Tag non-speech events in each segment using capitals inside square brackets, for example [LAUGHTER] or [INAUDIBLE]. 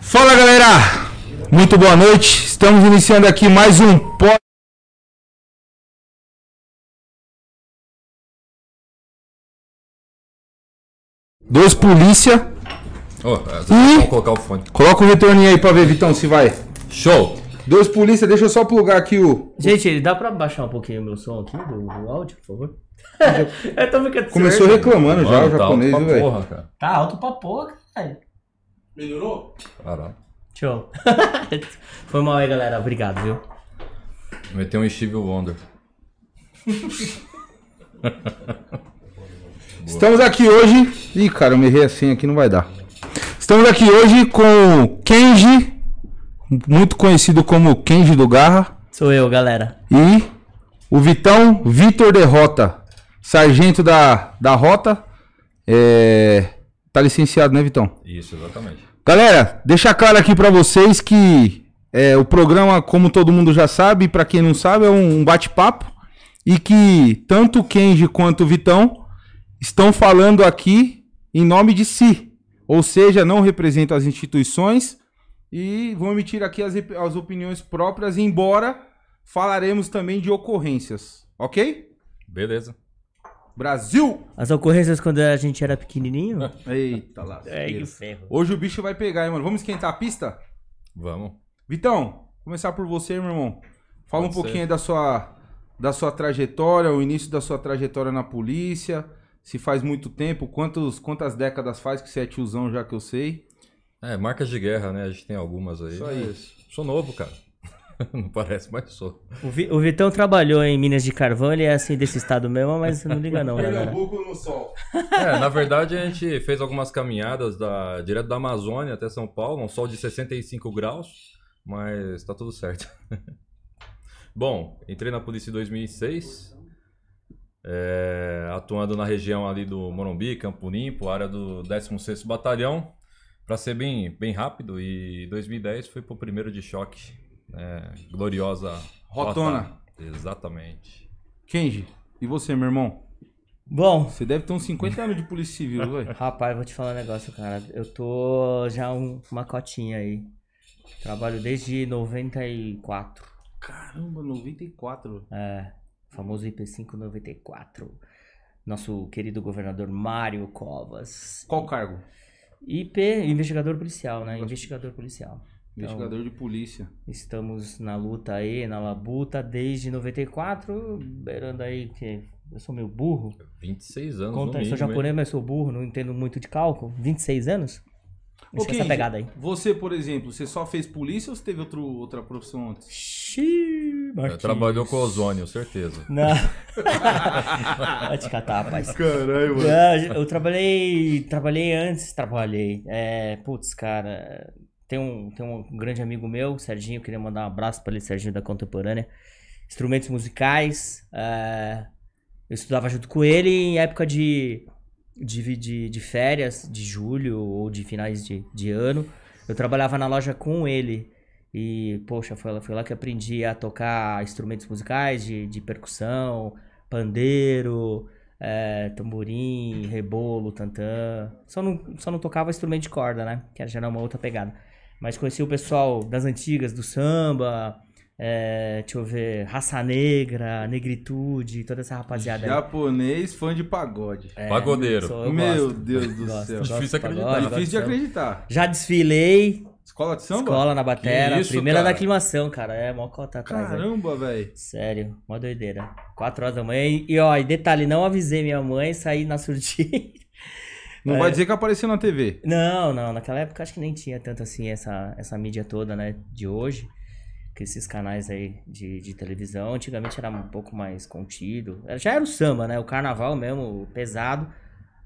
Fala galera, muito boa noite. Estamos iniciando aqui mais um pod... Dois polícia. Oh, vamos colocar o fone. Coloca o retorninho aí pra ver, Vitão, se vai. Show! Dois polícia, deixa eu só plugar aqui o. Gente, dá pra baixar um pouquinho o meu som aqui do, do áudio, por favor? [LAUGHS] eu tô ficando Começou reclamando já o Mano, tá japonês, alto viu, pra velho? porra, cara. Tá alto pra porra, caralho. Caralho. Show. [LAUGHS] Foi mal aí, galera. Obrigado, viu? Meteu um Steve Wonder. [LAUGHS] Estamos aqui hoje. Ih, cara, eu me errei assim aqui, não vai dar. Estamos aqui hoje com o Kenji, muito conhecido como Kenji do Garra, Sou eu, galera. e o Vitão Vitor Derrota, sargento da, da Rota. É, tá licenciado, né, Vitão? Isso, exatamente. Galera, deixa claro aqui pra vocês que é, o programa, como todo mundo já sabe, pra quem não sabe, é um, bate-papo e que tanto Kenji quanto Vitão estão falando aqui em nome de si, ou seja, não representam as instituições e vão emitir aqui as, as opiniões próprias, embora falaremos também de ocorrências, ok? Beleza. Brasil! As ocorrências quando a gente era pequenininho? [LAUGHS] Eita lá. É, que ferro. Hoje o bicho vai pegar, hein, mano? Vamos esquentar a pista? Vamos. Vitão, começar por você, meu irmão. Fala Pode um pouquinho aí da sua, da sua trajetória, o início da sua trajetória na polícia. Se faz muito tempo, quantos, quantas décadas faz que você é tiozão já que eu sei. É, marcas de guerra, né? A gente tem algumas aí. Isso aí. mas Sou novo, cara. [LAUGHS] não parece, mas sou. O, Vi- o Vitão trabalhou em Minas de Carvão, ele é assim desse estado mesmo, mas não liga não, galera. no sol. [LAUGHS] É, na verdade a gente fez algumas caminhadas da, direto da Amazônia até São Paulo, um sol de 65 graus, mas tá tudo certo. [LAUGHS] Bom, entrei na polícia em 2006, é, atuando na região ali do Morumbi, Campo Limpo, área do 16º Batalhão, para ser bem, bem rápido, e 2010 foi pro primeiro de choque, é, gloriosa Rotona. Rota. Exatamente. Kenji, e você, meu irmão? Bom, Você deve ter uns 50 anos de polícia civil, [LAUGHS] velho. rapaz, vou te falar um negócio, cara. Eu tô já um, uma cotinha aí. Trabalho desde 94. Caramba, 94. É, famoso IP5 94. Nosso querido governador Mário Covas. Qual cargo? IP, investigador policial, né? Investigador policial. Então, Investigador de polícia. Estamos na luta aí, na labuta, desde 94, beirando aí que eu sou meio burro. 26 anos Conta, no sou mínimo, japonês, hein? mas sou burro, não entendo muito de cálculo. 26 anos? Acho que essa pegada aí. Você, por exemplo, você só fez polícia ou você teve outro, outra profissão antes? Xiii, É, trabalhou com ozônio, certeza. Não. [LAUGHS] Vai te catar, rapaz. Caralho, Não, eu trabalhei, trabalhei antes, trabalhei. É, putz, cara, tem um, tem um grande amigo meu, Serginho, queria mandar um abraço para ele, Serginho da Contemporânea. Instrumentos musicais, é, eu estudava junto com ele em época de, de, de, de férias, de julho ou de finais de, de ano. Eu trabalhava na loja com ele. E, poxa, foi lá, foi lá que aprendi a tocar instrumentos musicais de, de percussão, pandeiro, é, tamborim, rebolo, tantã. Só não, só não tocava instrumento de corda, né? Que já era uma outra pegada. Mas conheci o pessoal das antigas, do samba, é, deixa eu ver, Raça Negra, Negritude, toda essa rapaziada aí. Japonês, fã de pagode. É, Pagodeiro. sou- eu Meu gosto. Deus do Gosto, céu. gosto Difícil de acreditar. pagode, Difícil de acreditar. Já desfilei, Escola de samba? escola na batera, isso, primeira da cara? aclimação, cara. É, mó cota atrás. Caramba, velho. Sério, mó doideira. 4 horas da manhã. E, e, ó, e detalhe, não avisei minha mãe, saí na surdina. [LAUGHS] Não É. vai dizer que apareceu na TV. Não, não, naquela época acho que nem tinha tanto assim essa, essa mídia toda, né, de hoje. Que esses canais aí de, de televisão, antigamente era um pouco mais contido. Já era o samba, né, o carnaval mesmo, pesado.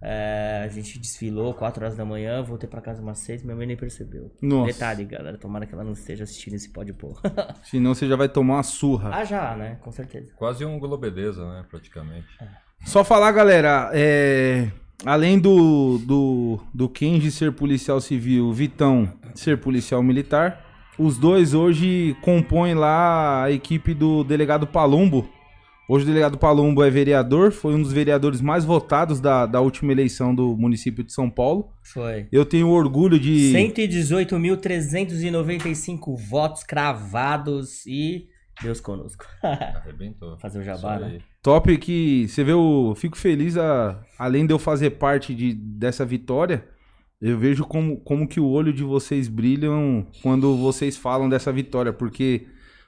É, a gente desfilou 4 horas da manhã, voltei pra casa umas 6, minha mãe nem percebeu. Nossa. Detalhe, galera, tomara que ela não esteja assistindo esse pode pôr. [LAUGHS] Senão você já vai tomar uma surra. ah, já, né, com certeza. Quase um globedeza, né, praticamente. Só falar, galera, é, além do, do, do Kenji ser policial civil, Vitão ser policial militar, os dois hoje compõem lá a equipe do delegado Palumbo, Hoje o delegado Palumbo é vereador, foi um dos vereadores mais votados da, da última eleição do município de São Paulo. Foi. Eu tenho orgulho de. 118.395 votos cravados e Deus conosco. [LAUGHS] Arrebentou. Fazer o jabá, né? Top que você vê, eu fico feliz, a, além de eu fazer parte de, dessa vitória, eu vejo como, como que o olho de vocês brilham quando vocês falam dessa vitória, porque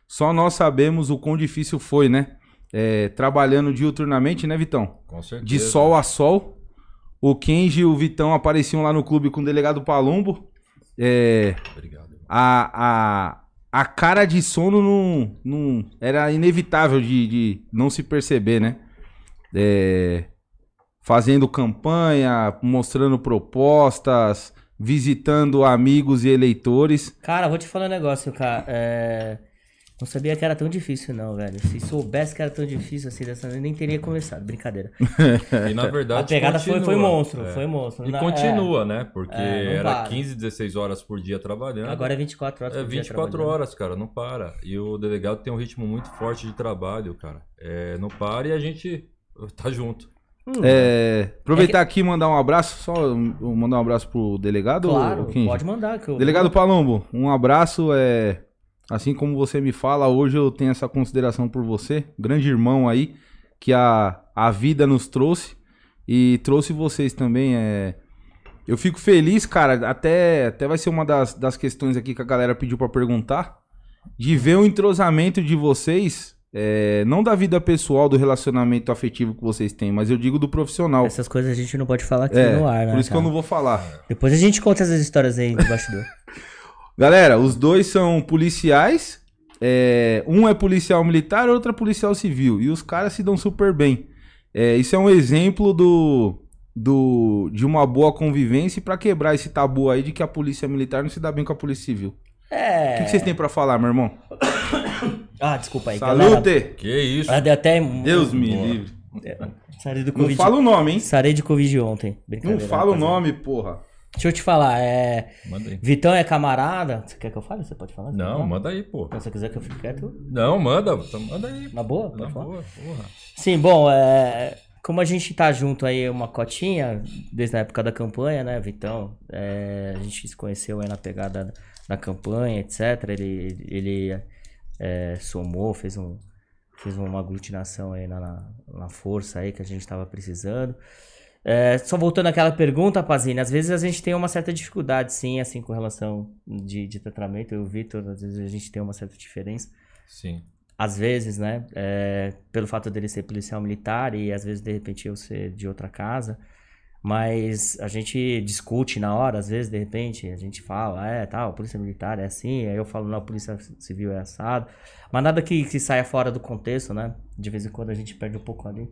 só nós sabemos o quão difícil foi, né? É, trabalhando diuturnamente, né, Vitão? Com certeza. De sol a sol. O Kenji e o Vitão apareciam lá no clube com o delegado Palumbo. É, Obrigado. irmão. a, a, a cara de sono não, não era inevitável de, de não se perceber, né? É, fazendo campanha, mostrando propostas, visitando amigos e eleitores. Cara, vou te falar um negócio, cara. É, Não sabia que era tão difícil, não, velho. Se soubesse que era tão difícil assim, dessa vez, nem teria começado. Brincadeira. [LAUGHS] E na verdade. A pegada foi, foi monstro, É. foi monstro. E Na- continua, né? Porque É, era para. 15, 16 horas por dia trabalhando. é, agora é 24 horas É por dia 24 trabalhando. horas, cara, não para. E o delegado tem um ritmo muito forte de trabalho, cara. É, não para e a gente tá junto. Hum, É, aproveitar aqui e mandar um abraço, só mandar um abraço pro delegado. claro, pode mandar. Que eu... Delegado Palombo, um abraço. É, assim como você me fala, hoje eu tenho essa consideração por você, grande irmão aí, que a, a vida nos trouxe e trouxe vocês também. É, eu fico feliz, cara, até, até vai ser uma das, das questões aqui que a galera pediu pra perguntar, de ver o entrosamento de vocês, é, não da vida pessoal, do relacionamento afetivo que vocês têm, mas eu digo do profissional. Essas coisas a gente não pode falar aqui É, no ar, né? por isso que eu cara? não vou falar. Depois a gente conta essas histórias aí do bastidor. [LAUGHS] Galera, os dois são policiais. é, um é policial militar, outro é policial civil. E os caras se dão super bem. É, isso é um exemplo do, do de uma boa convivência para quebrar esse tabu aí de que a polícia militar não se dá bem com a polícia civil. O É. que, que vocês têm para falar, meu irmão? [COUGHS] Ah, desculpa aí, galera. Salute! Que isso? Ah, deu até. Deus me Boa. livre. Sarei do Não Covid. fala o nome, hein? Sarei de Covid ontem. Não fala o nome, porra. Deixa eu te falar, é. Manda aí. Vitão é camarada. Você quer que eu fale? Você pode falar? Não, manda aí, pô. Se você quiser que eu fique quieto, Não, manda. Manda aí. na boa? Na Pode falar? boa, porra. Sim, bom, é, como a gente tá junto aí uma cotinha, desde a época da campanha, né, Vitão? É, a gente se conheceu aí na pegada da campanha, etc. Ele, ele é, somou, fez, um, fez uma aglutinação aí na, na, na força aí que a gente tava precisando. É, só voltando àquela pergunta, Pazini, às vezes a gente tem uma certa dificuldade, sim, assim, com relação de, de tratamento. Eu o Vitor, às vezes a gente tem uma certa diferença Sim. às vezes, né, é, pelo fato dele ser policial militar e às vezes de repente eu ser de outra casa, mas a gente discute na hora, às vezes de repente a gente fala, é, tal, polícia militar é assim, aí eu falo, não, a polícia civil é assado, mas nada que, que saia fora do contexto, né, de vez em quando a gente perde um pouco ali.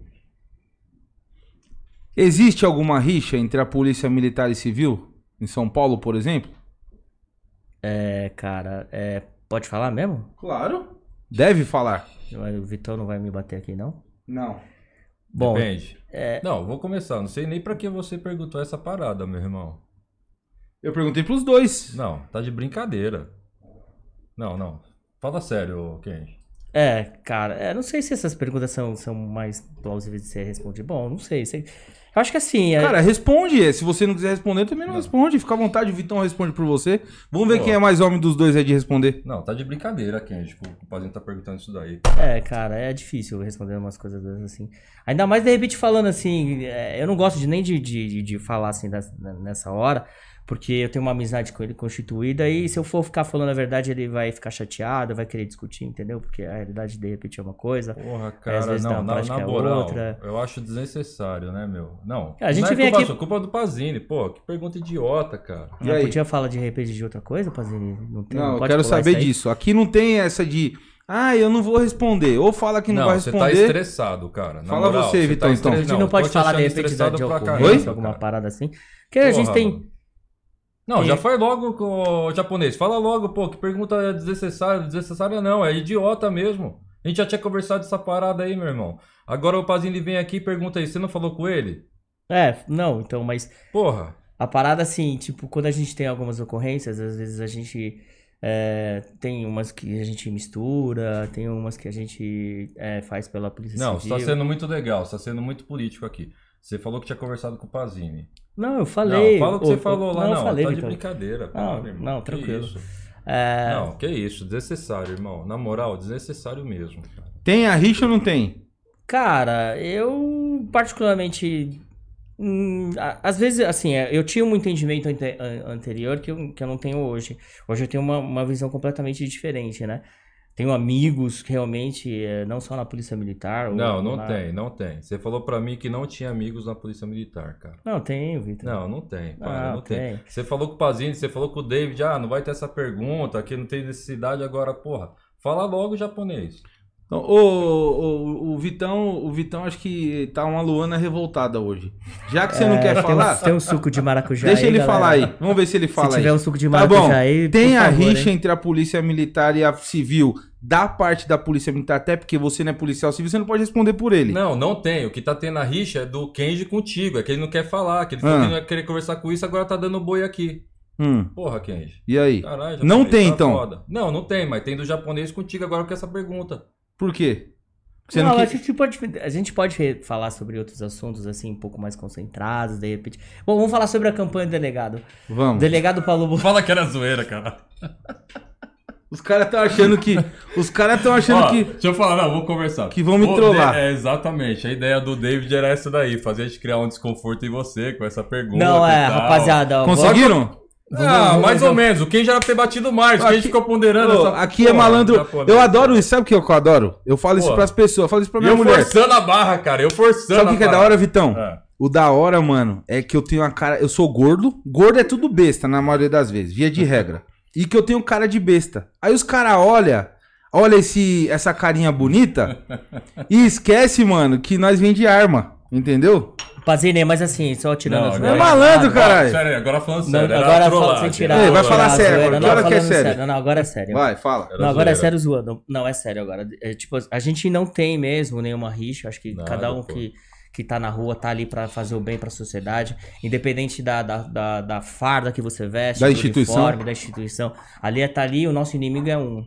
Existe alguma rixa entre a polícia militar e civil? Em São Paulo, por exemplo? É, cara, é, pode falar mesmo? Claro. Deve falar. O Vitão não vai me bater aqui, não? Não. Bom, Depende. é, Não, vou começar. Não sei nem pra que você perguntou essa parada, meu irmão. Eu perguntei pros dois. Não, tá de brincadeira. Não, não. Fala sério, Kenji. É, cara, é, não sei se essas perguntas são, são mais plausíveis de ser respondidas. Bom, não sei. sei- Eu acho que assim. é- Cara, responde. Se você não quiser responder, também não, responde. Fica à vontade, o Vitão responde por você. Vamos ver Pô. quem é mais homem dos dois aí de responder. Não, tá de brincadeira, Kenji. Tipo, o Pazinho tá perguntando isso daí. É, cara, é difícil responder umas coisas dessas assim. Ainda mais de repente falando assim. é, eu não gosto de, nem de, de, de- falar assim nessa hora, porque eu tenho uma amizade com ele constituída e se eu for ficar falando a verdade, ele vai ficar chateado, vai querer discutir, entendeu? Porque a realidade de repente é uma coisa. Porra, às cara, vezes não, na na, na é moral, outra. eu acho desnecessário, né, meu? Não, A gente não é vem culpa aqui- sua, culpa do Pazini, pô, que pergunta idiota, cara. E Não aí? podia falar de repente de outra coisa, Pazini? Não, tem, Não, eu pode quero saber disso. Aqui não tem essa de. Ah, eu não vou responder. Ou fala que não, Não, vai você tá responder. estressado, cara. Na Fala moral, você, Vitão, tá então. A gente não, pode falar de repente de pra ocorrência, alguma cara. parada assim. Porque a gente tem. Não, já foi logo com o japonês. Fala logo, pô, que pergunta desnecessária. Desnecessária não, é idiota mesmo. A gente já tinha conversado essa parada aí, meu irmão. Agora o Pazini vem aqui e pergunta aí, você não falou com ele? É, não, então, mas Porra. a parada assim, tipo, quando a gente tem algumas ocorrências, às vezes a gente É, tem umas que a gente mistura, tem umas que a gente é, faz pela polícia Não, você civil. tá sendo muito legal, você tá sendo muito político aqui. Você falou que tinha conversado com o Pazini. Não, eu falei. Não, fala o que Ô, você ô, falou lá, eu não. falei, tá de Vitor. brincadeira. Não, para, irmão. não, Que tranquilo. isso? É, Não, que isso, desnecessário, irmão. Na moral, desnecessário mesmo. cara. Tem a rixa ou não tem? Cara, eu particularmente. hum, às vezes, assim, é, eu tinha um entendimento ante- an- anterior que eu, que eu não tenho hoje. Hoje eu tenho uma, uma visão completamente diferente, né? Tenho amigos que realmente, é, não só na Polícia Militar. ou Não, não na- tem, não tem. Você falou pra mim que não tinha amigos na Polícia Militar, cara. Não, tenho, Vitor. Não, não tem, para, Ah, não tem. tem. Você falou com o Pazini, você falou com o David, ah, não vai ter essa pergunta, aqui não tem necessidade agora, porra. Fala logo japonês. Então, O, o, o Vitão, o Vitão acho que tá uma Luana revoltada hoje. Já que você não quer É, tem, falar, um, tem um suco de maracujá deixa aí, ele galera. falar aí. Vamos ver se ele fala Se tiver aí. um suco de Tá maracujá bom. aí, por Tem a favor, rixa hein? entre a polícia militar e a civil da parte da polícia militar, até porque você não é policial civil, você não pode responder por ele. Não, não tem. O que tá tendo a rixa é do Kenji contigo. É que ele não quer falar, que ele Ah. que não ia querer conversar com isso, agora tá dando boi aqui. Hum, Porra, Kenji. e aí? Caralho, Não tem, tá então? foda. Não, não tem, mas tem do japonês contigo agora com essa pergunta. Por quê? Você não, não, a, quer... gente pode, a gente pode falar sobre outros assuntos, assim, um pouco mais concentrados, de repente. Bom, vamos falar sobre a campanha do delegado. Vamos. delegado Paulo Fala que era zoeira, cara. [LAUGHS] Os caras estão achando que. Os caras estão achando Ó, que. Deixa eu falar, não, vou conversar. Que vão me O trollar. De- É, exatamente. A ideia do David era essa daí, fazer a gente criar um desconforto em você com essa pergunta. Não, é, tal. rapaziada. Conseguiram? Ah, Vamos- mais vamos- ou menos. O Ken já era ter batido mais. O Ken Aqui- ficou ponderando Ô, essa aqui é porra, malandro. japonês, Eu adoro isso. Sabe o que eu adoro? Eu falo isso Pô. pras pessoas. Eu falo isso pra minha eu mulher. forçando a barra, cara. Eu forçando Sabe o que, que é da hora, Vitão? É. O da hora, mano, é que eu tenho uma cara. Eu sou gordo. Gordo é tudo besta, na maioria das vezes, via de [LAUGHS] regra. E que eu tenho cara de besta. Aí os caras olham, olha esse, essa carinha bonita [LAUGHS] e esquece, mano, que nós vem de arma. Entendeu? Pazine, mas assim, só tirando Não, as agora- É malandro, Ah, caralho. Sério, agora falando Não, sério. era agora fala trollagem. sem tirar. Ei, vai falar zoeira, sério agora, não, que hora que é falando sério? Não, não, agora é sério. Vai, fala. Era Não, agora é sério zoando. Não, é sério agora. É, tipo, a gente não tem mesmo nenhuma rixa. Acho que Nada, cada um pô. que, que tá na rua tá ali pra fazer o bem pra sociedade. Independente da, da, da, da farda que você veste, Da do instituição. uniforme, da instituição. Ali é tá ali, o nosso inimigo é um.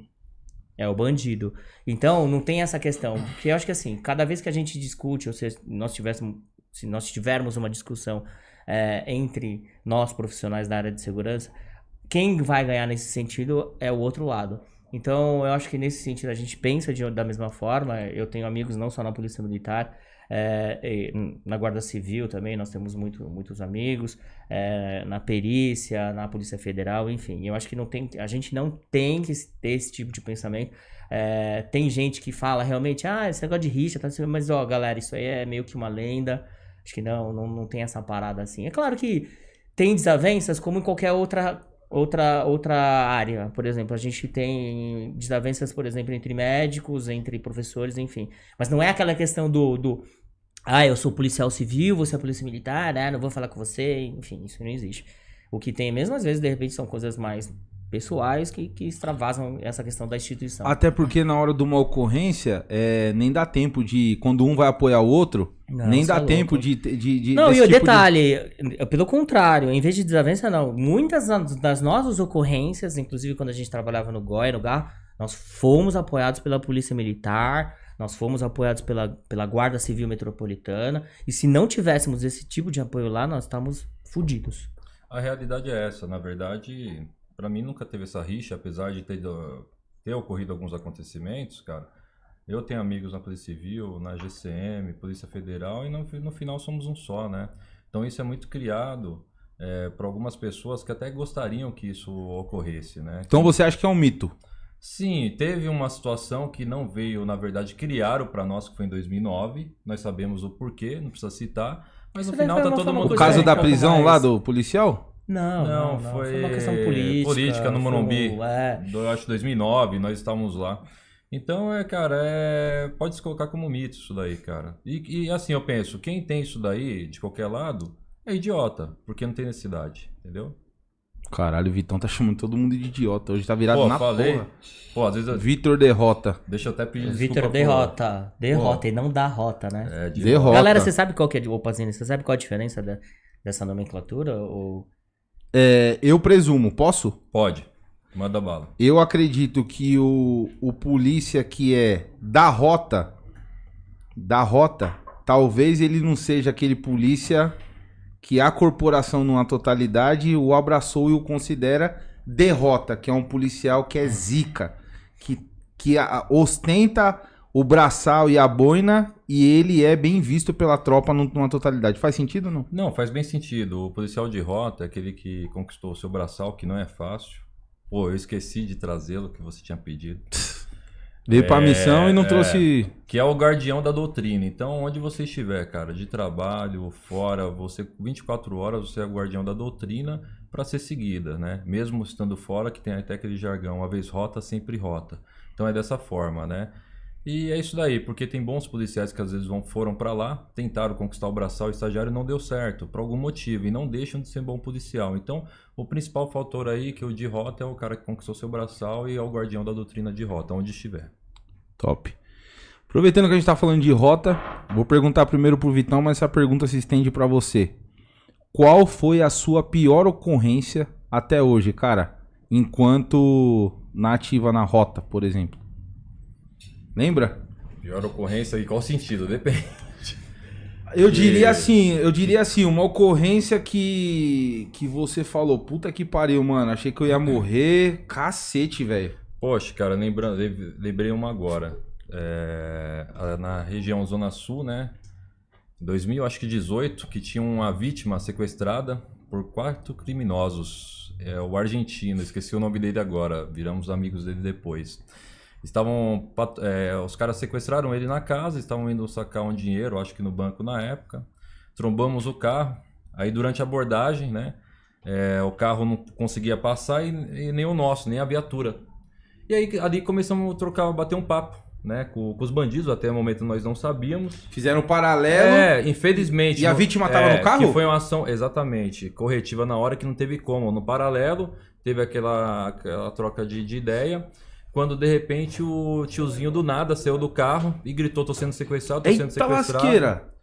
É o bandido. Então, não tem essa questão. Porque eu acho que assim, cada vez que a gente discute, ou se nós tivéssemos, se nós tivermos uma discussão é, entre nós profissionais da área de segurança, quem vai ganhar nesse sentido é o outro lado. Então, eu acho que nesse sentido a gente pensa de- da mesma forma. Eu tenho amigos não só na Polícia Militar, é, na Guarda Civil também, nós temos muito, muitos amigos, é, na perícia, na Polícia Federal, enfim. Eu acho que não tem, a gente não tem que ter esse tipo de pensamento. É, tem gente que fala realmente, ah, esse negócio de rixa, tá, mas ó, galera, isso aí é meio que uma lenda. Acho que não, não, não tem essa parada assim. É claro que tem desavenças como em qualquer outra outra outra área. Por exemplo, a gente tem desavenças, por exemplo, entre médicos, entre professores, enfim. Mas não é aquela questão do, do ah, eu sou policial civil, você é polícia militar, né? Não vou falar com você, enfim, isso não existe. O que tem mesmo, às vezes, de repente, são coisas mais pessoais que, que extravasam essa questão da instituição. Até porque na hora de uma ocorrência, é, nem dá tempo de. Quando um vai apoiar o outro, Não, nem dá é tempo de, de, de. Não, desse e o tipo de- detalhe, é pelo contrário, em vez de desavença, não. Muitas das- das nossas ocorrências, inclusive quando a gente trabalhava no GOI, no GAR, nós fomos apoiados pela Polícia Militar, nós fomos apoiados pela, pela Guarda Civil Metropolitana, e se não tivéssemos esse tipo de apoio lá, nós estamos fodidos. A realidade é essa. Na verdade, pra mim nunca teve essa rixa, apesar de ter, ter ocorrido alguns acontecimentos, cara. Eu tenho amigos na Polícia Civil, na GCM, Polícia Federal, e no, no final somos um só, né? Então isso é muito criado é, para algumas pessoas que até gostariam que isso ocorresse, né? Então você acha que é um mito? Sim, teve uma situação que não veio, na verdade, criaram para nós, que foi em 2009. Nós sabemos o porquê, não precisa citar. Mas no final tá todo mundo O caso da prisão lá do policial? Não, Não, não, não. Foi, foi uma questão política. política no Morumbi. um- É. Do, eu acho 2009, nós estávamos lá. Então, é, cara, é, pode se colocar como mito isso daí, cara. E, e, assim, eu penso, quem tem isso daí, de qualquer lado, é idiota, porque não tem necessidade, entendeu? Caralho, o Vitão tá chamando todo mundo de idiota. Hoje tá virado Pô, na falei. porra. Pô, às vezes eu, Vitor derrota. deixa eu até pedir Vitor desculpa pro- derrota. Derrota e não dá rota, né? É, de Derrota. Galera, você sabe qual que é, ô Pazini, você sabe qual a diferença da- dessa nomenclatura? Ou... É, eu presumo, posso? Pode. Manda bala. Eu acredito que o, o polícia que é da rota, da rota, talvez ele não seja aquele polícia que a corporação numa totalidade o abraçou e o considera derrota, que é um policial que é zica, que, que a- ostenta o braçal e a boina e ele é bem visto pela tropa num- numa totalidade. Faz sentido ou não? Não, faz bem sentido. O policial de rota é aquele que conquistou o seu braçal, que não é fácil. Pô, eu esqueci de trazê-lo, que você tinha pedido. [LAUGHS] Veio pra É, missão e não é. trouxe. Que é o guardião da doutrina. Então, onde você estiver, cara, de trabalho, fora, você 24 horas você é o guardião da doutrina para ser seguida, né? Mesmo estando fora, que tem até aquele jargão, uma vez rota, sempre rota. Então é dessa forma, né? E é isso daí, porque tem bons policiais que às vezes vão, foram para lá, tentaram conquistar o braçal estagiário e não deu certo, por algum motivo, e não deixam de ser bom policial. Então, o principal fator aí, que o de rota, é o cara que conquistou seu braçal e é o guardião da doutrina de rota, onde estiver. Top. Aproveitando que a gente tá falando de rota, vou perguntar primeiro pro Vitão, mas essa pergunta se estende pra você. Qual foi a sua pior ocorrência até hoje, cara? Enquanto na ativa na rota, por exemplo. Lembra? Pior ocorrência, em qual sentido? Depende. Eu diria assim, eu diria assim, uma ocorrência que que você falou, puta que pariu, mano, achei que eu ia morrer, cacete, velho. Poxa, cara, lembrando, lembrei uma agora. É, na região Zona Sul, né? 2000, acho que 18, que tinha uma vítima sequestrada por quatro criminosos. É o argentino, esqueci o nome dele agora, viramos amigos dele depois. Estavam, é, os caras sequestraram ele na casa, estavam indo sacar um dinheiro, acho que no banco na época. Trombamos o carro. Aí durante a abordagem, né? é, o carro não conseguia passar e, e nem o nosso, nem a viatura. E aí ali começamos a trocar, bater um papo, né? Com, com os bandidos, até o momento nós não sabíamos. Fizeram um paralelo. É, infelizmente. E a vítima tava é, no carro? Que foi uma ação, exatamente, corretiva na hora que não teve como. No paralelo, teve aquela, aquela troca de, de ideia. Quando de repente o tiozinho do nada saiu do carro e gritou: tô sendo sequestrado, tô sendo Eita sequestrado. lasqueira.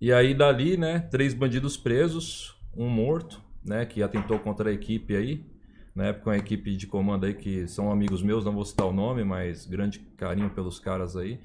E aí dali, né, três bandidos presos, um morto, né, que atentou contra a equipe aí. Na época, uma equipe de comando aí que são amigos meus, não vou citar o nome, mas grande carinho pelos caras aí.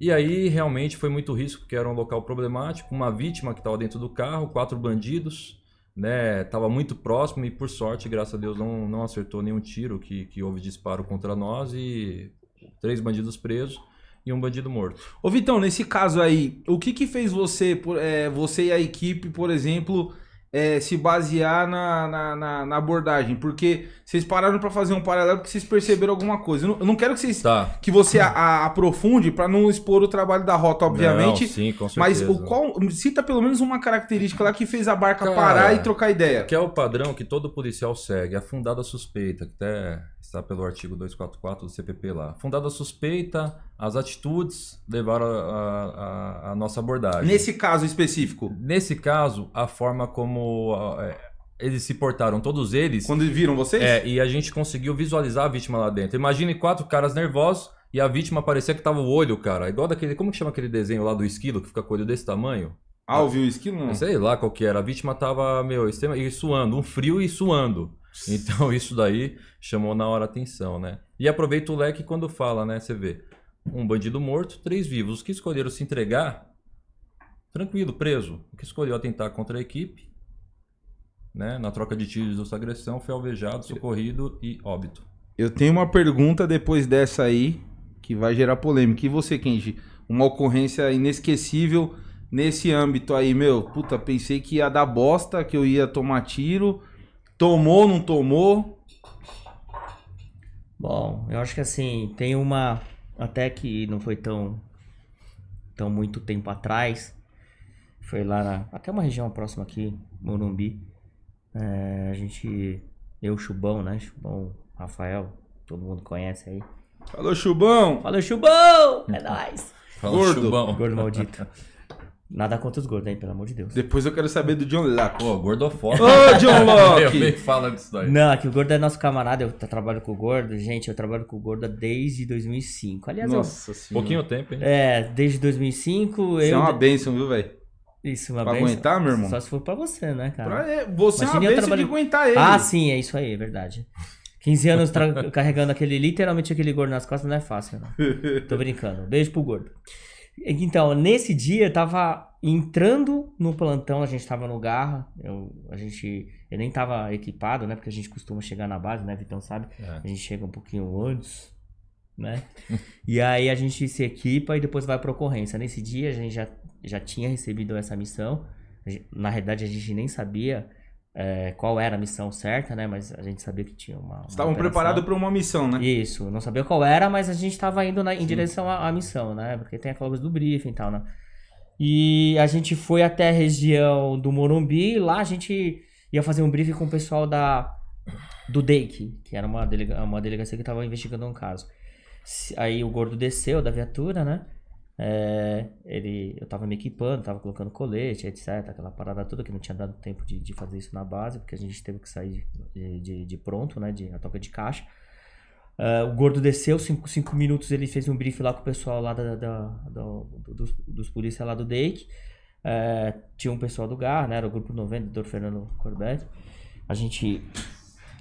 E aí realmente foi muito risco, porque era um local problemático, uma vítima que estava dentro do carro, quatro bandidos, né, tava muito próximo e por sorte, graças a Deus, não, não acertou nenhum tiro que, que houve disparo contra nós e três bandidos presos e um bandido morto. Ô Vitão, nesse caso aí, o que que fez você, é, você e a equipe, por exemplo, é, se basear na, na, na- na abordagem? Porque vocês pararam pra fazer um paralelo porque vocês perceberam alguma coisa. Eu não, eu não quero que vocês Tá. que você a- a- aprofunde pra não expor o trabalho da rota, obviamente. Não, sim, com mas certeza. o qual cita pelo menos uma característica lá que fez a barca Cara, parar e trocar ideia. Que é o padrão que todo policial segue, a fundada suspeita, que até está pelo artigo 244 do CPP lá. Fundada suspeita, as atitudes levaram a, a- a nossa abordagem. Nesse caso específico, Nesse caso, a forma como é, eles se portaram, todos eles, quando viram vocês? é, e a gente conseguiu visualizar a vítima lá dentro. Imagine quatro caras nervosos e a vítima parecia que tava o olho, cara. Igual daquele. Como que chama aquele desenho lá do esquilo que fica com o olho desse tamanho? Ah, ouviu o esquilo? Não. Sei lá qual que era. A vítima tava, meu, extrema, e suando, um frio e suando. Então isso daí chamou na hora a atenção, né? E aproveita o leque quando fala, né? Você vê, um bandido morto, três vivos. Os que escolheram se entregar, tranquilo, preso. O que escolheu atentar contra a equipe, né? Na troca de tiros dessa agressão, foi alvejado, socorrido e óbito. Eu tenho uma pergunta depois dessa aí que vai gerar polêmica. E você, Kenji? Uma ocorrência inesquecível nesse âmbito aí, meu. Puta, pensei que ia dar bosta, que eu ia tomar tiro. Tomou, não tomou? Bom, eu acho que assim, tem uma. Até que não foi tão. tão muito tempo atrás. Foi lá na. Até uma região próxima aqui, Morumbi. É, a gente. Eu, Chubão, né? Chubão, Rafael, todo mundo conhece aí. Falou, Chubão! Fala, Chubão! É nóis! Fala, Gordo. Chubão. Gordo maldito. [LAUGHS] Nada contra os gordos, hein? Pelo amor de Deus. Depois eu quero saber do John Locke. Pô, gordofóbico. Ô, John [LAUGHS] Eu Locke! nem fala disso daí. Não, aqui o Gordo é nosso camarada, eu tra- trabalho com o Gordo. Gente, eu trabalho com o Gordo desde 2005. Aliás, eu- Nossa senhora. Pouquinho tempo, hein? é, desde 2005 Isso é eu... uma benção, viu, velho? Isso, uma Pra benção. aguentar, meu irmão? Só se for pra você, né, cara? Pra- é, Você é Mas uma eu benção de trabalho- aguentar ele. Ah, sim, é isso aí, é verdade. 15 anos tra- [LAUGHS] carregando aquele, literalmente aquele gordo nas costas não é fácil, não. [LAUGHS] Tô brincando. Beijo pro gordo. Então, nesse dia, eu tava entrando no plantão, a gente tava no Garra, eu, a gente, eu nem tava equipado, né, porque a gente costuma chegar na base, né, Vitão sabe? É. A gente chega um pouquinho antes, né? [LAUGHS] e aí a gente se equipa e depois vai pra ocorrência. Nesse dia, a gente já, já tinha recebido essa missão, na realidade a gente nem sabia é, qual era a missão certa, né, mas a gente sabia que tinha uma... uma Estavam preparados para uma missão, né? Isso, não sabia qual era, mas a gente tava indo na- em direção à, à missão, né? Porque tem aquela coisa do briefing e tal, né? E a gente foi até a região do Morumbi e lá a gente ia fazer um briefing com o pessoal da do DEIC, que era uma, delega, uma delegacia que tava investigando um caso. Aí o gordo desceu da viatura, né? É, ele, eu tava me equipando, tava colocando colete, etc. Aquela parada toda que não tinha dado tempo de, de fazer isso na base, porque a gente teve que sair de, de, de pronto, né? De, a toca de caixa. Ah, o gordo desceu, cinco, cinco minutos ele fez um brief lá com o pessoal lá da, da- do- dos, dos lá do DEIC. Eh, tinha um pessoal do GAR, né? Era o grupo 90, doutor Fernando Corbett. A gente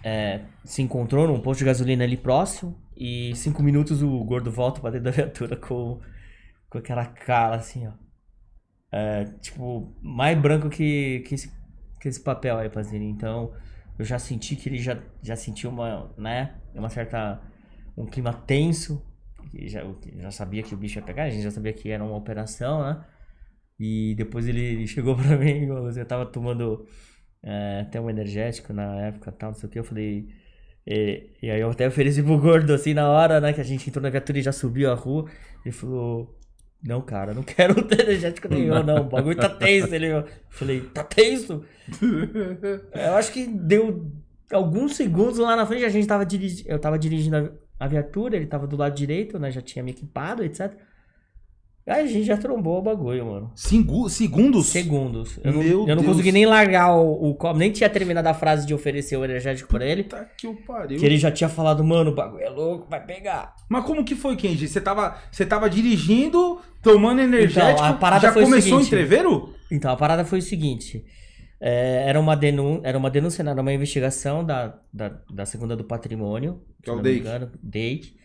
eh, se encontrou num posto de gasolina ali próximo. E cinco minutos o gordo volta pra dentro da viatura com, com aquela cara assim, ó. Eh, tipo, mais branco que, que, esse, que esse papel aí, Pazini. Então, eu já senti que ele já, já sentiu uma, né? Uma certa. Um clima tenso. Já, já sabia que o bicho ia pegar, a gente já sabia que era uma operação, né? E depois ele chegou [LAUGHS] pra mim, eu tava tomando é, até um energético na época tal, não sei o que, eu falei. E, e aí eu até ofereci pro gordo assim na hora, né? Que a gente entrou na viatura e já subiu a rua. Ele falou. Não, cara, não quero [LAUGHS] energético nenhum, não. O bagulho tá tenso. Ele, eu falei, tá tenso? [LAUGHS] Eu acho que deu alguns segundos lá na frente, a gente tava dirigindo. Eu tava dirigindo a viatura, ele tava do lado direito, né? Já tinha me equipado, etc. A gente já trombou o bagulho, mano. Cingu- segundos? Segundos. Eu não, Meu eu não consegui nem largar o, o copo, nem tinha terminado a frase de oferecer o energético pra ele. Puta que o pariu. Que ele já tinha falado, mano, o bagulho é louco, vai pegar. Mas como que foi, Kenji? Você tava, você tava dirigindo, tomando energético, Então, a parada já foi começou o seguinte. entreveiro? Então, a parada foi o seguinte. é, era, uma denun era uma denúncia, não, era uma investigação da, da, da segunda do patrimônio. Que é o não DEIC. DEIC.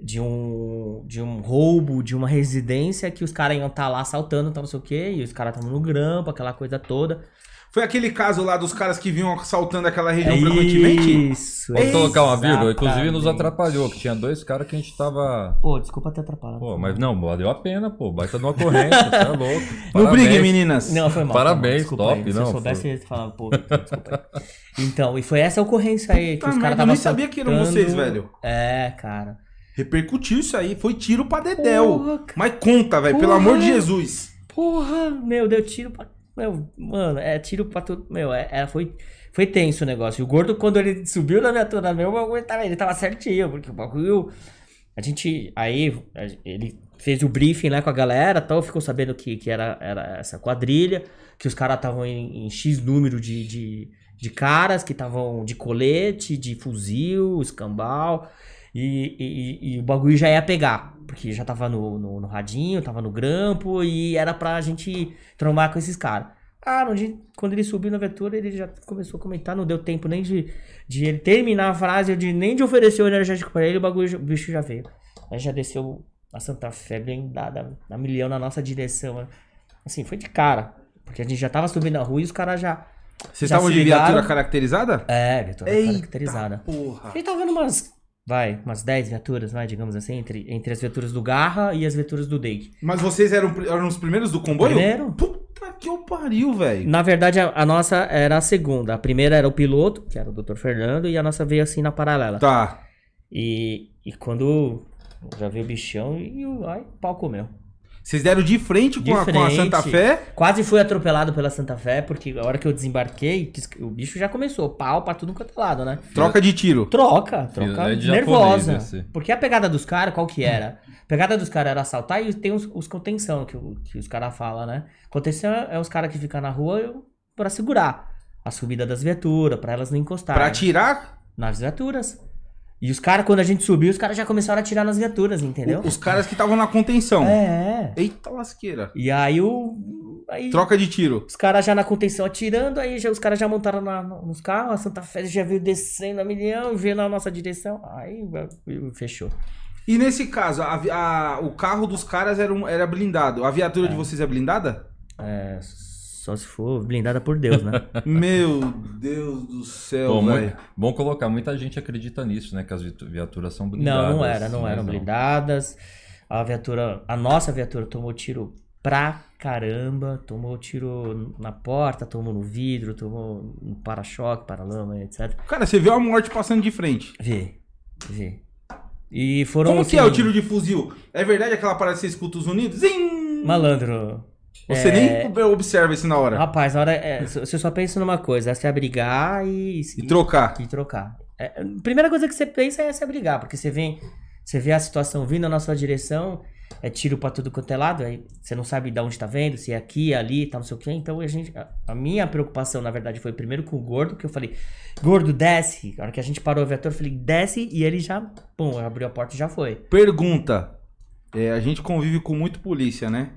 De um, de um roubo de uma residência que os caras iam estar lá assaltando, tal, não sei o quê, e os caras estavam no grampo, aquela coisa toda. Foi aquele caso lá dos caras que vinham assaltando aquela região frequentemente? Isso. Vou colocar uma vírgula, inclusive nos atrapalhou, que tinha dois caras que a gente tava. Pô, desculpa ter atrapalhado. Pô, mas não, valeu a pena, pô. Baita de uma ocorrência, você é louco. [LAUGHS] Não Parabéns. brigue, meninas. Não, foi mal. Parabéns, foi mal, top, aí. Se não, eu soubesse, foi- eu ia falar, pô, desculpa aí. Então, e foi essa ocorrência aí que Tá os caras merda, eu estavam nem sabia que eram vocês, velho. É, cara. Repercutiu isso aí, foi tiro pra Dedéu. Porra. Mas conta, velho, pelo amor de Jesus. Porra, meu, deu tiro pra. Meu, mano, é tiro pra tudo. Meu, é, é- foi, foi tenso o negócio. E o gordo, quando ele subiu na viatura, meu, o bagulho tava, ele tava certinho, porque o bagulho. A gente. Aí, ele fez o briefing lá com a galera tal, ficou sabendo que, que era, era essa quadrilha, que os caras estavam em, em X número de, de, de caras, que estavam de colete, de fuzil, escambau. E, e- e- o bagulho já ia pegar. Porque já tava no, no, no radinho, tava no grampo e era pra gente trombar com esses caras. Ah, no dia- quando ele subiu na viatura, ele já começou a comentar, não deu tempo nem de, de ele terminar a frase, de, nem de oferecer o energético pra ele, o bagulho, o bicho já veio. Aí já desceu a Santa Fé blindada, na milhão na nossa direção. Assim, foi de cara. Porque a gente já tava subindo a rua e os caras já. Vocês estavam de ligaram? viatura caracterizada? É, viatura Eita caracterizada. porra. Ele tava numas. Vai, umas 10 viaturas, vai, digamos assim, entre, entre as viaturas do Garra e as viaturas do Dake. Mas vocês eram, eram os primeiros do comboio? Primeiro. Puta que o pariu, velho. Na verdade, a, a nossa era a segunda. A primeira era o piloto, que era o Dr. Fernando, e a nossa veio assim na paralela. Tá. E, e quando já veio o bichão e o ai, pau comeu. Vocês deram de frente com, De a, com a. Santa Fé? Quase fui atropelado pela Santa Fé, porque a hora que eu desembarquei, que o bicho já começou, pau pra tudo quanto é lado, né? Troca de tiro. Troca, troca é de nervosa. japonês. Porque a pegada dos caras, qual que era? A pegada dos caras era assaltar e tem os, os contenção que, que os caras falam, né? Contenção é os caras que ficam na rua pra segurar a subida das viaturas, pra elas não encostarem. Pra atirar, Nas viaturas. E os caras, quando a gente subiu, os caras já começaram a atirar nas viaturas, entendeu? os caras que estavam na contenção. É, é. Eita lasqueira. E aí o, aí Troca de tiro. os caras já na contenção atirando, aí já, os caras já montaram na- no- nos carros, a Santa Fé já veio descendo a milhão, veio na nossa direção, aí fechou. E nesse caso, a a- o carro dos caras era, um- era blindado. A viatura de vocês é blindada? É, só se for blindada por Deus, né? [LAUGHS] Meu Deus do céu, Bom, muito- bom colocar, muita gente acredita nisso, né? Que as viatu- viaturas são blindadas. Não, não era, não mas eram blindadas. A viatura, a nossa viatura tomou tiro pra caramba, tomou tiro na porta, tomou no vidro, tomou no para-choque, para-lama, etc. Cara, você viu a morte passando de frente. Vê, vê. E foram Como que é assim, o tiro de fuzil? É verdade aquela parada que você escuta os unidos? Zim! Malandro. Você é, nem observa isso na hora. Rapaz, na hora. é, você só pensa numa coisa, é se abrigar e, E trocar. e trocar. É, a primeira coisa que você pensa é se abrigar, porque você vem, você vê a situação vindo na sua direção, é tiro pra tudo quanto é lado, aí você não sabe de onde tá vendo, se é aqui, ali, tá não sei o quê. Então a gente, a, a minha preocupação, na verdade, foi primeiro com o gordo, que eu falei, gordo, desce. A hora que a gente parou o vetor, eu falei, desce, e ele já, pum, abriu a porta e já foi. Pergunta. É, a gente convive com muito polícia, né?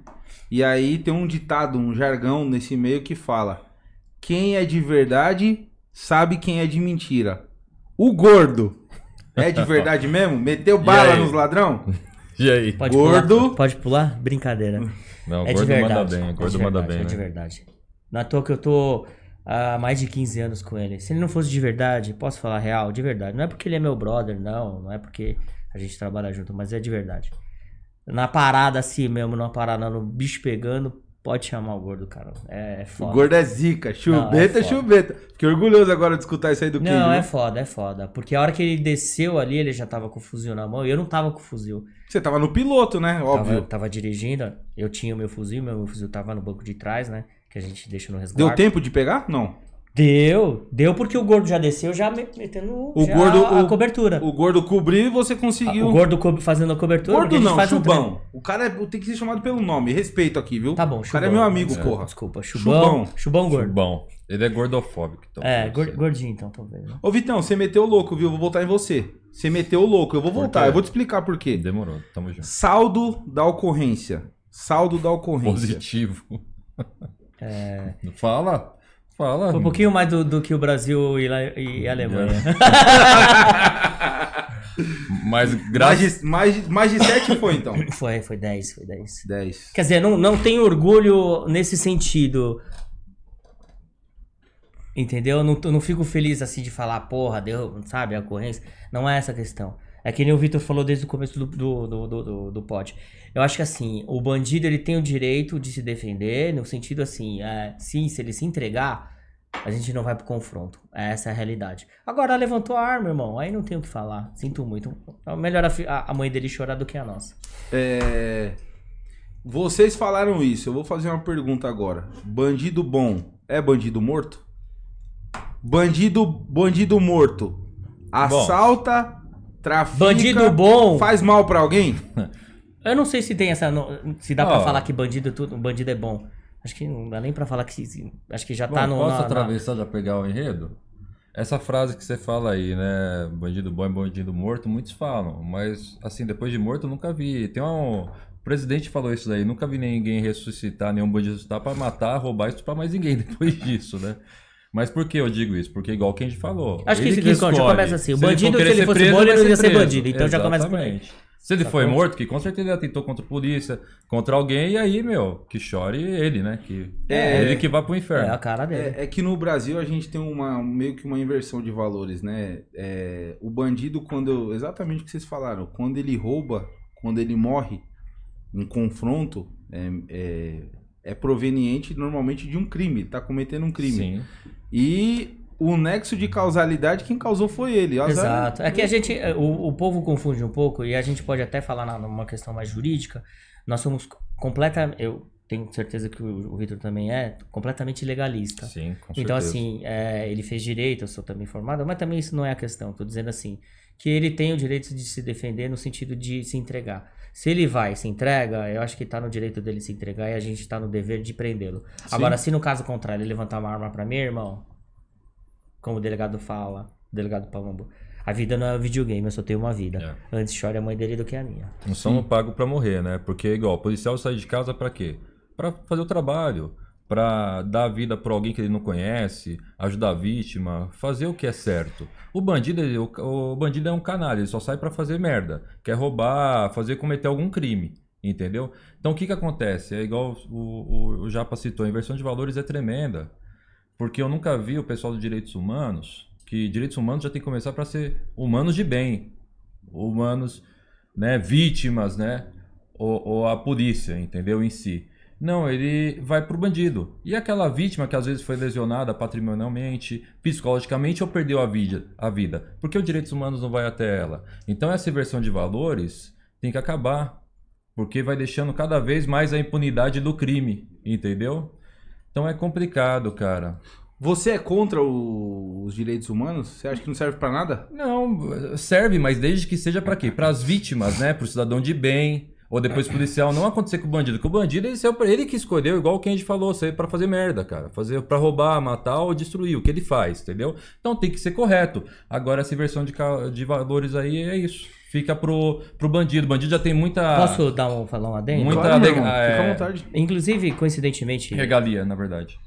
E aí tem um ditado, um jargão nesse meio que fala: quem é de verdade sabe quem é de mentira. O gordo é de verdade [LAUGHS] mesmo? Meteu bala nos ladrão? [LAUGHS] E aí? Pode Gordo. Pular? Pode pular? Brincadeira. Não, É de gordo verdade. manda bem, é gordo de manda bem, É de né? verdade. Não é à toa que eu tô há mais de 15 anos com ele. Se ele não fosse de verdade, posso falar real, de verdade. Não é porque ele é meu brother, não. Não é porque a gente trabalha junto, mas é de verdade. Na parada assim mesmo, numa parada no bicho pegando, pode chamar o gordo, cara. É, é O foda. gordo é zica. Chubeta, é foda. chubeta. Fiquei orgulhoso agora de escutar isso aí do King. Não, é viu? foda, é foda. Porque a hora que ele desceu ali, ele já tava com o fuzil na mão e eu não tava com o fuzil. Você tava no piloto, né? Óbvio. Tava, tava dirigindo, eu tinha o meu fuzil, meu fuzil tava no banco de trás, né? Que a gente deixa no resguardo. Deu tempo de pegar? Não. Deu, deu porque o gordo já desceu, já me- metendo O já gordo- a, a o- cobertura. O gordo cobriu e você conseguiu. O gordo co- fazendo a cobertura. Gordo a não, faz um chubão. O cara é- tem que ser chamado pelo nome. Respeito aqui, viu? Tá bom, O chubão. cara é meu amigo, desculpa, porra. Desculpa, chubão. Chubão, gordo. Bom, ele é gordofóbico. Então, É, gordinho então, talvez. né? Ô, Vitão, você meteu o louco, viu? Eu vou voltar em você. Você meteu o louco, eu vou voltar. Eu vou te explicar por quê. Demorou, tamo junto. Saldo da ocorrência. Saldo da ocorrência. Positivo. É. [LAUGHS] Fala, fala. Foi um pouquinho mais do, do que o Brasil e, lá- e a Alemanha. [LAUGHS] Mas Mais graças. de, mais, de- mais de sete foi, então. [LAUGHS] foi, foi 10, foi 10. 10. Quer dizer, não, não tenho orgulho nesse sentido. Entendeu? Não, não fico feliz assim de falar, porra, deu, sabe, a ocorrência. Não é essa a questão. É que nem o Vitor falou desde o começo do, do, do, do, do, do pod. Eu acho que assim, o bandido ele tem o direito de se defender, no sentido assim, é, sim, se ele se entregar, a gente não vai pro confronto. Essa é a realidade. Agora levantou a arma, irmão, aí não tem o que falar. Sinto muito. É melhor a a mãe dele chorar do que a nossa. É... Vocês falaram isso. Eu vou fazer uma pergunta agora. Bandido bom é bandido morto? Bandido, bandido morto. Assalta, trafica. Bandido bom. Faz mal pra alguém? [LAUGHS] Eu não sei se tem essa. no- Se dá Ó. pra falar que bandido é tudo, bandido é bom. Acho que não dá nem pra falar que. se- Acho que já Bom, tá no. posso na- na- atravessar já pegar o enredo? Essa frase que você fala aí, né? Bandido bom e bandido morto, muitos falam. Mas, assim, depois de morto, eu nunca vi. Tem um. O presidente falou isso daí. Nunca vi ninguém ressuscitar, nenhum bandido ressuscitar pra matar, roubar e estuprar mais ninguém [LAUGHS] depois disso, né? Mas por que eu digo isso? Porque, igual quem falou. Acho que ele esse- já escolhe. começa assim, o Se ele bandido, se ele fosse preso, bom, ele não ia ser bandido, então já começa por aí. Exatamente. Se ele foi Sacou? morto, que com certeza ele atentou contra a polícia, contra alguém, e aí, meu, que chore ele, né? Que É. ele que vai pro inferno. É a cara dele. É, é que no Brasil a gente tem uma meio que uma inversão de valores, né? É, o bandido, quando. Exatamente o que vocês falaram, quando ele rouba, quando ele morre em confronto, é, é, é proveniente normalmente de um crime. Ele tá cometendo um crime. Sim. E o nexo de causalidade, quem causou foi ele. Azar- Exato. É que a gente. O, o povo confunde um pouco, e a gente pode até falar na- numa questão mais jurídica. Nós somos completa. Eu tenho certeza que o, o Vitor também é, completamente legalista. Sim, com certeza. Então, assim, é, ele fez direito, eu sou também formado, mas também isso não é a questão. Tô dizendo assim, que ele tem o direito de se defender no sentido de se entregar. Se ele vai e se entrega, eu acho que tá no direito dele se entregar e a gente tá no dever de prendê-lo. Agora, se no caso contrário ele levantar uma arma pra mim, irmão, como o delegado fala, o delegado Palombo, a vida não é um videogame, eu só tenho uma vida. Antes chore a mãe dele do que a minha. Não somos pagos pra morrer, né? Porque, igual, o policial sai de casa pra quê? Pra fazer o trabalho. Para dar vida para alguém que ele não conhece, ajudar a vítima, fazer o que é certo. O bandido, o, o bandido é um canalha, ele só sai para fazer merda, quer roubar, fazer cometer algum crime, entendeu? Então o que que acontece? É igual o, o, o Japa citou, a inversão de valores é tremenda, porque eu nunca vi o pessoal dos direitos humanos, que direitos humanos já tem que começar para ser humanos de bem, humanos, né, vítimas, né, ou, ou a polícia, entendeu, em si. Não, ele vai pro bandido. E aquela vítima que às vezes foi lesionada patrimonialmente, psicologicamente ou perdeu a vida, a vida. Por que os direitos humanos não vai até ela? Então essa inversão de valores tem que acabar. Porque vai deixando cada vez mais a impunidade do crime, entendeu? Então é complicado, cara. Você é contra o- os direitos humanos? Você acha que não serve pra nada? Não, serve, mas desde que seja pra quê? Para as vítimas, né? Pro cidadão de bem. Ou depois policial, não acontecer com o bandido. Que o bandido, ele, saiu pra- ele que escolheu, igual o gente falou, sair pra fazer merda, cara. Fazer para roubar, matar ou destruir, o que ele faz, entendeu? Então tem que ser correto. Agora essa inversão de, de valores aí é isso. Fica pro, pro bandido. O bandido já tem muita Posso dar um, falar um adendo? Muita Claro, é- Fica à vontade. Inclusive, coincidentemente. regalia, na verdade.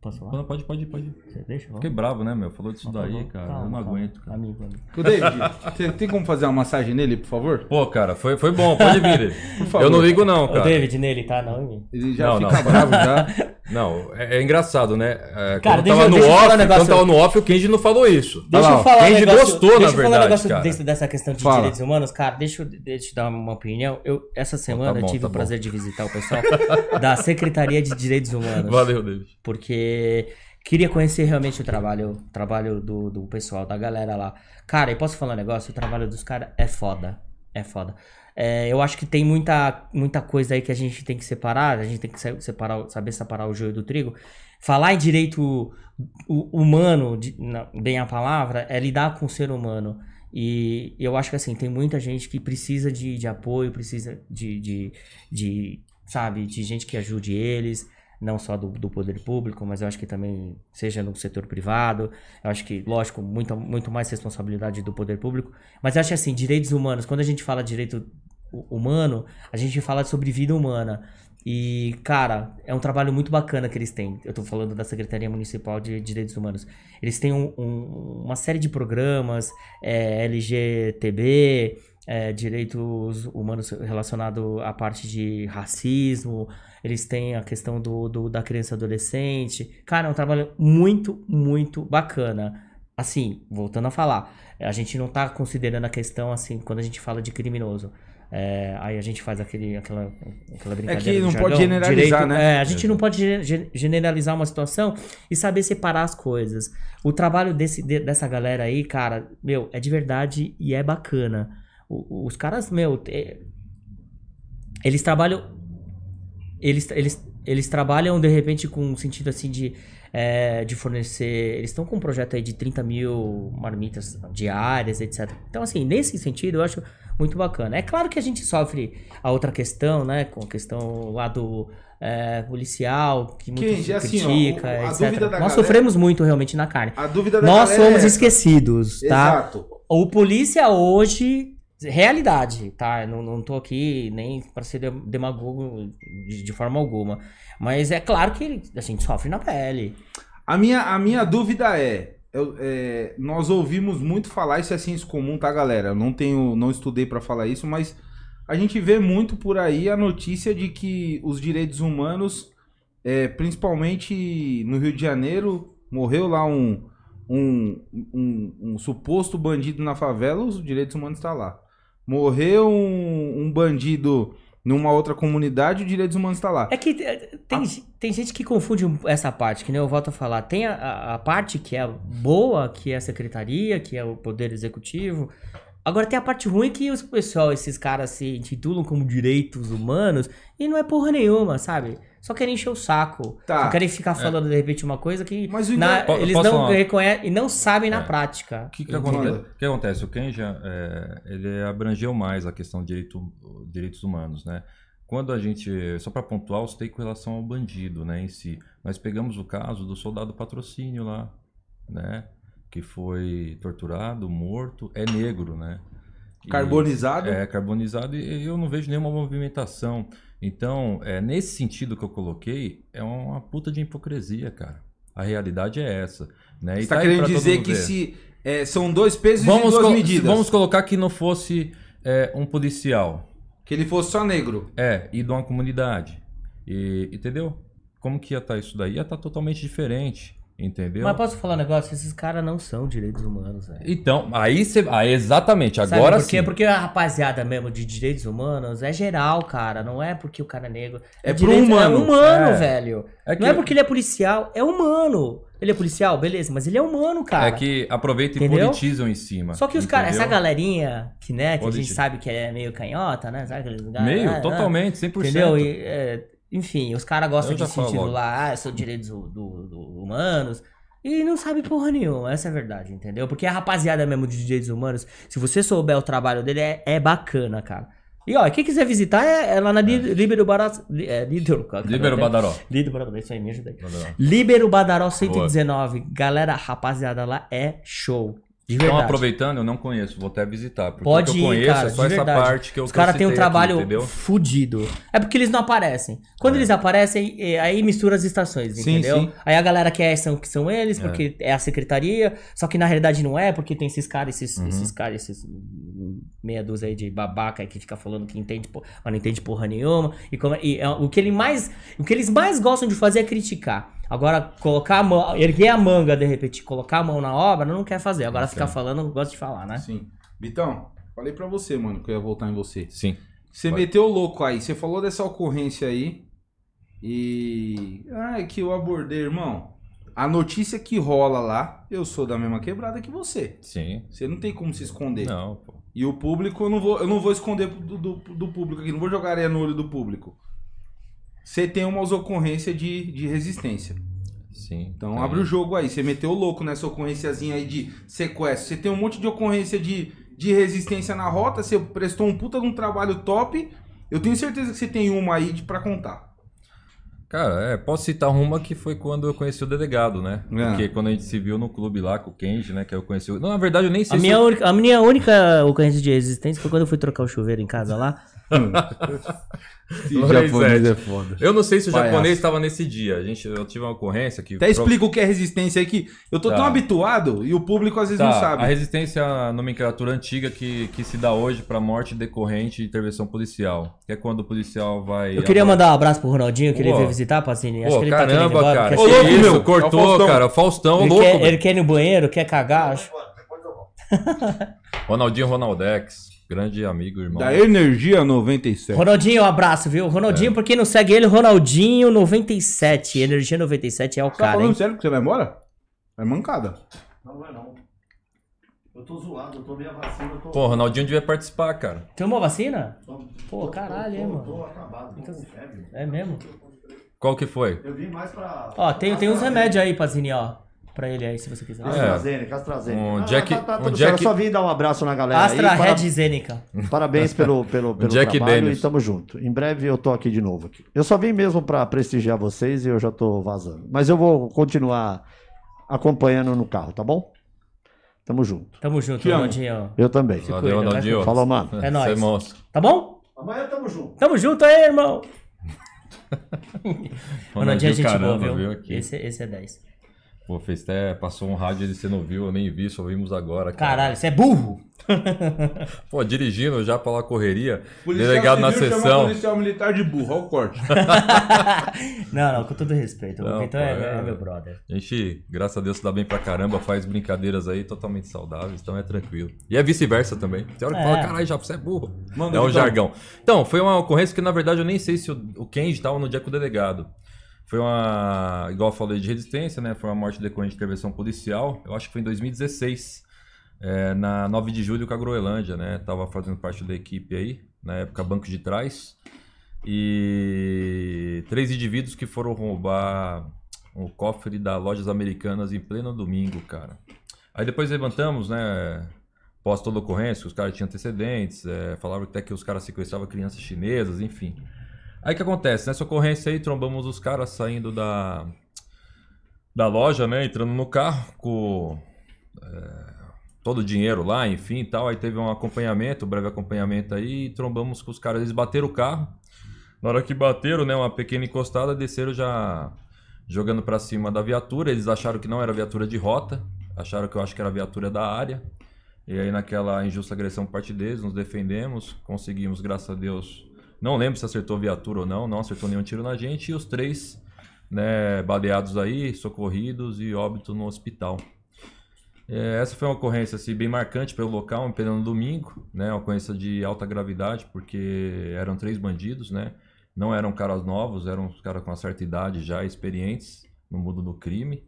Posso falar? Pode, pode, pode. pode. Você deixa? Fiquei bravo, né, meu? Falou disso Tá daí, cara. Calma, eu não calma. aguento, cara. Amigo, amigo. Ô, David, [LAUGHS] você tem como fazer uma massagem nele, por favor? Pô, cara, foi, foi bom, pode vir. [LAUGHS] favor. eu não ligo, não, O cara. David nele, tá? Não, mim. Ele já Não, fica não. bravo já. [LAUGHS] Não, é, é engraçado, né? É, Cara, quando deixa tava eu- no deixa off, negócio. quando tava no off, o Kenji não falou isso. Deixa eu falar um Kenji negócio, gostou, deixa na eu falar um verdade, negócio cara. desse- dessa questão de Fala. direitos humanos. Cara, deixa eu, deixa eu dar uma opinião. Eu, essa semana bom, eu tive tá o bom. prazer de visitar o pessoal da Secretaria de Direitos Humanos. Valeu, David. Porque queria conhecer realmente o trabalho, o trabalho do, do pessoal, da galera lá. Cara, e posso falar um negócio? O trabalho dos caras é foda. É foda. É, eu acho que tem muita, muita coisa aí que a gente tem que separar. A gente tem que se- separar, saber separar o joio do trigo. Falar em direito hu- humano, bem a palavra, é lidar com o ser humano. E eu acho que assim, tem muita gente que precisa de, de apoio, precisa de, de, de, sabe, de gente que ajude eles não só do, do poder público, mas eu acho que também seja no setor privado. Eu acho que, lógico, muito, muito mais responsabilidade do poder público. Mas eu acho assim, direitos humanos, quando a gente fala direito hu- humano, a gente fala sobre vida humana. E, cara, é um trabalho muito bacana que eles têm. Eu tô falando da Secretaria Municipal de Direitos Humanos. Eles têm um- um- uma série de programas, é, LGTB, é, direitos humanos relacionado à parte de racismo, eles têm a questão do, do- da criança adolescente. Cara, é um trabalho muito, muito bacana. Assim, voltando a falar, a gente não tá considerando a questão assim, quando a gente fala de criminoso. É, aí a gente faz aquele, aquela, aquela brincadeira. É não do pode generalizar, né? É, a gente não pode ge- ge- generalizar uma situação e saber separar as coisas. O trabalho desse, de- dessa galera aí, cara, meu, é de verdade e é bacana. Os caras, meu, é- eles trabalham. Eles, eles, eles trabalham de repente com um sentido assim de, é, de fornecer. Eles estão com um projeto aí de 30 mil marmitas diárias, etc. Então, assim, nesse sentido, eu acho muito bacana. É claro que a gente sofre a outra questão, né? Com a questão lá do é, policial, que muito Que, assim, critica, etc. Nós galera- sofremos muito realmente na carne. A dúvida da Nós somos é esquecidos, tá? Exato. O polícia hoje, realidade, tá? Não, não tô aqui nem para ser de- demagogo de, de forma alguma. Mas é claro que a gente sofre na pele. A minha, a minha dúvida é, eu- é, nós ouvimos muito falar, isso é ciência comum, tá, galera? Eu não tenho, não estudei pra falar isso, mas a gente vê muito por aí a notícia de que os direitos humanos, é, principalmente no Rio de Janeiro, morreu lá um, um, um, um suposto bandido na favela, os direitos humanos estão lá. Morreu um, um bandido numa outra comunidade, os direitos humanos estão lá. É que eh, tem, tem gente que confunde essa parte, que nem eu volto a falar. Tem a, a- a parte que é boa, que é a secretaria, que é o poder executivo. Agora tem a parte ruim que os pessoal, esses caras se intitulam como direitos humanos e não é porra nenhuma, sabe? Só querem encher o saco. Tá. Só querem ficar falando de repente uma coisa que Mas o na- Po- eles não falar? reconhecem e não sabem na É. prática. O que, que, Entendeu? acontece? O que acontece? O Kenji, é, ele abrangeu mais a questão de direito, direitos humanos, né? Quando a gente, só para pontuar, eu citei com relação ao bandido, né, em si. Nós pegamos o caso do soldado patrocínio lá, né, que foi torturado, morto, é negro, né? E- Carbonizado? É, carbonizado e eu não vejo nenhuma movimentação. Então, é, nesse sentido que eu coloquei, é uma puta de hipocrisia, cara. A realidade é essa. Né? Você E tá tá querendo dizer que ver. se é, são dois pesos e Vamos, duas colo- medidas. vamos colocar que não fosse é, um policial. Que ele fosse só negro. É, e de uma comunidade. E, entendeu? Como que ia estar isso daí? Ia estar totalmente diferente. Entendeu? Mas posso falar um negócio? Esses caras não são direitos humanos, velho. Então, aí você. Ah, exatamente, Sabe agora por quê? sim. Porque a rapaziada mesmo de direitos humanos é geral, cara. Não é porque o cara é negro. É pro direito- humano. É humano, É. velho. É que- Não é porque ele é policial, é humano. Ele é policial, beleza, mas ele é humano, cara. É que aproveitam e Entendeu? politizam em cima. Só que os caras, essa galerinha que, né, que a gente sabe que é meio canhota, né? Sabe aqueles Meio, né, totalmente, 100%. Entendeu? E, é, enfim, os caras gostam de lá, ah, são direitos do- do- do- humanos. E não sabe porra nenhuma, essa é a verdade, entendeu? Porque a rapaziada mesmo de direitos humanos, se você souber o trabalho dele, é, é bacana, cara. E ó, quem quiser visitar é, é lá na Líbero Badaró. Líbero? Badaró. Líbero Badaró, isso aí, me ajuda aí. Líbero Badaró 119. Galera, rapaziada, lá é show. De Então, verdade. aproveitando, eu não conheço, vou até visitar. Porque Pode o que eu ir, conheço cara, é só de essa verdade. parte que eu Os caras têm um aqui, trabalho entendeu? fudido. É porque eles não aparecem. Quando eles aparecem, eh, aí mistura as estações, Sim, entendeu? sim. Aí a galera quer são que são eles, porque é. a secretaria, só que na realidade não é, porque tem esses caras, esses, Uhum. esses caras, esses meia dúzia aí de babaca que fica falando que entende, mas não entende porra nenhuma. E, como, e é, o que ele mais, o que eles mais gostam de fazer é criticar. Agora, colocar a mão, erguer a manga de repente, colocar a mão na obra, não quer fazer. Agora Não ficar quer. falando, gosta de falar, né? Sim. Vitão, falei pra você, mano, que eu ia voltar em você. Sim. Você Vai. meteu o louco aí, você falou dessa ocorrência aí. E. Ah, é que eu abordei, irmão. A notícia que rola lá, eu sou da mesma quebrada que você. Sim. Você não tem como se esconder. Não, pô. E o público, eu não vou, eu não vou esconder do, do, do público aqui, não vou jogar areia no olho do público. Você tem umas ocorrências de, de resistência. Sim. Então abre o jogo aí. Você meteu o louco nessa ocorrênciazinha aí de sequestro. Você tem um monte de ocorrência de, de resistência na rota. Você prestou um puta de um trabalho top. Eu tenho certeza que você tem uma aí de, pra contar. Cara, é, posso citar uma que foi quando eu conheci o delegado, né? É. Porque quando a gente se viu no clube lá com o Kenji, né? Que eu conheci. o- Não, na verdade, eu nem sei A se. minha, única, a minha única ocorrência de resistência foi quando eu fui trocar o chuveiro em casa lá. [LAUGHS] Lorenzetti. é foda. Eu não sei se o Palhaço. japonês estava nesse dia. A gente, eu tive uma ocorrência que. Até explica o que é resistência aí que eu tô Tá. tão habituado e o público às vezes não Tá, sabe. a resistência é a nomenclatura antiga que, que se dá hoje para morte decorrente de intervenção policial. Que é quando o policial vai. Eu queria mandar um abraço pro Ronaldinho, que ele Pô. veio visitar, Pacini. Acho Pô, que ele tá querendo caramba, embora, cara. Ô, Que ser- louco, isso, meu. É cortou, Faustão. cara. Faustão, ele, louco. quer, ele quer ir no banheiro, quer cagar. acho- [LAUGHS] [LAUGHS] Ronaldinho Ronaldex. Grande amigo, irmão. Da Energia 97. Ronaldinho, um abraço, viu? É. Ronaldinho, por quem não segue ele, Ronaldinho 97. Energia 97 é o Você tá cara, falando hein? sério que você vai embora? É mancada. Não, não é não. Eu tô zoado, eu tomei a vacina, eu tô. Pô, Ronaldinho devia participar, cara. Tomou vacina? tô- Pô, tô- caralho, tô- hein, mano? Tô acabado, tô com febre. É mesmo? Qual que foi? Eu vim mais pra. Ó, tem, tem uns remédios aí, Pacini, ó. Pra ele aí, se você quiser. É. AstraZeneca, AstraZeneca. Um Ah, Jack- tá, tá um tudo Jack-. Eu só vim dar um abraço na galera. Astra aí, para- Red Zeneca. Parabéns pelo, pelo, pelo Jack trabalho Daniels. e tamo junto. Em breve eu tô aqui de novo. Aqui. Eu só vim mesmo pra prestigiar vocês e eu já tô vazando. Mas eu vou continuar acompanhando no carro, tá bom? Tamo junto. Tamo junto. Ronaldinho. Eu também. Se Valeu, Ronaldinho. Falou, mano. É nóis. É. Tá bom? Amanhã tamo junto. Tamo junto aí, irmão. [LAUGHS] Ronaldinho é gente caramba, boa, viu? Esse, esse é 10. Pô, fez até, passou um rádio ele você não viu, eu nem vi, só vimos agora. cara. Caralho, você é burro. [LAUGHS] Pô, dirigindo já pra lá correria, Policial delegado na sessão. policial militar de burro, olha o corte. [LAUGHS] não, não, com todo respeito. Não, o Vitor pô, é, é- é meu brother. A gente, graças a Deus, se dá bem pra caramba, faz brincadeiras aí totalmente saudáveis, então é tranquilo. E é vice-versa também. Tem hora que É. fala, caralho, já você é burro. Manda, é um Vitão. jargão. Então, foi uma ocorrência que, na verdade, eu nem sei se o, o Kenji tava no dia com o delegado. Foi uma, igual eu falei, de resistência, né? Foi uma morte decorrente de intervenção policial. Eu acho que foi em 2016, é, na 9 de julho com a Groenlândia, né? Tava fazendo parte da equipe aí, na época, banco de trás. E três indivíduos que foram roubar o cofre da Lojas Americanas em pleno domingo, cara. Aí depois levantamos, né? Pós toda ocorrência, os caras tinham antecedentes, é, falavam até que os caras sequestravam crianças chinesas, enfim. Aí o que acontece? Nessa ocorrência aí, trombamos os caras saindo da, da loja, né? Entrando no carro com. é, todo o dinheiro lá, enfim e tal. Aí teve um acompanhamento, um breve acompanhamento aí, e trombamos com os caras. Eles bateram o carro. Na hora que bateram, né, uma pequena encostada, desceram já jogando pra cima da viatura. Eles acharam que não era viatura de rota, acharam que eu acho que era viatura da área. E aí, naquela injusta agressão por parte deles, nos defendemos, conseguimos, graças a Deus. Não lembro se acertou viatura ou não, não acertou nenhum tiro na gente. E os três, né, baleados aí, socorridos e óbito no hospital. É, essa foi uma ocorrência assim, bem marcante pelo local, um no domingo, né, uma ocorrência de alta gravidade, porque eram três bandidos, né, não eram caras novos, eram caras com uma certa idade já, experientes no mundo do crime.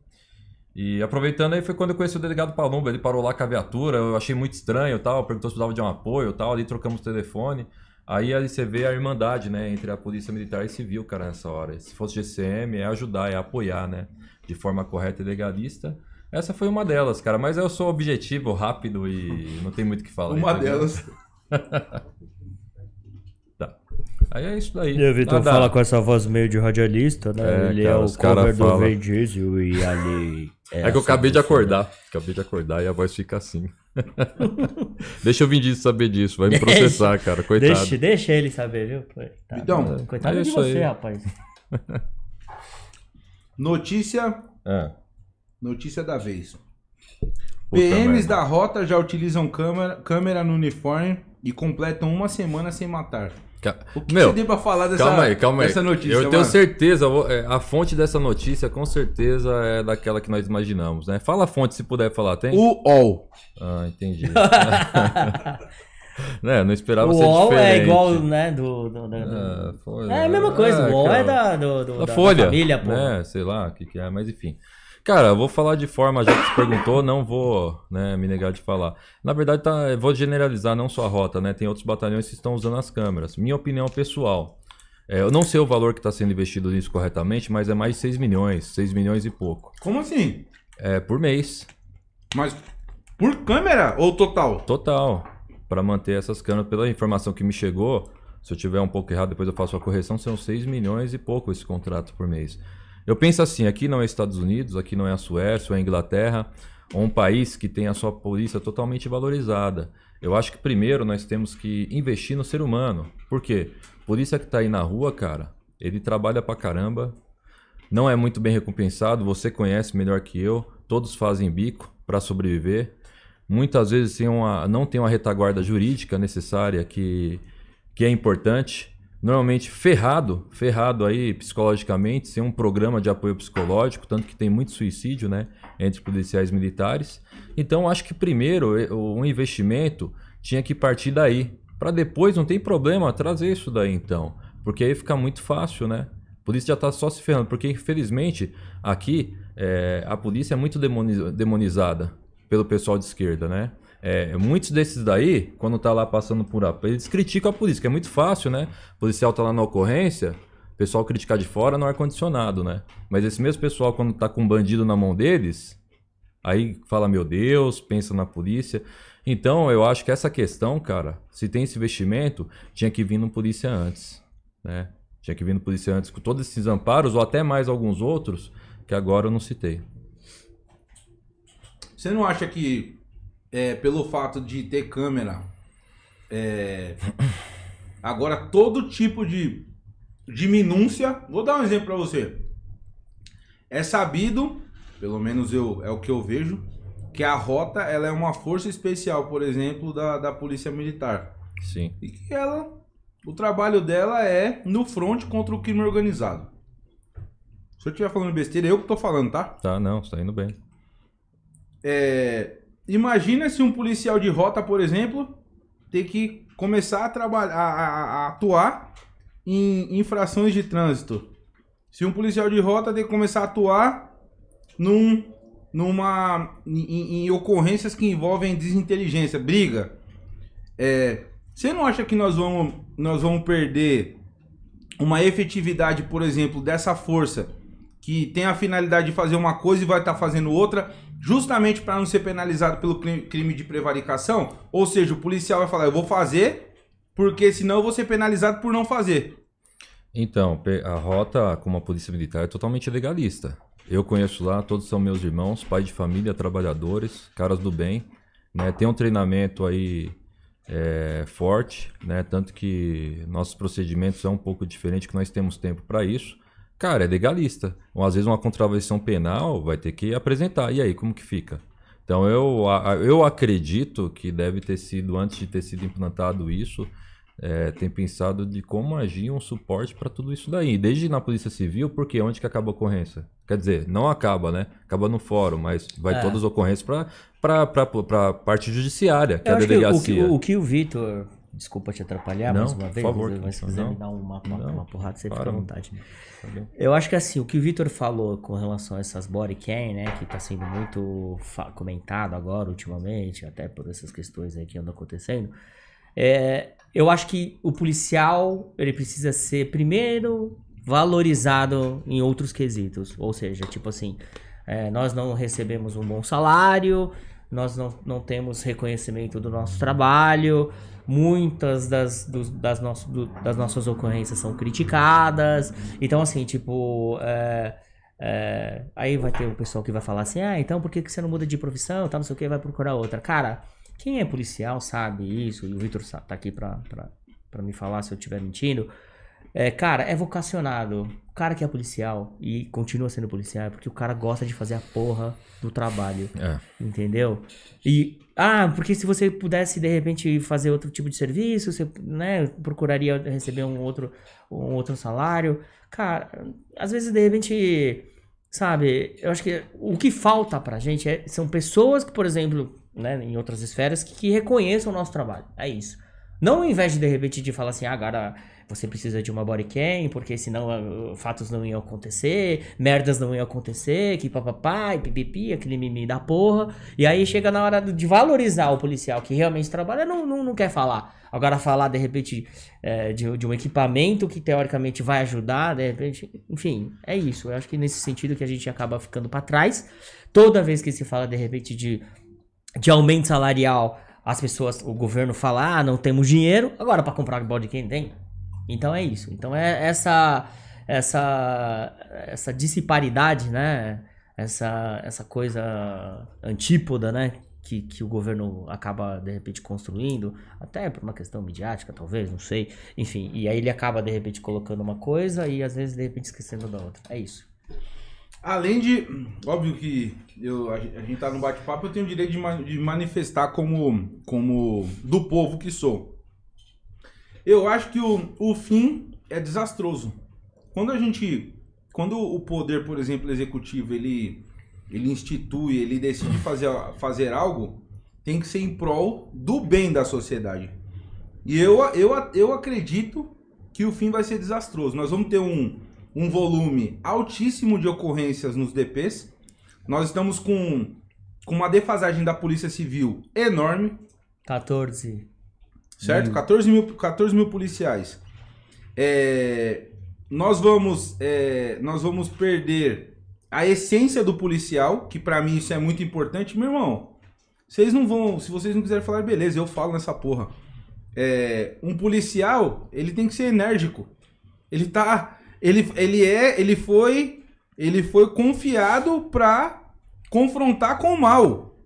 E aproveitando aí foi quando eu conheci o delegado Palumba, ele parou lá com a viatura, eu achei muito estranho tal, perguntou se precisava de um apoio tal, ali trocamos o telefone. Aí, aí você vê a irmandade, né, entre a polícia militar e civil, cara, nessa hora. Se fosse GCM, é ajudar, é apoiar, né, de forma correta e legalista. Essa foi uma delas, cara, mas eu sou objetivo, rápido e [LAUGHS] não tem muito o que falar. Uma entendeu? delas. [LAUGHS] Tá. Aí é isso daí. E o Vitor fala com essa voz meio de radialista, né? É, Ele cara, é o cover do fala. Vin Diesel e [LAUGHS] ali... É, que eu acabei de acordar. Acabei de acordar e a voz fica assim. [LAUGHS] Deixa eu vir disso saber disso. Vai me [LAUGHS] processar, cara. Coitado. Deixa, deixa ele saber, viu? Coitado, Então, Coitado é de você, aí. rapaz. [LAUGHS] Notícia, É. notícia da vez. Puta PMs merda. da rota já utilizam câmera, câmera no uniforme e completam uma semana sem matar. O que Meu, você tem pra falar dessa, calma aí, calma aí. dessa notícia? eu tenho mano? certeza, eu vou- é, a fonte dessa notícia com certeza é daquela que nós imaginamos, né? Fala a fonte se puder falar, tem? O UOL. Ah, entendi. [LAUGHS] [LAUGHS] né, não esperava o ser UOL diferente. é igual, né, do... do- do- foi- É a mesma coisa, o UOL é da, do, do- da, da, Folha, da família, pô. né? Sei lá o que, que é, mas enfim. Cara, eu vou falar de forma, já que você perguntou, não vou né, me negar de falar. Na verdade, tá, vou generalizar não só a rota, né? Tem outros batalhões que estão usando as câmeras. Minha opinião pessoal. é, eu não sei o valor que está sendo investido nisso corretamente, mas é mais de 6 milhões, 6 milhões e pouco. Como assim? É por mês, Mas por câmera ou total? total. Para manter essas câmeras, pela informação que me chegou, se eu tiver um pouco errado, depois eu faço a correção, são 6 milhões e pouco esse contrato por mês. Eu penso assim, aqui não é Estados Unidos, aqui não é a Suécia ou a Inglaterra, ou um país que tem a sua polícia totalmente valorizada. Eu acho que primeiro nós temos que investir no ser humano. Por quê? Polícia que tá aí na rua, cara, ele trabalha pra caramba, não é muito bem recompensado, você conhece melhor que eu, todos fazem bico para sobreviver. Muitas vezes tem uma, não tem uma retaguarda jurídica necessária que, que é importante. Normalmente ferrado, ferrado aí psicologicamente, sem um programa de apoio psicológico, tanto que tem muito suicídio, né, entre policiais militares. Então acho que primeiro eh, o investimento tinha que partir daí, para depois não tem problema trazer isso daí então, porque aí fica muito fácil, né? A polícia já está só se ferrando, porque infelizmente aqui eh, a polícia é muito demoni- demonizada pelo pessoal de esquerda, né? É, muitos desses daí, quando tá lá passando por a, eles criticam a polícia, que é muito fácil, né? O policial tá lá na ocorrência, o pessoal criticar de fora no ar-condicionado, né? Mas esse mesmo pessoal, quando tá com um bandido na mão deles, aí fala, meu Deus, pensa na polícia. Então, eu acho que essa questão, cara, se tem esse investimento, tinha que vir no polícia antes, né? Tinha que vir no polícia antes com todos esses amparos, ou até mais alguns outros, que agora eu não citei. Você não acha que é, pelo fato de ter câmera, é, agora todo tipo de, de minúcia, vou dar um exemplo pra você. É sabido, pelo menos eu é o que eu vejo, que a rota ela é uma força especial, por exemplo, da, da polícia militar. Sim. E que ela, o trabalho dela é no front contra o crime organizado. Se eu estiver falando besteira, eu que tô falando, tá? Tá, não, está indo bem. É, imagina se um policial de rota, por exemplo, ter que começar a trabalhar, a, a- atuar em infrações de trânsito. Se um policial de rota ter que começar a atuar num, numa, em, em ocorrências que envolvem desinteligência, briga. É, você não acha que nós vamos, nós vamos perder uma efetividade, por exemplo, dessa força que tem a finalidade de fazer uma coisa e vai estar fazendo outra, justamente para não ser penalizado pelo cri- crime de prevaricação? Ou seja, o policial vai falar, eu vou fazer, porque senão eu vou ser penalizado por não fazer. Então, a rota como a polícia militar é totalmente legalista. Eu conheço lá, todos são meus irmãos, pai de família, trabalhadores, caras do bem. né? Tem um treinamento aí é, forte, né? Tanto que nossos procedimentos são um pouco diferentes, que nós temos tempo para isso. Cara, é legalista. Ou, às vezes uma contravenção penal vai ter que apresentar. E aí, como que fica? Então eu, eu acredito que deve ter sido, antes de ter sido implantado isso, é, tem pensado de como agir um suporte para tudo isso daí. Desde na Polícia Civil, porque onde que acaba a ocorrência? Quer dizer, não acaba, né? Acaba no fórum, mas vai É. todas as ocorrências para a parte judiciária, que é Eu a acho que o delegacia. o, o que o Vitor. Desculpa te atrapalhar Não, mais uma por vez, favor, mas se não. quiser me dar uma, uma, Não, uma porrada, você fica à vontade. Tá? Eu acho que assim, o que o Vitor falou com relação a essas body cam, né, que tá sendo muito comentado agora ultimamente, até por essas questões aí que andam acontecendo, é, eu acho que o policial, ele precisa ser primeiro valorizado em outros quesitos, ou seja, tipo assim, é, nós não recebemos um bom salário, nós não, não temos reconhecimento do nosso trabalho, muitas das, dos- das, nosso- do- das nossas ocorrências são criticadas. Então, assim, tipo. é, é, aí vai ter o pessoal que vai falar assim: ah, então por que, que você não muda de profissão? Tá, não sei o que, vai procurar outra. Cara, quem é policial sabe isso, e o Vitor tá aqui pra, pra, pra me falar se eu estiver mentindo. É, cara, é vocacionado. O cara que é policial e continua sendo policial é porque o cara gosta de fazer a porra do trabalho. É. Entendeu? E. Ah, porque se você pudesse de repente fazer outro tipo de serviço, você né, procuraria receber um outro, um outro salário. Cara, às vezes de repente. Sabe, eu acho que o que falta pra gente é- são pessoas que, por exemplo, né, em outras esferas, que, que reconheçam o nosso trabalho. É isso. Não ao invés de de repente de falar assim, ah, agora você precisa de uma body cam, porque senão ah, fatos não iam acontecer, merdas não iam acontecer, que papapá, e pipipi, aquele mimi da porra. E aí chega na hora de valorizar o policial que realmente trabalha, não, não, não quer falar. Agora falar, de repente, é, de, de um equipamento que teoricamente vai ajudar, de repente, enfim, é isso. Eu acho que nesse sentido que a gente acaba ficando pra trás. Toda vez que se fala, de repente, de, de aumento salarial, as pessoas, o governo fala, ah, não temos dinheiro, agora pra comprar body quem tem. Então é isso. Então é essa essa essa disparidade, né? Essa essa coisa antípoda, né? Que, que o governo acaba de repente construindo, até por uma questão midiática, talvez, não sei. Enfim, e aí ele acaba de repente colocando uma coisa e às vezes de repente esquecendo da outra. É isso. Além de. Óbvio que eu, a, gente- tá no bate-papo, eu tenho o direito de, de manifestar como, como do povo que sou. Eu acho que o, o fim é desastroso. Quando a gente. Quando o poder, por exemplo, executivo, ele, ele institui, ele decide fazer, fazer algo, tem que ser em prol do bem da sociedade. E eu, eu, eu acredito que o fim vai ser desastroso. Nós vamos ter um, um volume altíssimo de ocorrências nos DPs. Nós estamos com, com uma defasagem da Polícia Civil enorme, 14. certo? 14, mil, 14 mil policiais. É, nós, vamos, é, nós vamos perder a essência do policial, que pra mim isso é muito importante. Meu irmão, vocês não vão. Se vocês não quiserem falar, beleza, eu falo nessa porra. É, um policial, ele tem que ser enérgico. Ele tá. Ele, ele é. Ele foi. Ele foi confiado pra confrontar com o mal.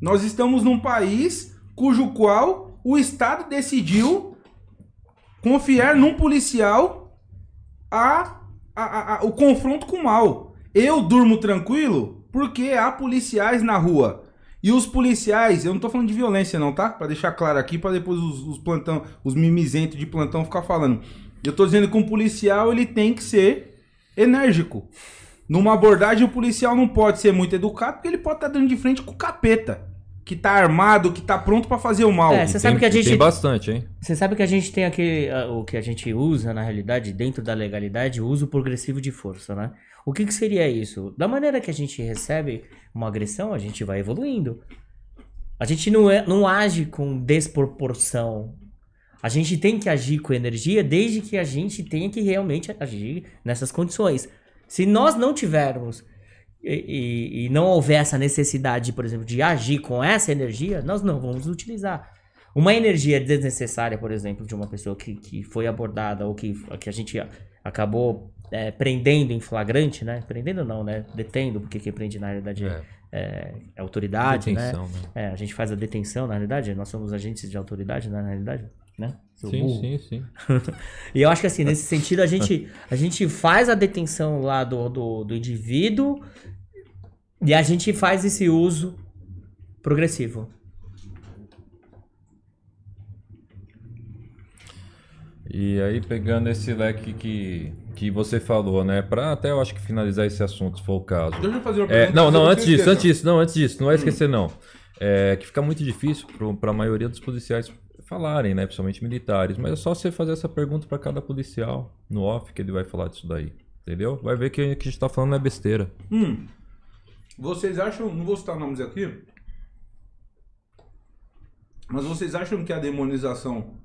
Nós estamos num país cujo qual o Estado decidiu confiar num policial a, a- a- a- o confronto com o mal. Eu durmo tranquilo porque há policiais na rua. E os policiais, eu não tô falando de violência não, tá? Pra deixar claro aqui, pra depois os, os plantão, os mimizentos de plantão ficar falando. Eu tô dizendo que um policial, ele tem que ser enérgico. Numa abordagem, o policial não pode ser muito educado, porque ele pode estar dando de frente com o capeta. Que tá armado, que tá pronto pra fazer o mal. É, você sabe Tem- que a gente- Tem bastante, hein? Você sabe que a gente tem aquele. ah, O que a gente usa, na realidade, dentro da legalidade, o uso progressivo de força, né? O que, que seria isso? Da maneira que a gente recebe uma agressão, a gente vai evoluindo. A gente não, é, não age com desproporção. A gente tem que agir com energia desde que a gente tenha que realmente agir nessas condições. Se nós não tivermos e, e- e não houver essa necessidade, por exemplo, de agir com essa energia, nós não vamos utilizar. Uma energia desnecessária, por exemplo, de uma pessoa que, que foi abordada ou que, que a gente acabou é, prendendo em flagrante, né? Prendendo não, né? Detendo, porque quem prende na realidade é, é, é autoridade, né? Detenção, né? É, a gente faz a detenção, na realidade, nós somos agentes de autoridade, na realidade, né? Seu Sim, burro. sim, sim. [LAUGHS] E eu acho que assim, nesse sentido, a gente, a gente faz a detenção lá do, do, do indivíduo e a gente faz esse uso progressivo. E aí, pegando esse leque que, que você falou, né? Pra até eu acho que finalizar esse assunto, se for o caso. Deixa eu fazer uma É, pergunta. não, não, você antes disso, antes disso, não, antes disso, não vai esquecer, não. É que fica muito difícil para a maioria dos policiais falarem, né? Principalmente militares. Mas é só você fazer essa pergunta para cada policial no off que ele vai falar disso daí. Entendeu? Vai ver que o que a gente tá falando é besteira. Hum. Vocês acham, não vou citar nomes aqui, mas vocês acham que a demonização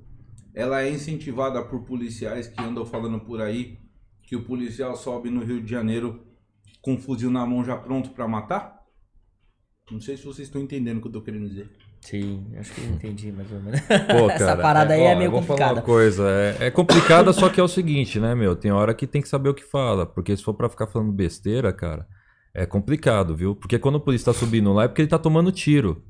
ela é incentivada por policiais que andam falando por aí que o policial sobe no Rio de Janeiro com um fuzil na mão já pronto pra matar? Não sei se vocês estão entendendo o que eu tô querendo dizer. Sim, acho que eu entendi mais ou menos. Pô, [LAUGHS] cara, Essa parada aí ó, é meio eu vou falar complicada. uma coisa, é, é complicada, só que é o seguinte, né, meu? Tem hora que tem que saber o que fala, porque se for pra ficar falando besteira, cara, é complicado, viu? Porque quando o polícia tá subindo lá é porque ele tá tomando tiro.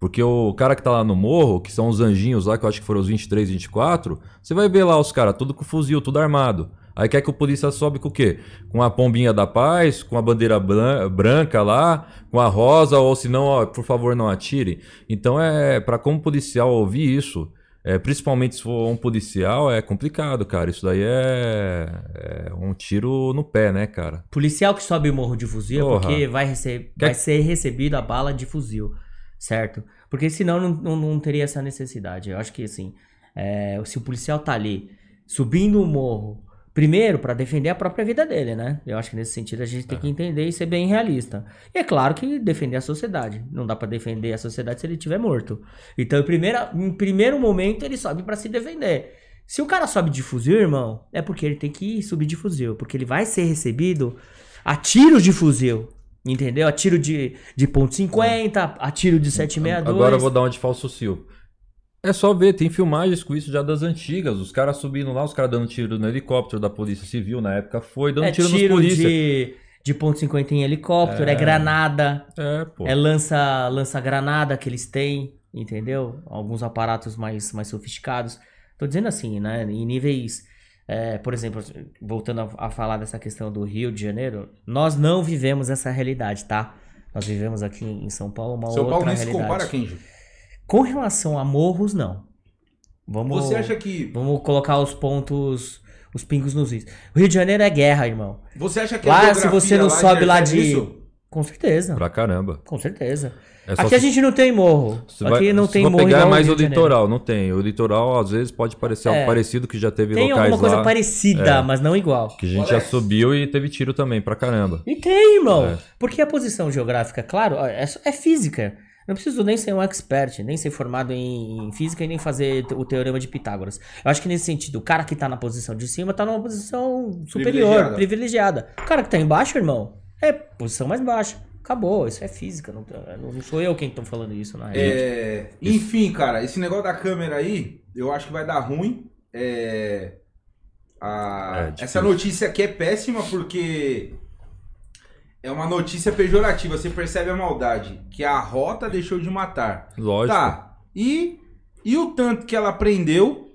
Porque o cara que tá lá no morro, que são os anjinhos lá, que eu acho que foram os 23, 24, você vai ver lá os caras, tudo com fuzil, tudo armado. Aí quer que o polícia sobe com o quê? Com a pombinha da paz, com a bandeira bran- branca lá, com a rosa, ou se não, ó, por favor, não atire. Então é, pra como policial ouvir isso, é, principalmente se for um policial, é complicado, cara. Isso daí é, é um tiro no pé, né, cara? Policial que sobe o morro de fuzil é Porra. porque vai, rece- vai ser recebido a bala de fuzil, certo? Porque senão não, não, não teria essa necessidade. Eu acho que assim, é, se o policial tá ali subindo o morro, primeiro para defender a própria vida dele, né? Eu acho que nesse sentido a gente tem que entender e ser bem realista. E é claro que defender a sociedade. Não dá pra defender a sociedade se ele estiver morto. Então, em, primeira, em primeiro momento, ele sobe pra se defender. Se o cara sobe de fuzil, irmão, é porque ele tem que subir de fuzil. Porque ele vai ser recebido a tiros de fuzil. Entendeu? A tiro de, de ponto .50, a tiro de 762. Agora eu vou dar uma de falso sil. É só ver, tem filmagens com isso já das antigas. Os caras subindo lá, os caras dando tiro no helicóptero da Polícia Civil, na época foi, dando é tiro, tiro, nos polícia. de, de ponto .50 em helicóptero, é, É. granada, É, pô. é lança, lança granada que eles têm, entendeu? Alguns aparatos mais, mais sofisticados. Tô dizendo assim, né? Em níveis... é, por exemplo, voltando a, a falar dessa questão do Rio de Janeiro, nós não vivemos essa realidade, tá? Nós vivemos aqui em São Paulo uma São outra Paulo nem se realidade. compara, Kenji. Com relação a morros, não. Vamos, Você acha que vamos colocar os pontos, os pingos nos is. O Rio de Janeiro é guerra, irmão. você acha que a Lá, se você não sobe lá interfere de. nisso? Com certeza. Pra caramba. Com certeza. É Aqui a gente não tem morro. se Aqui vai- não tem morro. pegar mais o litoral, não tem. O litoral às vezes pode parecer algo É. parecido que já teve Tem locais alguma coisa lá parecida, É. mas não igual. que a gente já subiu e teve tiro também pra caramba. E tem, irmão. É. Porque a posição geográfica, claro, é, é física. Não preciso nem ser um expert, nem ser formado em, em física e nem fazer o teorema de Pitágoras. Eu acho que nesse sentido, o cara que tá na posição de cima tá numa posição superior, Privilegiada. privilegiada. O cara que tá embaixo, irmão, é posição mais baixa. Acabou, isso é física. Não, não sou eu quem tô falando isso, na realidade. É, enfim, cara, esse negócio da câmera aí, eu acho que vai dar ruim. É, a- É, essa notícia aqui é péssima porque é uma notícia pejorativa. Você percebe a maldade. Que a rota deixou de matar. Lógico. Tá. E, e o tanto que ela prendeu,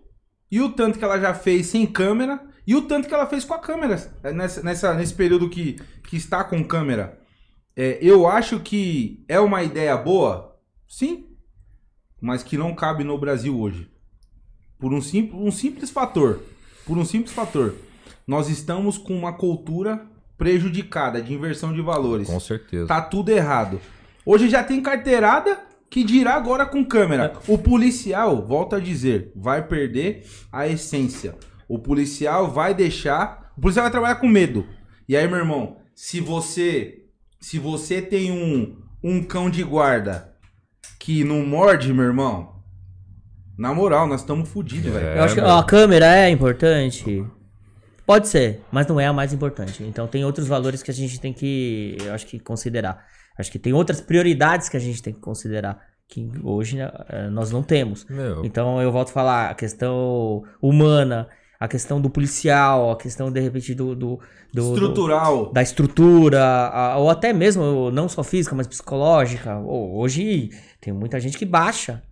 e o tanto que ela já fez sem câmera, e o tanto que ela fez com a câmera é, nessa, nessa- nesse período que, que está com câmera. É, eu acho que é uma ideia boa, sim, mas que não cabe no Brasil hoje. Por um, sim, um simples fator. Por um simples fator. Nós estamos com uma cultura prejudicada de inversão de valores. Com certeza. Tá tudo errado. Hoje já tem carteirada que dirá agora com câmera. O policial, volta a dizer, vai perder a essência. O policial vai deixar. O policial vai trabalhar com medo. E aí, meu irmão, se você. Se você tem um, um cão de guarda que não morde, meu irmão. Na moral, nós estamos fodidos, velho. É, Eu acho que a câmera é importante. Pode ser, mas não é a mais importante. Então tem outros valores que a gente tem que, eu acho que considerar. Acho que tem outras prioridades que a gente tem que considerar que hoje né, eh, nós não temos. Meu, Então eu volto a falar a questão humana, a questão do policial, a questão, de repente, do. do, do- do- Estrutural. da estrutura, a- ou até mesmo, não só física, mas psicológica. Hoje tem muita gente que baixa.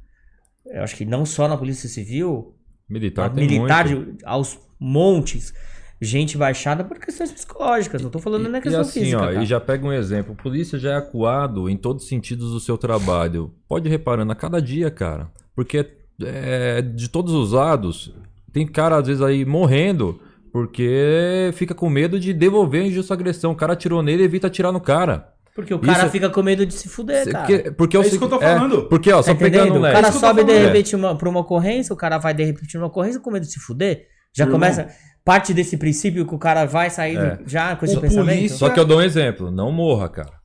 Eu acho que não só na Polícia Civil, Militar militar de- aos montes, gente baixada por questões psicológicas. Não tô falando nem na E questão assim, física. ó, cara. e já pega um exemplo. O polícia já é acuado em todos os sentidos do seu trabalho. Pode ir reparando a cada dia, cara. Porque é, de todos os lados, tem cara às vezes aí morrendo porque fica com medo de devolver a injusta agressão. O cara atirou nele e evita atirar no cara. Porque o cara Isso- fica com medo de se fuder, cara. Porque, porque É isso que eu tô falando. porque, ó, Tá só pegando entendendo? um O cara tô sobe de repente uma, pra uma ocorrência, o cara vai de repente numa ocorrência com medo de se fuder. Já Irmão. começa. Parte desse princípio que o cara vai sair É. já com esse O pensamento. polícia- Só que eu dou um exemplo. Não morra, cara.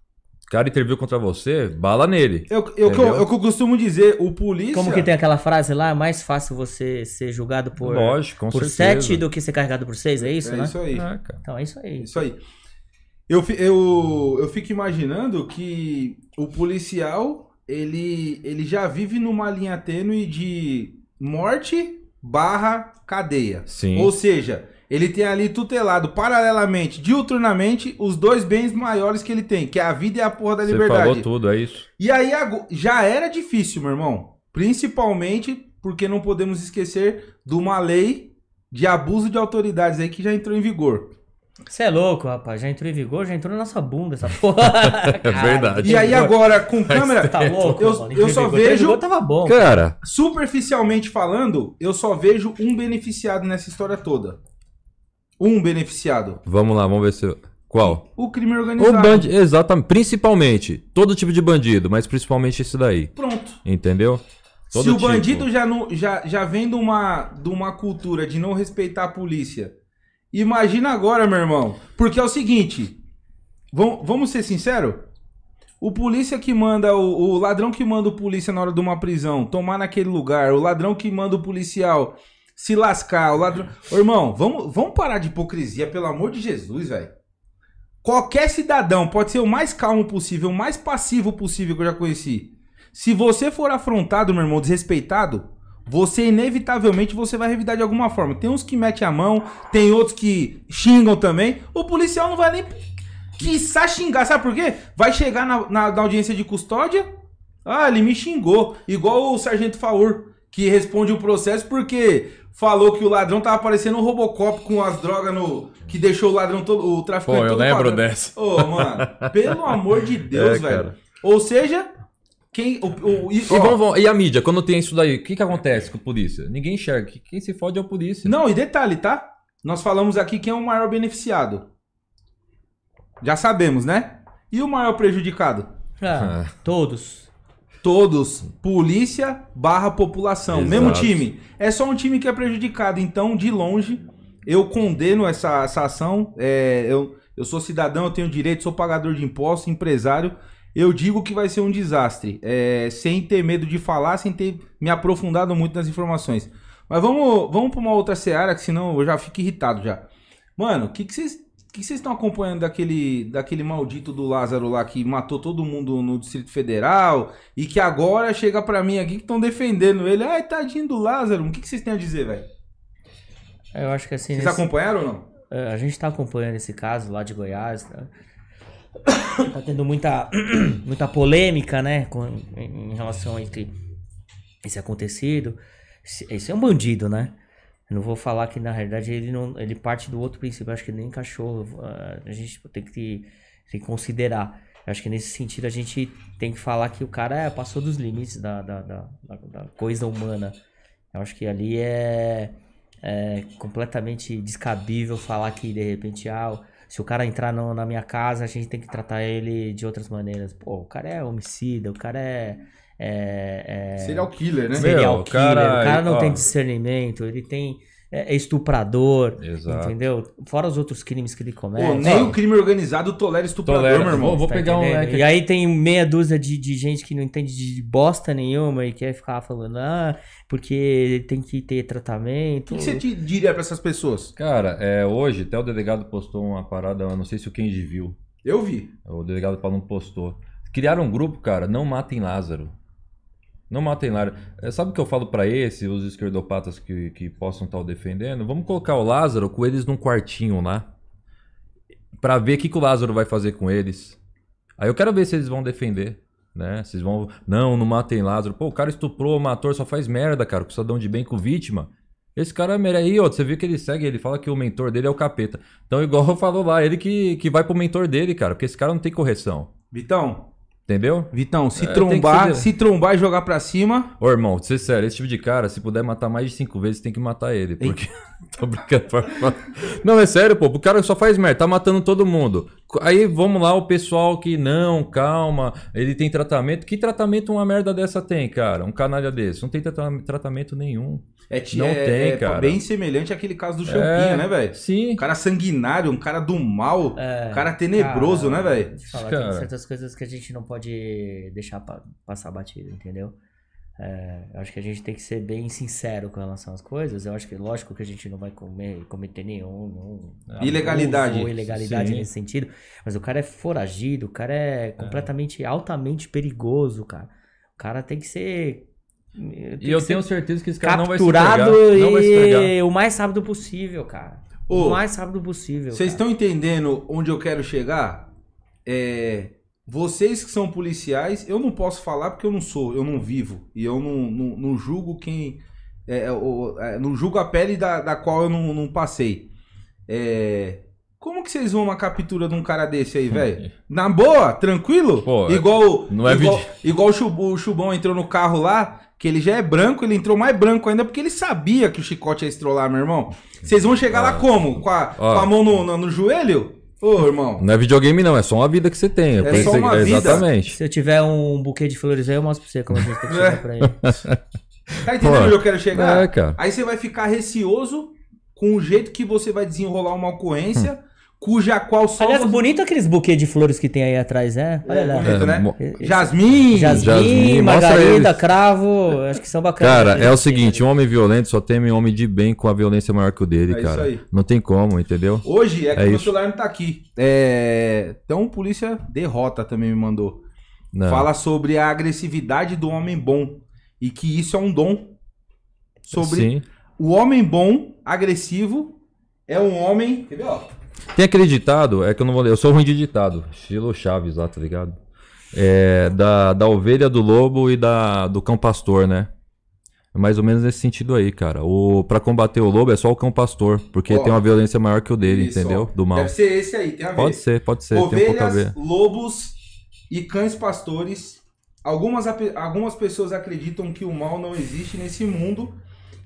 O cara interviu contra você, bala nele. Eu, eu, que eu, eu costumo dizer, o polícia. Como que tem aquela frase lá? É mais fácil você ser julgado por, Lógico, com por certeza. 7 do que ser carregado por 6, é isso, É né? isso aí. É. Então é isso aí. Isso aí. Eu, eu, eu fico imaginando que o policial, ele, ele já vive numa linha tênue de morte barra cadeia. Sim. Ou seja, ele tem ali tutelado paralelamente, diuturnamente, os dois bens maiores que ele tem, que é a vida e a porra da Você liberdade. falou tudo, é isso. E aí já era difícil, meu irmão. Principalmente porque não podemos esquecer de uma lei de abuso de autoridades aí que já entrou em vigor. Você é louco, rapaz. Já entrou em vigor, já entrou na nossa bunda essa [LAUGHS] porra. É verdade. E aí agora, com câmera, Tá louco? Eu- mano. eu só vigor, vejo- vigor tava bom. Cara, superficialmente falando, eu só vejo um beneficiado nessa história toda. Um beneficiado. vamos lá, vamos ver se. Qual? O crime O organizado. bandido. Exatamente. Principalmente. Todo tipo de bandido, mas principalmente esse daí. Pronto. Entendeu? Todo Se o tipo. bandido já, não, já, já vem de uma, de uma cultura de não respeitar a polícia, imagina agora, meu irmão. Porque é o seguinte, vamos, ser sinceros? O polícia que manda, o, o ladrão que manda o polícia na hora de uma prisão tomar naquele lugar, o ladrão que manda o policial se lascar, o ladrão. Ô, irmão, vamos, vamos parar de hipocrisia, pelo amor de Jesus, velho. Qualquer cidadão pode ser o mais calmo possível, o mais passivo possível que eu já conheci. Se você for afrontado, meu irmão, desrespeitado, você inevitavelmente você vai revidar de alguma forma. Tem uns que metem a mão, tem outros que xingam também. O policial não vai nem quiçá xingar, sabe por quê? Vai chegar na, na- na audiência de custódia, ah, ele me xingou. Igual o Sargento Faur, que responde o processo porque falou que o ladrão tava parecendo um Robocop com as drogas no... Que deixou o ladrão todo... O traficante Pô, eu lembro quadrado. dessa. Ô, mano, pelo amor de [LAUGHS] Deus, É, velho. cara. Ou seja, quem. O, o- e, E, ó, vamos- vamos- e a mídia, quando tem isso daí, o que, que acontece com a polícia? Ninguém enxerga. Quem se fode é a polícia. Não, e detalhe, tá? Nós falamos aqui quem é o maior beneficiado. Já sabemos, né? E o maior prejudicado? Ah, É. todos. Todos. Polícia barra população. Exato. Mesmo time. É só um time que é prejudicado. Então, de longe, eu condeno essa, essa ação. É, eu, eu sou cidadão, eu tenho direito, sou pagador de impostos, empresário. Eu digo que vai ser um desastre. é, sem ter medo de falar, sem ter me aprofundado muito nas informações. Mas vamos, vamos para uma outra seara, que senão eu já fico irritado já. Mano, o que que vocês que vocês estão acompanhando daquele, daquele maldito do Lázaro lá que matou todo mundo no Distrito Federal e que agora chega pra mim aqui que estão defendendo ele? Ai, tadinho do Lázaro. O que vocês têm a dizer, velho? Eu acho que assim. Vocês nesse- acompanharam ou não? É, A gente tá acompanhando esse caso lá de Goiás. Né? Tá tendo muita, [CLEARS THROAT] muita polêmica, né? Com, em, relação a esse, esse acontecido. Esse, esse é um bandido, né? Não vou falar que na realidade ele não. Ele parte do outro princípio. Acho que nem cachorro. ah, A gente tem que, tem que considerar. Acho que nesse sentido a gente tem que falar que o cara é, passou dos limites da, da, da, da- coisa humana. Eu acho que ali é, é completamente descabível falar que de repente, ah, se o cara entrar no- na minha casa, a gente tem que tratar ele de outras maneiras. Pô, o cara é homicida, o cara é. é, é Serial killer, né? Meu, serial o killer, cara- o cara não ó. tem discernimento, ele tem. É, é estuprador, Exato. entendeu? Fora os outros crimes que ele Pô, comete. nem o crime organizado tolera estuprador, Tolera. meu irmão. Vou- vou Tá pegar um entendendo? leque E aí tem meia dúzia de, de gente que não entende de bosta nenhuma e quer ficar falando, ah, porque tem que ter O tratamento. que, que você diria pra essas pessoas? Cara, é, hoje até o delegado postou uma parada, eu não sei se o Kenji viu. Eu vi. O delegado Paulo não postou. Criaram um grupo, cara, não matem Lázaro. Não matem Lázaro. É, sabe o que eu falo pra esse, os esquerdopatas que, que possam estar o defendendo? Vamos colocar o Lázaro com eles num quartinho lá. Pra ver o que, que o Lázaro vai fazer com eles. Aí eu quero ver se eles vão defender. Né? Vocês vão. Não, não matem Lázaro. Pô, o cara estuprou, matou, só faz merda, cara, com cidadão de bem, com vítima. Esse cara merece. Aí, ó, você viu que ele segue, ele fala que o mentor dele é o capeta. Então, igual [LAUGHS] eu falo lá, ele que, que vai pro mentor dele, cara, porque esse cara não tem correção. Vitão, Entendeu? Vitão, se É, trombar, se trombar e jogar pra cima. Ô, irmão, ser sério, esse tipo de cara, se puder matar mais de cinco vezes, tem que matar ele. Porque. [LAUGHS] Tô brincando. [LAUGHS] Não, é sério, pô. O cara só faz merda, tá matando todo mundo. Aí vamos lá, o pessoal que não, calma, ele tem tratamento. Que tratamento uma merda dessa tem, cara? Um canalha desse? Não tem trata- tratamento nenhum. É, Não é- tem, é cara. bem semelhante àquele caso do Champinha, É, né, velho? Sim. Um cara sanguinário, um cara do mal, É, um cara tenebroso, cara, né, velho? Falar, Cara. tem certas coisas que a gente não pode deixar pa- passar batido, entendeu? É, eu acho que a gente tem que ser bem sincero com relação às coisas. Eu acho que, lógico, que a gente não vai comer- cometer nenhum, nenhum Ilegalidade. ou ilegalidade Sim. nesse sentido. Mas o cara é foragido, o cara é completamente, altamente perigoso, cara. O cara tem que ser. Tem E eu tenho certeza que esse cara não vai se capturado pegar. Não vai se e o mais rápido possível, cara. Ô, o mais rápido possível. Vocês estão entendendo onde eu quero chegar? É, vocês que são policiais, eu não posso falar porque eu não sou, eu não vivo. E eu não, não, não julgo quem. é, é, é, não julgo a pele da, da qual eu não, não passei. É, como que vocês vão uma captura de um cara desse aí, velho? [LAUGHS] Na boa, tranquilo? Pô, igual não é igual, vídeo- igual o, o Chubão entrou no carro lá, que ele já é branco, ele entrou mais branco ainda porque ele sabia que o chicote ia estrolar, meu irmão. Vocês vão chegar lá como? Com a, com a mão no, no, no joelho? Ô, irmão. Não é videogame, não, é só uma vida que você tem. É só você- uma vida. Exatamente. Se eu tiver um buquê de flores aí, eu mostro pra você como a gente tem que [LAUGHS] É. chegar pra ele. [LAUGHS] Tá entendendo onde eu quero chegar? é, cara. Aí você vai ficar receoso com o jeito que você vai desenrolar uma ocorrência, cuja qual só Aliás, você... bonito aqueles buquês de flores que tem aí atrás, né? Olha É, lá. bonito, né? mo- Jasmim. Jasmim, Jasmim, Margarida. Cravo, acho que são bacanas. Cara, é o seguinte, um homem violento só teme um homem de bem com a violência maior que o dele, É isso cara. aí. Não tem como, entendeu? Hoje é que É o meu isso. celular não tá aqui. É... Então, polícia derrota também me mandou. Não. Fala sobre a agressividade do homem bom. E que isso é um dom. Sobre Sim. o homem bom, agressivo, é um homem. Quer ver, ó? Tem aquele ditado, é que eu não vou ler, eu sou ruim de ditado, estilo Chaves lá, tá ligado? É, da, da ovelha, do lobo e da, do cão pastor, né? É mais ou menos nesse sentido aí, cara. O, pra combater o lobo é só o cão pastor, porque Ó. tem uma violência maior que o dele, Isso, entendeu? Do mal. Deve ser esse aí, tem a ver. Pode ser, pode ser, um Ovelhas, ver. lobos e cães pastores. Algumas, algumas pessoas acreditam que o mal não existe nesse mundo.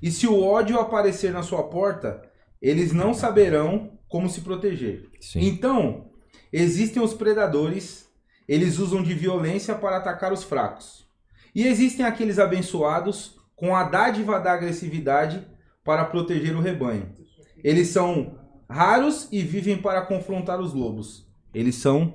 E se o ódio aparecer na sua porta, eles não saberão como se proteger. Sim. Então, existem os predadores, eles usam de violência para atacar os fracos. E existem aqueles abençoados com a dádiva da agressividade para proteger o rebanho. Eles são raros e vivem para confrontar os lobos. Eles são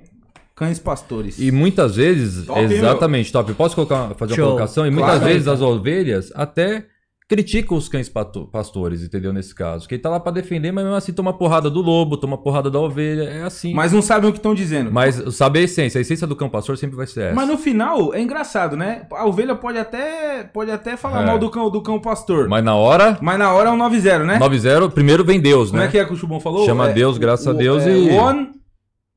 cães pastores. E muitas vezes, Top, exatamente, top. Posso colocar, fazer Show. uma colocação? E muitas Claro. vezes as ovelhas até criticam os cães pastores, entendeu? Nesse caso. Que ele tá lá pra defender, mas mesmo assim toma porrada do lobo, toma porrada da ovelha. É assim. Mas não sabem o que estão dizendo. Mas saber a essência, a essência do cão pastor sempre vai ser essa. Mas no final é engraçado, né? A ovelha pode até, pode até falar É. mal do cão, do cão pastor. Mas... Mas na hora, na hora é um 9-0, né? 9-0, primeiro vem Deus, Como né? é que é que o Chubão falou? Chama É, Deus, graças a o- Deus é, e- One...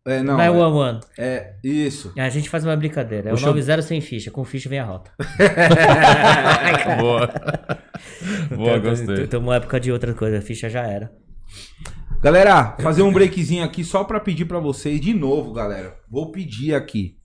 É, não, Não é é, one one. é isso. A gente faz uma brincadeira. É O o show- 9-0 sem ficha. Com ficha vem a rota. [LAUGHS] Boa. [LAUGHS] Boa, Então, gostei. Tem uma época de outra coisa. A ficha já era. Galera, fazer um breakzinho aqui só pra pedir pra vocês de novo, galera. Vou pedir aqui.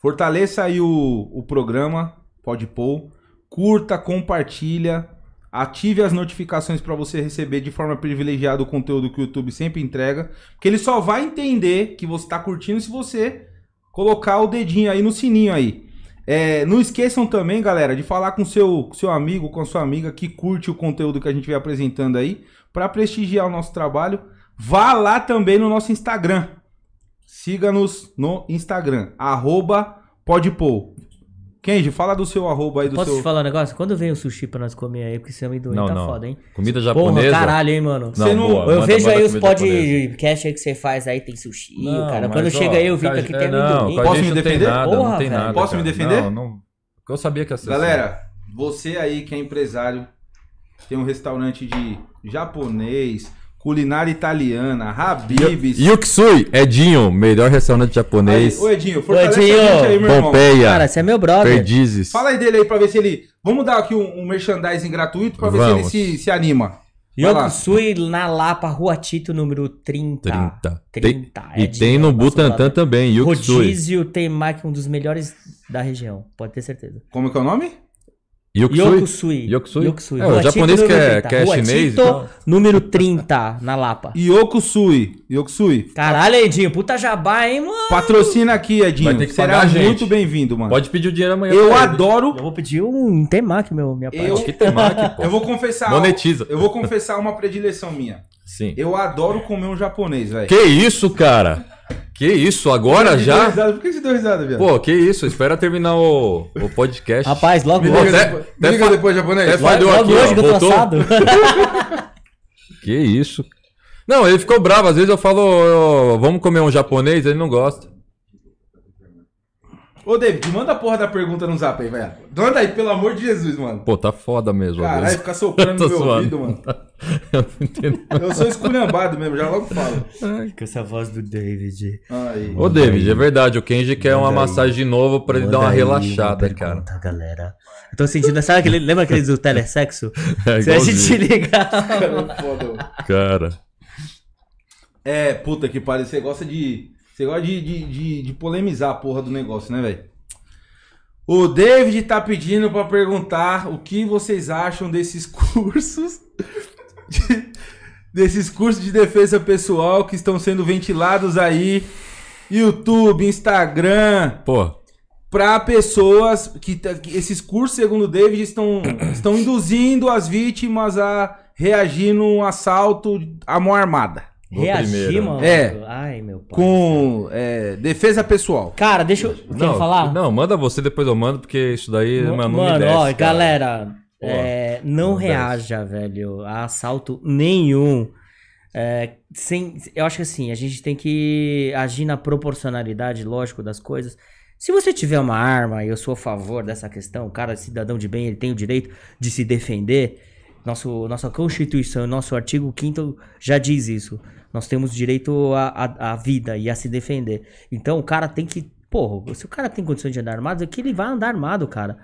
Fortaleça aí o, o programa, pode pôr. Curta, compartilha. Ative as notificações pra você receber de forma privilegiada o conteúdo que o YouTube sempre entrega. Porque ele só vai entender que você tá curtindo se você colocar o dedinho aí no sininho aí. É, não esqueçam também, galera, de falar com seu, seu amigo, com a sua amiga que curte o conteúdo que a gente vem apresentando aí, para prestigiar o nosso trabalho. Vá lá também no nosso Instagram. Siga-nos no Instagram, arroba podpou. Kenji, fala do seu arroba aí do Posso seu... te falar um negócio? Quando vem o sushi pra nós comer aí, porque esse amendoim Não, tá não. foda, hein? Comida Porra, japonesa. caralho, hein, mano? Você não- boa, Eu manda- vejo manda aí os comida japonesa. podcast aí que você faz aí, tem sushi, Não, cara. mas, Quando ó, chega aí, com a que tem é, não, amendoim. com a Posso gente me não tem defender? nada, Porra, não tem velho. nada. Posso me cara. defender? Não, não. Eu sabia que ia ser Galera, você aí que é empresário, tem um restaurante de japonês, culinária italiana, Habib's. Yuksui, Edinho, melhor restaurante Aí, japonês. Ô Edinho, fortalece Edinho, a gente aí, meu irmão. Pompeia, Cara, você é meu brother. Perdizes. Fala aí dele aí pra ver se ele... Vamos dar aqui um, um merchandising gratuito pra ver Vamos. se ele se, se anima. Yokusui na Lapa, Rua Tito, número 30. 30. 30. e Edinho, tem no brother. também, Yuksui. Rodízio Temaki, um dos melhores da região. Pode ter certeza. Como é que é o nome? Yuksui. Yokusui. Yokusui? Yokusui. É, o japonês que é- 30. que é chinês e Tito, tal. número 30, na Lapa. Yokusui. Yokusui. Caralho, Edinho, puta jabá, hein, mano? Patrocina aqui, Edinho. Vai ter que Será muito bem-vindo, mano. Pode pedir o dinheiro amanhã. Eu adoro... Eu vou pedir um Temaki, meu, minha parte. Eu- Que temaki, [LAUGHS] pô. Eu vou confessar... Monetiza. Eu vou confessar uma predileção minha. Sim. Eu adoro comer um japonês, velho. Que isso, cara? Que isso, agora que já? Por que você deu risada, viado? Pô, que isso, espera terminar o, o podcast. Rapaz, logo me hoje. liga, até- me liga fa- depois, japonês. até falhou Logo aqui, hoje ó, que eu tô voltou. assado. [LAUGHS] Que isso. Não, ele ficou bravo. Às vezes eu falo, ó, vamos comer um japonês, ele não gosta. Ô, David, manda a porra da pergunta no zap aí, velho. Manda aí, pelo amor de Jesus, mano. Pô, tá foda mesmo. Caralho, vezes. fica soprando [LAUGHS] no meu zoando. ouvido, mano. [LAUGHS] Eu não entendo. Eu sou esculhambado mesmo, já logo falo. Com essa voz do David. Aí. Ô, David, é verdade. O Kenji quer uma Manda aí. massagem de novo pra ele dar uma Manda aí relaxada, uma cara. pergunta, galera. Eu tô sentindo, sabe aquele, lembra aqueles do telesexo? [LAUGHS] É Se a gente ligar. Cara, é foda. Cara. É, puta que pariu. Você gosta de. Você gosta de, de, de, de polemizar a porra do negócio, né, velho? O David tá pedindo pra perguntar o que vocês acham desses [LAUGHS] cursos. de- desses cursos de defesa pessoal que estão sendo ventilados aí. YouTube, Instagram, Pô, para pessoas que, tá- que esses cursos, segundo o David, estão, [CLEARS THROAT] estão induzindo as vítimas a reagir num assalto à mão armada. Vou Reagir, primeiro. mano. É. Ai, meu pai. Com é, defesa pessoal. Cara, deixa eu. Quer não, falar? não, manda você, depois eu mando, porque isso daí, Ma- mano, não Mano, me desce, ó, cara. galera, Pô, é, não não desce. reaja, velho, a assalto nenhum. É, sem, eu acho que assim, a gente tem que agir na proporcionalidade, lógico, das coisas. Se você tiver uma arma, e eu sou a favor dessa questão, o cara, cidadão de bem, ele tem o direito de se defender. Nosso, nossa Constituição, nosso artigo 5 já diz isso. Nós temos direito à, vida e a se defender. Então o cara tem que. Porra, se o cara tem condições de andar armado, é que ele vai andar armado, cara.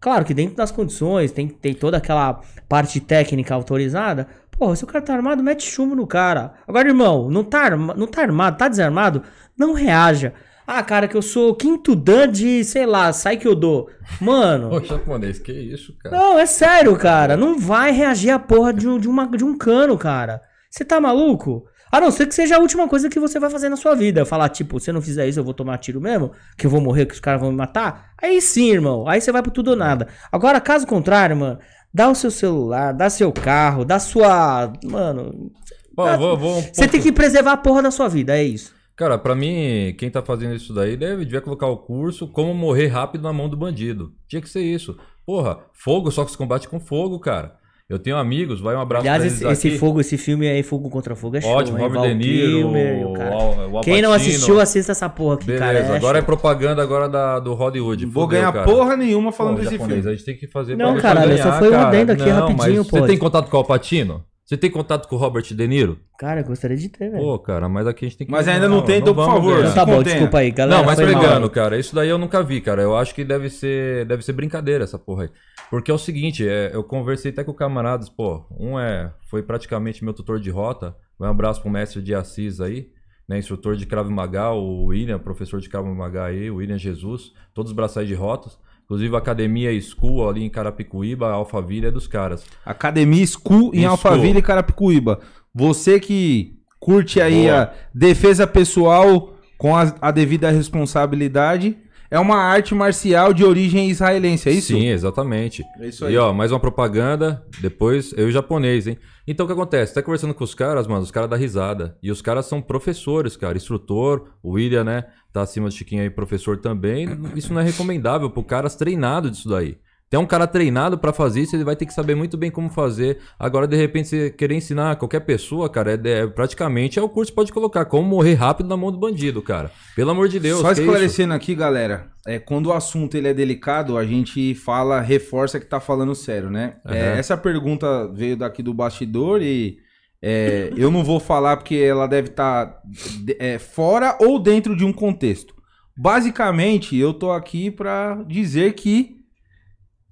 Claro que dentro das condições, tem, tem toda aquela parte técnica autorizada. Porra, se o cara tá armado, mete chumbo no cara. Agora, irmão, não tá, arma, não tá armado, tá desarmado, não reaja. Ah, cara, que eu sou quinto dan de, sei lá, sai que eu dou. Mano, Ô, japonês, que isso, cara? não, é sério, cara. Não vai reagir a porra de um, de uma, de um cano, cara. Você tá maluco? A não ser que seja a última coisa que você vai fazer na sua vida. Falar, tipo, se eu não fizer isso, eu vou tomar tiro mesmo, que eu vou morrer, que os caras vão me matar. Aí sim, irmão. Aí você vai pro tudo ou nada. Agora, caso contrário, mano, dá o seu celular, dá seu carro, dá sua. Mano. Ó, vou, vou um Você tem que preservar a porra da sua vida, é isso. Cara, pra mim, quem tá fazendo isso daí deve, devia colocar o curso como morrer rápido na mão do bandido. Tinha que ser isso. Porra, fogo só que se combate com fogo, cara. Eu tenho amigos, vai um abraço Aliás, pra esse, eles esse aqui. fogo, esse filme aí, Fogo contra Fogo, é show. Ótimo, hein? Robert De Niro, Kilmer o o cara. Al, o Quem não assistiu, assista essa porra aqui, Beleza, cara. é agora é show. propaganda agora da, do Hollywood. Vou Fudeu, ganhar cara. porra nenhuma falando Pô, desse japonês, filme. A gente tem que fazer Não, caralho, ganhar, só foi um cara. adendo aqui Não, rapidinho, pô. Você tem contato com o Alpatino? Você tem contato com o Robert De Niro? Cara, eu gostaria de ter, velho. Pô, cara, mas aqui a gente tem que... Mas ainda não tem, então, por vamos favor, ganhar. Então tá bom, contenha. desculpa aí, galera. Não, mas pegando, cara, isso daí eu nunca vi, cara. Eu acho que deve ser, deve ser brincadeira essa porra aí. Porque é o seguinte, é, eu conversei até com camaradas, pô, um é, foi praticamente meu tutor de rota, um abraço pro mestre de Assis aí, né, instrutor de Krav Maga, o William, professor de Krav Maga aí, o William Jesus, todos os braçais de rotas. Inclusive a academia School ali em Carapicuíba, a Alphaville é dos caras. Academia School em School. Alphaville e Carapicuíba. Você que curte aí Boa. a defesa pessoal com a, a devida responsabilidade, é uma arte marcial de origem israelense, é isso? Sim, exatamente. É isso aí. E ó, mais uma propaganda, depois eu e o japonês, hein? Então o que acontece? Tá conversando com os caras, mano, os caras dão risada. E os caras são professores, cara, instrutor, o William, né? Tá acima do Chiquinho aí, professor também. Isso não é recomendável pro caras treinados disso daí. Tem um cara treinado pra fazer isso, ele vai ter que saber muito bem como fazer. Agora, de repente, você querer ensinar qualquer pessoa, cara, é, é- praticamente é o curso que pode colocar. Como morrer rápido na mão do bandido, cara. Pelo amor de Deus. Só isso? esclarecendo aqui, galera, é, quando o assunto ele é delicado, a gente fala, reforça que tá falando sério, né? É, Aham. essa pergunta veio daqui do bastidor e é, eu não vou falar porque ela deve estar fora ou dentro de um contexto. Basicamente, eu tô aqui pra dizer que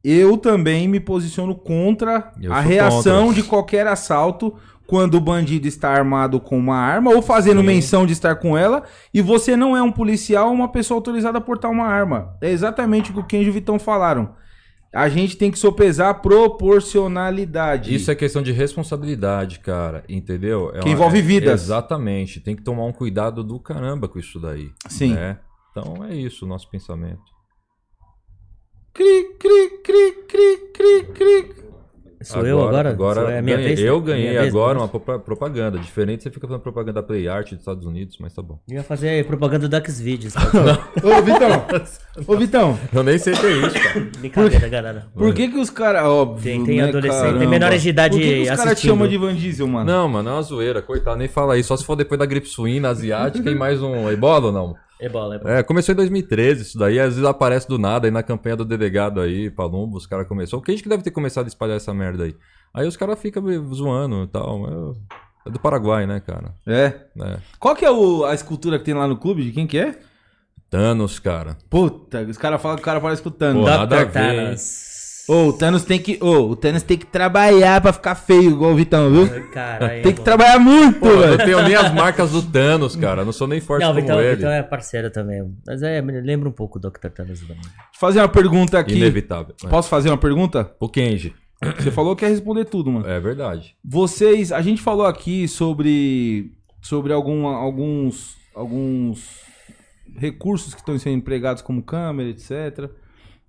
eu também me posiciono contra Eu a reação contra. de qualquer assalto quando o bandido está armado com uma arma ou fazendo Sim. menção de estar com ela e você não é um policial ou uma pessoa autorizada a portar uma arma. É exatamente o que o Kenji e o Vitão falaram. A gente tem que sopesar a proporcionalidade. Isso é questão de responsabilidade, cara, entendeu? É Que envolve é- vidas. Exatamente. Tem que tomar um cuidado do caramba com isso daí. Sim. né? Então é isso o nosso pensamento. Cri, cri, cri, cri, cri, cri. Sou eu agora? Agora Sou- é a minha ganhei- vez? eu Minha ganhei vez, agora né? uma propa- propaganda. Diferente você fica fazendo propaganda da Play Art dos Estados Unidos, mas tá bom. Eu ia fazer propaganda do Xvideos. [LAUGHS] Tá? Ô, Vitão. Ô, Vitão. Eu nem sei o que é isso, cara. Brincadeira, galera. Por que que os caras... Óbvio, Tem- tem né, adolescente, tem caramba. menores de idade Por que, que os caras te chamam de Van Diesel, mano? Não, mano, é uma zoeira. Coitado, nem fala isso. Só se for depois da gripe suína asiática e mais um ebola ou não. Ebola, ebola. É, começou em 2013 isso daí, às vezes aparece do nada aí na campanha do delegado aí, Palumbo, os caras começou. O que a gente que deve ter começado a espalhar essa merda aí? Aí os caras ficam zoando e tal. É, é do Paraguai, né, cara? É. É. Qual que é o- a escultura que tem lá no clube? De quem que é? Thanos, cara. Puta, os caras falam que o cara parece com o Thanos. Pô, nada a ver? Thanos. Ô, o Thanos tem que. Ô, o Thanos tem que trabalhar pra ficar feio, igual o Vitão, viu? Caralho. Tem que trabalhar muito, Pô, eu não tenho nem as marcas do Thanos, cara. Eu não sou nem forte Não, o como Vitão, ele. Vitão é parceiro também. Mas é, me lembra um pouco do Dr. Thanos também. Deixa eu fazer uma pergunta aqui. Inevitável. É. Posso fazer uma pergunta? O Kenji. Você falou que ia responder tudo, mano. É verdade. Vocês, a gente falou aqui sobre sobre algum, alguns alguns recursos que estão sendo empregados como câmera, etc.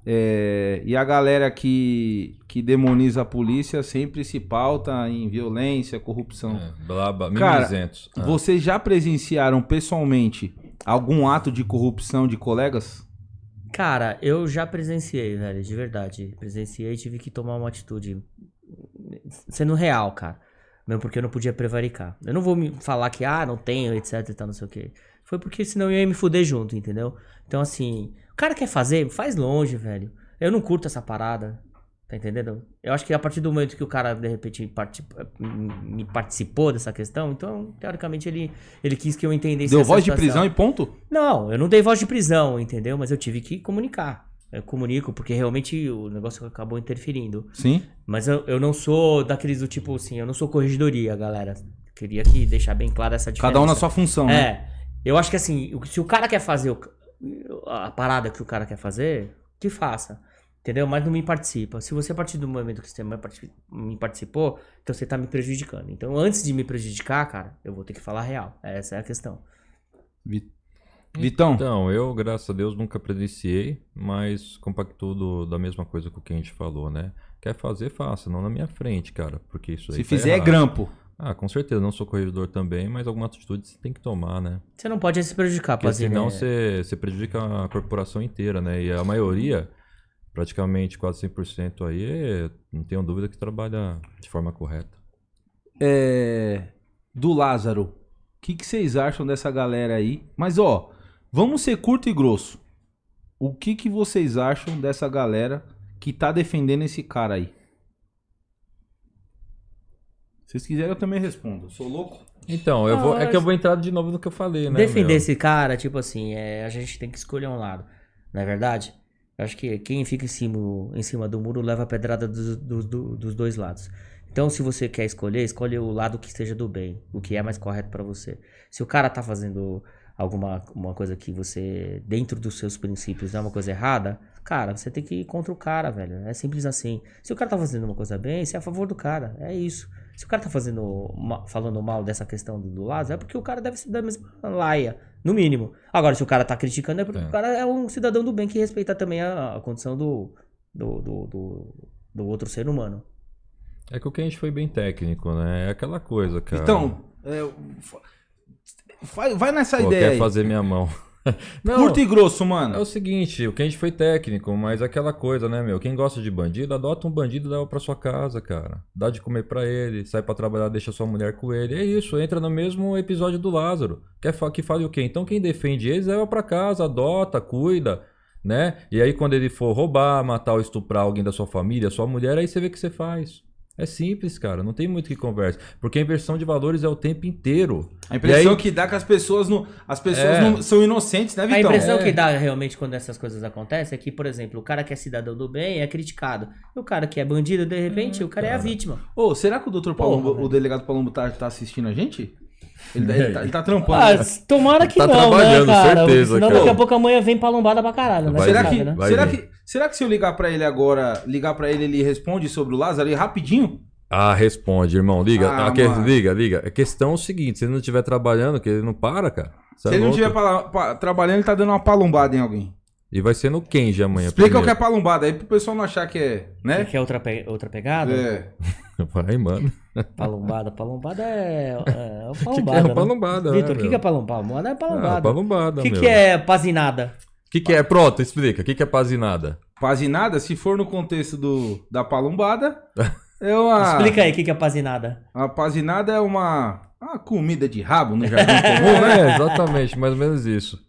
É, e a galera que, que demoniza a polícia sempre se pauta em violência, corrupção. É, blá, blá, Cara, mimizentos. Ah. Vocês já presenciaram pessoalmente algum ato de corrupção de colegas? Cara, eu já presenciei, velho, de verdade. Presenciei e tive que tomar uma atitude sendo real, cara. Mesmo porque eu não podia prevaricar. Eu não vou me falar que, ah, não tenho, etc e tal, não sei o quê. Foi porque senão eu ia me fuder junto, entendeu? Então, assim, o cara quer fazer, faz longe, velho. Eu não curto essa parada. Tá entendendo? Eu acho que a partir do momento que o cara, de repente, me participou dessa questão, então, teoricamente, ele, ele quis que eu entendesse Deu voz de situação. prisão e ponto? Não, eu não dei voz de prisão, entendeu? Mas eu tive que comunicar. Eu comunico porque realmente o negócio acabou interferindo. Sim. Mas eu, eu não sou daqueles do tipo assim, eu não sou corregedoria, galera. Queria que deixar bem clara essa diferença. Cada um na sua função, né? É. Eu acho que assim, se o cara quer fazer o- a parada que o cara quer fazer, que faça. Entendeu? Mas não me participa. Se você, a partir do momento que você me parti- me participou, então você tá me prejudicando. Então, antes de me prejudicar, cara, eu vou ter que falar real. Essa é a questão. Vi- Vitão, Então, eu, graças a Deus, nunca presenciei, mas compactuo do- da mesma coisa que o que a gente falou, né? Quer fazer, faça, não na minha frente, cara, porque isso aí se tá fizer é errado. grampo. Ah, com certeza, não sou corregedor também, mas alguma atitude você tem que tomar, né? Você não pode se prejudicar, Porque Pazini. senão você, você prejudica a corporação inteira, né? E a maioria, praticamente quase 100% aí, é- não tenho dúvida que trabalha de forma correta. É, do Lázaro. O que, que vocês acham dessa galera aí? Mas ó, vamos ser curto e grosso. O que, que vocês acham dessa galera que tá defendendo esse cara aí? Se vocês quiserem, eu também respondo. Eu sou louco? Então, eu Ah, vou, é que eu vou entrar de novo no que eu falei, né? Defender meu? esse cara, tipo assim, é, a gente tem que escolher um lado. Não é verdade? Eu acho que quem fica em cima, em cima do muro leva a pedrada dos, dos- do- dos dois lados. Então, se você quer escolher, escolhe o lado que esteja do bem, o que é mais correto pra você. Se o cara tá fazendo alguma uma coisa que você, dentro dos seus princípios, é uma coisa errada, cara, você tem que ir contra o cara, velho. É simples assim. Se o cara tá fazendo uma coisa bem, você é a favor do cara. É isso. Se o cara tá fazendo falando mal dessa questão do, do Lázaro, é porque o cara deve ser da mesma laia, no mínimo. Agora, se o cara tá criticando, é porque É. o cara é um cidadão do bem que respeita também a, a condição do, do, do, do, do outro ser humano. É que o que a gente foi bem técnico, né? É aquela coisa, cara. Então, é, vai, vai nessa Pô, ideia quer aí. fazer minha mão. [LAUGHS] Não, Curto e grosso, É mano. o seguinte, o Kenji foi técnico, mas aquela coisa, né, meu? Quem gosta de bandido, adota um bandido e leva pra sua casa, cara. Dá de comer pra ele, sai pra trabalhar, deixa sua mulher com ele. É isso, entra no mesmo episódio do Lázaro. Quer fa que fale o quê? Então quem defende eles leva pra casa, adota, cuida, né? E aí quando ele for roubar, matar ou estuprar alguém da sua família, sua mulher, aí você vê o que você faz. É simples, cara, não tem muito que conversa. Porque a inversão de valores é o tempo inteiro. A impressão aí- que dá que as pessoas não, as pessoas É. não são inocentes, né, A Vitão? impressão É. que dá realmente quando essas coisas acontecem é que, por exemplo, o cara que é cidadão do bem é criticado. E o cara que é bandido, de repente, o cara é a vítima. Ô, será que o Dr. Porra, Palumbo, velho. o delegado Palumbo tá, tá assistindo a gente? Ele, tá- ele tá, ele tá trampando. Ah, né? tomara que Tá não, né, trabalhando, cara? certeza, Senão cara. daqui a pouco amanhã vem palombada pra caralho, né? Vai Você será vir, que, né? vai será, vir. que, será que se eu ligar pra ele agora, ligar pra ele, ele responde sobre o Lázaro aí rapidinho? Ah, responde, irmão. Liga. Ah, Ah, que- liga, liga. A questão é o seguinte: se ele não estiver trabalhando, que ele não para, cara. Cê se é ele não estiver trabalhando, ele tá dando uma palumbada em alguém. E vai ser no Kenji amanhã. Explica o que é primeiro. palumbada aí pro pessoal não achar que é, né? Quer outra, pe- outra pegada? É. [LAUGHS] Vai, mano. Palombada. Palombada é. é, é [LAUGHS] que palombada. é né? palombada, Vitor, né, o que, que é palombada? Palombada é Ah, palombada. palombada, O que, meu. que é pazinada? O que, que é? Pronto, explica. O que, que é pazinada? Pazinada, se for no contexto do, da palumbada, [LAUGHS] é uma. Explica aí o que, que é pazinada. A pazinada é uma, uma comida de rabo no jardim [LAUGHS] comum, né? É, exatamente, mais ou menos isso.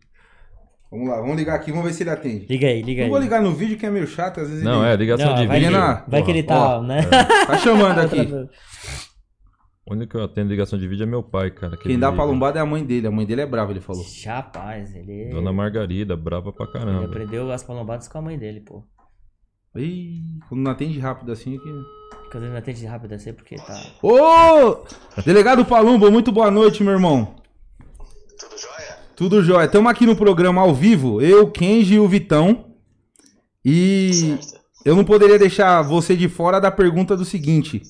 Vamos lá, vamos ligar aqui, vamos ver se ele atende. Liga aí, liga Não aí. vou ligar no vídeo que é meio chato, às vezes Não, ele é, ligação Não, de vai, vídeo. que- vai Porra, que ele tá, ó, né? [LAUGHS] tá chamando aqui. O único que eu atendo ligação de vídeo é meu pai, cara. que Quem ele dá liga. palumbada é a mãe dele, a mãe dele é brava, ele falou. Rapaz, ele, Dona Margarida, brava pra ele caramba. aprendeu as palombadas com a mãe dele, pô. Ih, quando não atende rápido assim aqui. Quando ele não atende rápido assim, porque tá. Ô! Delegado Palumbo, muito boa noite, meu irmão. Tudo jóia? Estamos aqui no programa ao vivo, eu, Kenji e o Vitão. E eu não poderia deixar você de fora da pergunta do seguinte: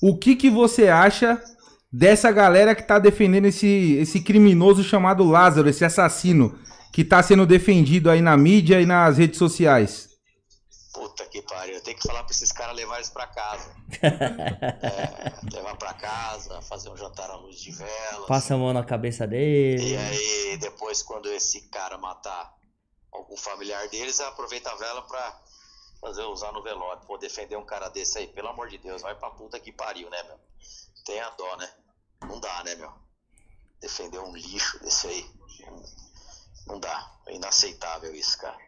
O que que você acha dessa galera que tá defendendo esse, esse criminoso chamado Lázaro, esse assassino que tá sendo defendido aí na mídia e nas redes sociais? Puta que pariu. Eu tenho que falar pra esses caras levar eles pra casa. [LAUGHS] É, levar pra casa, fazer um jantar à luz de velas. Passa a mão na cabeça E dele. aí, depois, quando esse cara matar algum familiar deles, aproveita a vela pra fazer usar no velório. Pô, defender um cara desse aí, pelo amor de Deus, vai pra puta que pariu, né, meu? Tem a dó, né? Não dá, né, meu? Defender um lixo desse aí. Não dá. É inaceitável isso, cara.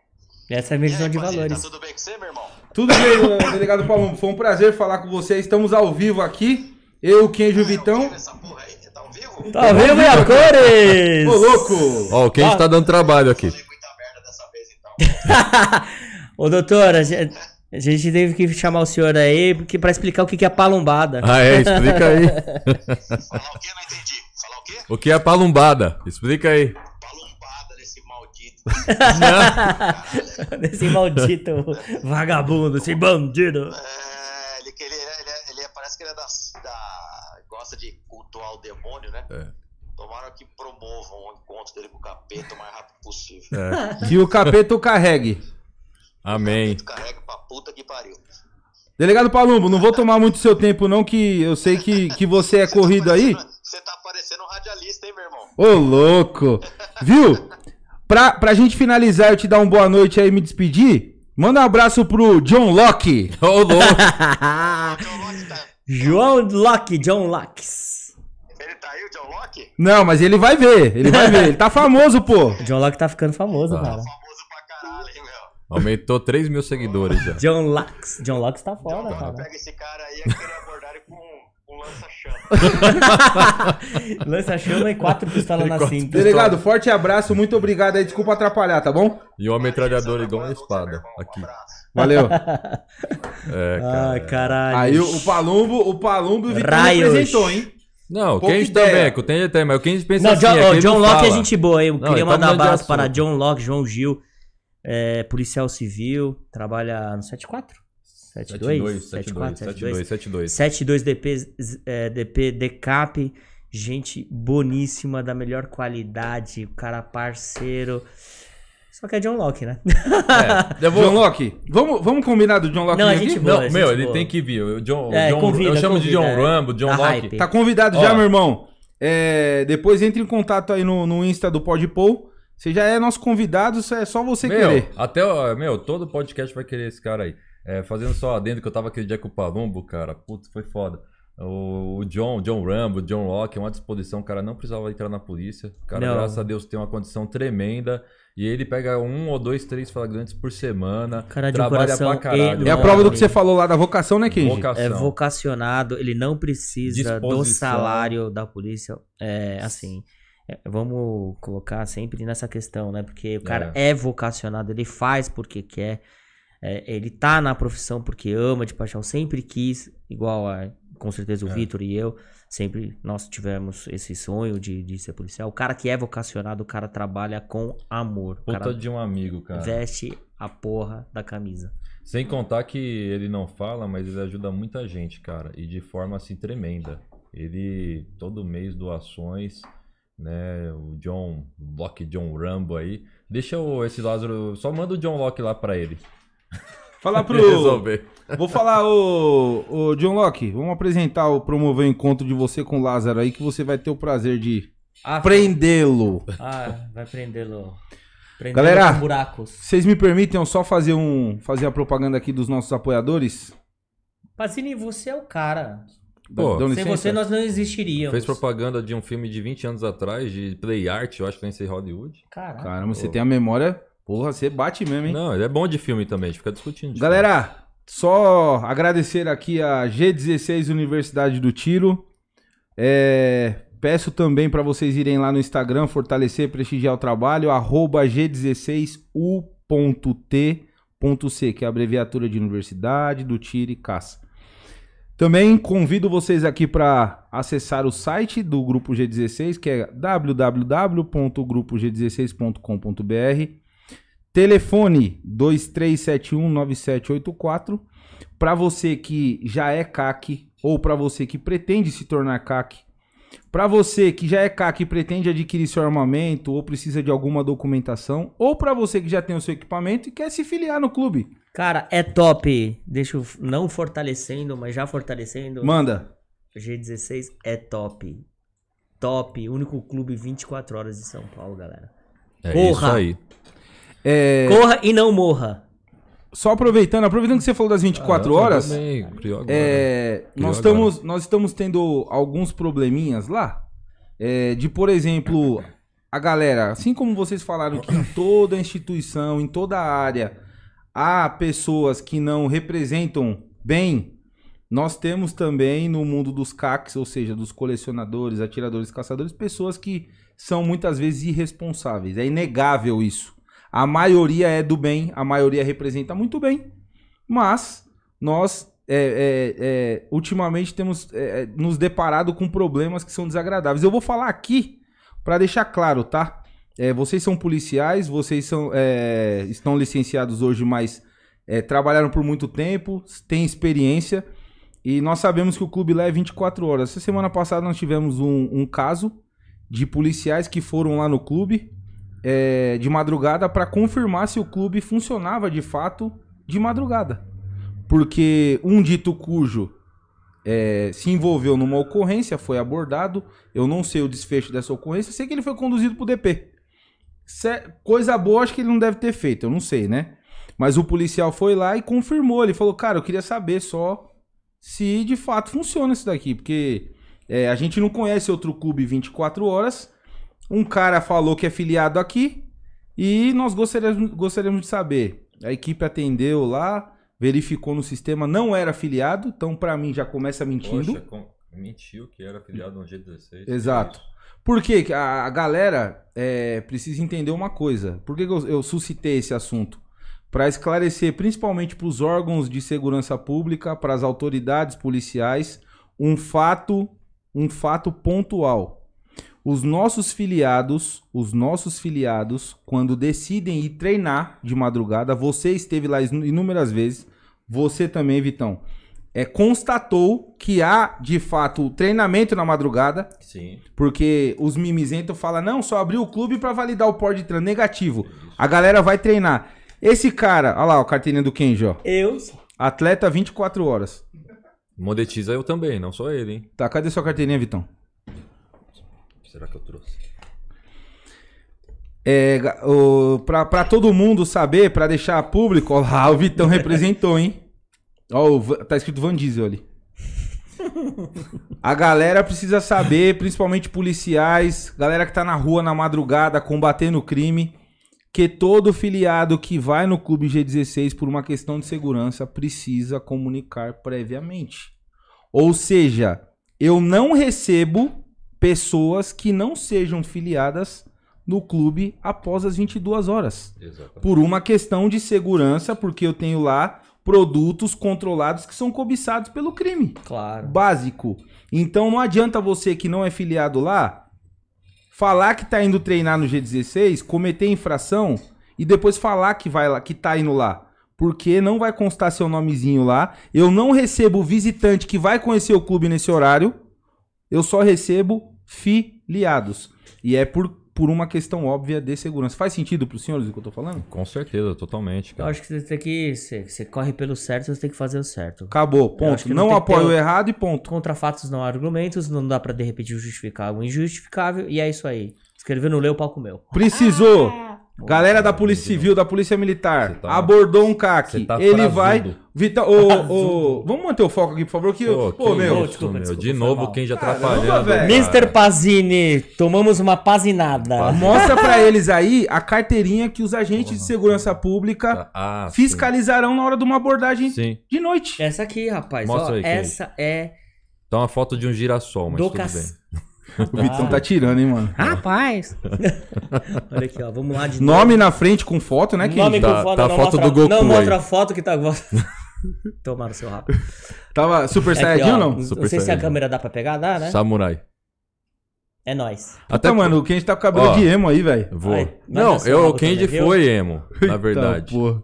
Essa é a minha visão de Padilha, valores. Tá tudo bem com você, meu irmão? Tudo bem, delegado Palumbo. Foi um prazer falar com você. Estamos ao vivo aqui. Eu, Kenji e o Ah, ao Vitão. vivo Essa porra aí, tá ao vivo? Tá vendo, minha cores? Ô, louco! Ó, o Kenji Ah. tá dando trabalho aqui. Falei muita merda dessa vez, então. [LAUGHS] Ô, doutor, a gente, a gente teve que chamar o senhor aí porque, pra explicar o que que é palombada. Ah, é? Explica aí. Falar o quê? Não entendi. Falar o quê? O que é palumbada? Explica aí. Palumbada desse maldito. Esse maldito vagabundo, esse bandido. É, ele, ele, é- ele, ele é- parece que ele é da, da- gosta de cultuar o demônio, né? É. Tomara que promovam o encontro dele com o capeta o mais rápido possível. É. Que [LAUGHS] o capeta o carregue. Amém. Tu carrega pra puta que pariu. Delegado Palumbo, não vou tomar muito seu tempo, não, que eu sei que, que você é Você tá corrido aí. parecendo- Você tá parecendo um radialista, hein, meu irmão? Ô, louco! Viu? Pra, pra gente finalizar, eu te dar uma boa noite aí e me despedir. Manda um abraço pro John Locke. Ô, louco. John [LAUGHS] tá. João Locke, John Locks. Ele tá aí, o John Locke? Não, mas ele vai ver, ele vai ver. Ele tá [LAUGHS] famoso, pô. O John Locke tá ficando famoso, Ah. cara. Famoso pra caralho, hein, meu? Aumentou 3 mil seguidores já. John Locks. John Locks tá John foda, Locke cara. pega esse cara aí e queria abordar ele com um lança-chama. [LAUGHS] Lança chama e quatro pistolas na cinta. Delegado, forte abraço, muito obrigado aí. Desculpa atrapalhar, tá bom? E uma metralhadora igual uma espada. Aqui. Valeu. [LAUGHS] É, cara. Ai, caralho. Aí o, o Palumbo, o Palumbo e o Raios. representou, hein? Não, o Pouca Kenji ideia. também, que o Kenji mas o Kenji pensa Não, assim, John, é John Locke é gente boa, hein? Eu Não, queria tá mandar um abraço para. John Locke, João Gil, é, policial civil, trabalha no 74? 72? 72, 72, 74, 72. 72 DP, é, DP Decap, gente boníssima, da melhor qualidade, o cara parceiro. Só que é John Locke, né? É, eu vou... John Locke, vamos, vamos combinar do John Locke Não, a aqui? gente Não, Boa, meu, gente ele boa. tem que vir. O John, É, John- convida, eu chamo de convida, John é. Rambo, John Da Locke. hype. Tá convidado Ó. já, meu irmão. É, depois entre em contato aí no, no Insta do Podpol, Você já é nosso convidado, é só você meu, querer. até, meu, todo podcast vai querer esse cara aí. É, fazendo só adendo que eu tava aquele dia com o Palumbo, cara, putz, foi foda. O, o John, John Rambo, John Locke, uma disposição, o cara não precisava entrar na polícia. O cara, Não. graças a Deus, tem uma condição tremenda. E ele pega um ou dois, três flagrantes por semana. Cara de trabalha coração pra caralho. É a prova do que você falou lá da vocação, né, Kenji? Vocação. É vocacionado, ele não precisa do Disposição. salário da polícia. É assim, é, vamos colocar sempre nessa questão, né? Porque o cara é, vocacionado, ele faz porque quer, é, ele tá na profissão porque ama de paixão, sempre quis, igual a, com certeza o É. Vitor e eu, sempre nós tivemos esse sonho de, de ser policial. O cara que é vocacionado, o cara trabalha com amor. Puta cara de um amigo, cara. veste a porra da camisa. Sem contar que ele não fala, mas ele ajuda muita gente, cara. E de forma assim tremenda. Ele, todo mês, doações, né? O John Locke, John Rambo aí. Deixa o, esse Lázaro. Só manda o John Locke lá pra ele. Falar [LAUGHS] pro. resolver. Vou falar, ô, ô John Locke, vamos apresentar o promover o encontro de você com o Lázaro aí, que você vai ter o prazer de Ah, prendê-lo. Ah, vai prendê-lo. Prendê-lo Galera. Vocês me permitem eu só fazer um fazer a propaganda aqui dos nossos apoiadores? Pazini, você é o cara. Pô, Sem licença? você nós não existiríamos. Fez propaganda de um filme de 20 anos atrás, de Play Art, eu acho que nem sei Hollywood. Caralho. Caramba, você tem a memória. Porra, você bate mesmo, hein? Não, ele é bom de filme também, a gente fica discutindo. Galera, só agradecer aqui a G16 Universidade do Tiro. É, peço também para vocês irem lá no Instagram, fortalecer, prestigiar o trabalho, arroba G16U.T.C, que é a abreviatura de Universidade do Tiro e Caça. Também convido vocês aqui para acessar o site do Grupo G16, que é www.grupog16.com.br. Telefone 23719784 para você que já é CAC ou para você que pretende se tornar CAC. Para você que já é CAC e pretende adquirir seu armamento ou precisa de alguma documentação, ou para você que já tem o seu equipamento e quer se filiar no clube. Cara, é top. Deixa eu não fortalecendo, mas já fortalecendo. Manda. G16 é top. Top. Único clube 24 horas de São Paulo, galera. É Porra! isso aí. É, Corra e não morra. só aproveitando, aproveitando que você falou das 24 Ah, horas, também, criou agora. É, Criou nós, agora. estamos, nós estamos tendo alguns probleminhas lá. É, de, por exemplo, a galera, assim como vocês falaram que em toda instituição, em toda área, há pessoas que não representam bem, nós temos também no mundo dos CACs, ou seja, dos colecionadores, atiradores, caçadores, pessoas que são muitas vezes irresponsáveis. É inegável isso. A maioria é do bem, a maioria representa muito bem, mas nós é, é, é, ultimamente temos é, é, nos deparado com problemas que são desagradáveis. Eu vou falar aqui para deixar claro, tá? É, vocês são policiais, vocês são, estão licenciados hoje, mas trabalharam por muito tempo, têm experiência e nós sabemos que o clube lá é 24 horas. Essa semana passada nós tivemos um, um caso de policiais que foram lá no clube é, de madrugada para confirmar se o clube funcionava de fato de madrugada. Porque um dito cujo é, se envolveu numa ocorrência, foi abordado. Eu não sei o desfecho dessa ocorrência, sei que ele foi conduzido pro DP. Cé- Coisa boa, acho que ele não deve ter feito, eu não sei, né? Mas o policial foi lá e confirmou. Ele falou, cara, eu queria saber só se de fato funciona isso daqui, porque é, a gente não conhece outro clube 24 horas. Um cara falou que é filiado aqui e nós gostaríamos, gostaríamos de saber. A equipe atendeu lá, verificou no sistema, não era filiado, então pra mim já começa mentindo. Poxa, com- mentiu que era filiado no G16. Exato. Por quê? A, a galera é, precisa entender uma coisa. Por que, que eu, eu suscitei esse assunto? Para esclarecer, principalmente para os órgãos de segurança pública, para as autoridades policiais, um fato, um fato pontual. Os nossos filiados, os nossos filiados, quando decidem ir treinar de madrugada, você esteve lá inúmeras vezes, você também, Vitão, é, constatou que há, de fato, treinamento na madrugada, Sim. porque os mimizentos falam, não, só abriu o clube pra validar o porte de treino. Negativo. A galera vai treinar. Esse cara, olha lá, o carteirinha do Kenji, ó. Eu. Atleta 24 horas. Monetiza eu também, não só ele, hein? Tá, cadê sua carteirinha, Vitão? Será que eu trouxe? É, o, todo mundo saber, pra deixar público, ó lá, o Vitão representou, hein? Ó, o tá escrito Van Diesel ali. A galera precisa saber, principalmente policiais, galera que tá na rua na madrugada combatendo o crime, que todo filiado que vai no Clube G16 por uma questão de segurança precisa comunicar previamente. Ou seja, eu não recebo pessoas que não sejam filiadas no clube após as 22 horas. Exatamente. Por uma questão de segurança, porque eu tenho lá produtos controlados que são cobiçados pelo crime Claro. básico. Então não adianta você que não é filiado lá falar que tá indo treinar no G16, cometer infração e depois falar que vai lá, que tá indo lá. Porque não vai constar seu nomezinho lá. Eu não recebo visitante que vai conhecer o clube nesse horário. Eu só recebo filiados. E é por, por uma questão óbvia de segurança. Faz sentido pros senhores o que eu tô falando? Com certeza, totalmente, Eu cara. acho que você tem que. Você, você corre pelo certo, você tem que fazer o certo. Acabou, ponto. não Não, apoio o- errado e ponto. Contra fatos não há argumentos, não dá pra de repente justificar o injustificável, e é isso aí. Escreveu no leu, o palco meu. Precisou. Galera da Polícia Civil, da Polícia Militar, tá- abordou um CAC. tá ele vai. Vitão, ô, ô, vamos manter o foco aqui, por favor. Que, Pô, pô, que meu. Ô, isso, desculpa, meu. desculpa, De novo, mal. quem já atrapalhando. velho. Mr. Pazini, tomamos uma pazinada. Mostra pra [LAUGHS] eles aí a carteirinha que os agentes de segurança pública Ah, fiscalizarão na hora de uma abordagem Sim. sim. de noite. Essa aqui, rapaz, Mostra ó, aí, Kennedy. essa é Tá uma foto de um girassol, mas do tudo cac- bem. [LAUGHS] O Vitão tá tirando, hein, mano. Rapaz! [LAUGHS] Olha aqui, ó, vamos lá de Nome na frente com foto, né, Nome Kenji? com Tá- foto, tá a não foto mostra, do Goku Não aí. mostra a foto que tá. [LAUGHS] Tomaram seu rabo. Tava Super Aqui, Saiyajin ó, ou não? Não Super sei se a Saiyajin. câmera dá pra pegar, dá, né? Samurai. É nóis. Até, mano, o Kenji tá com cabelo Ó, de emo aí, velho. Vou. Ai, não, eu, o também, viu? foi emo, na Eita, verdade. porra.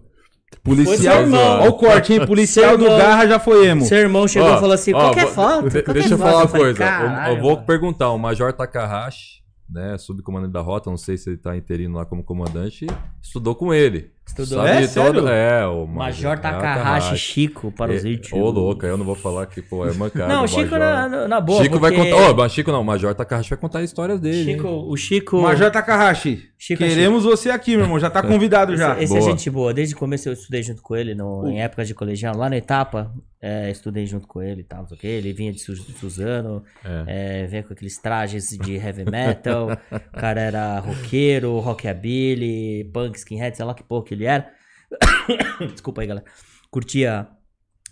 Policial. seu irmão. Olha o corte, hein? Policial Seu do irmão. Garra já foi emo. Seu irmão chegou Ó, e falou assim: ó, qualquer vou- foto. de- qualquer Deixa eu foto. falar uma coisa. Eu- "Caralho, eu, vou mano." perguntar, o Major Takahashi, né, subcomandante da rota, não sei se ele tá interino lá como comandante, estudou com ele. Estudou? Sabe É, sério? todo- É, o Major é, Takahashi Chico para os É, íntimos. Ô, louco, aí eu não vou falar que, pô, é mancada. Não, o Chico Major. na, na- boa. Chico vai porque contar. Ó, mas Chico não, o Major Takahashi vai contar histórias dele. Chico, hein? o Chico. Major Takahashi, Chico é queremos você aqui, meu irmão. Já tá [LAUGHS] convidado já. Esse, esse é Boa. gente boa. Desde o começo eu estudei junto com ele, no, em épocas de colegial. Lá na etapa, é, estudei junto com ele e tal, não sei o quê. Ele vinha de Su- Suzano, É. é, vinha com aqueles trajes de heavy metal. o cara era roqueiro, rockabilly, punk, skinhead, sei lá que porra que ele era. [COUGHS] Desculpa aí, galera. Curtia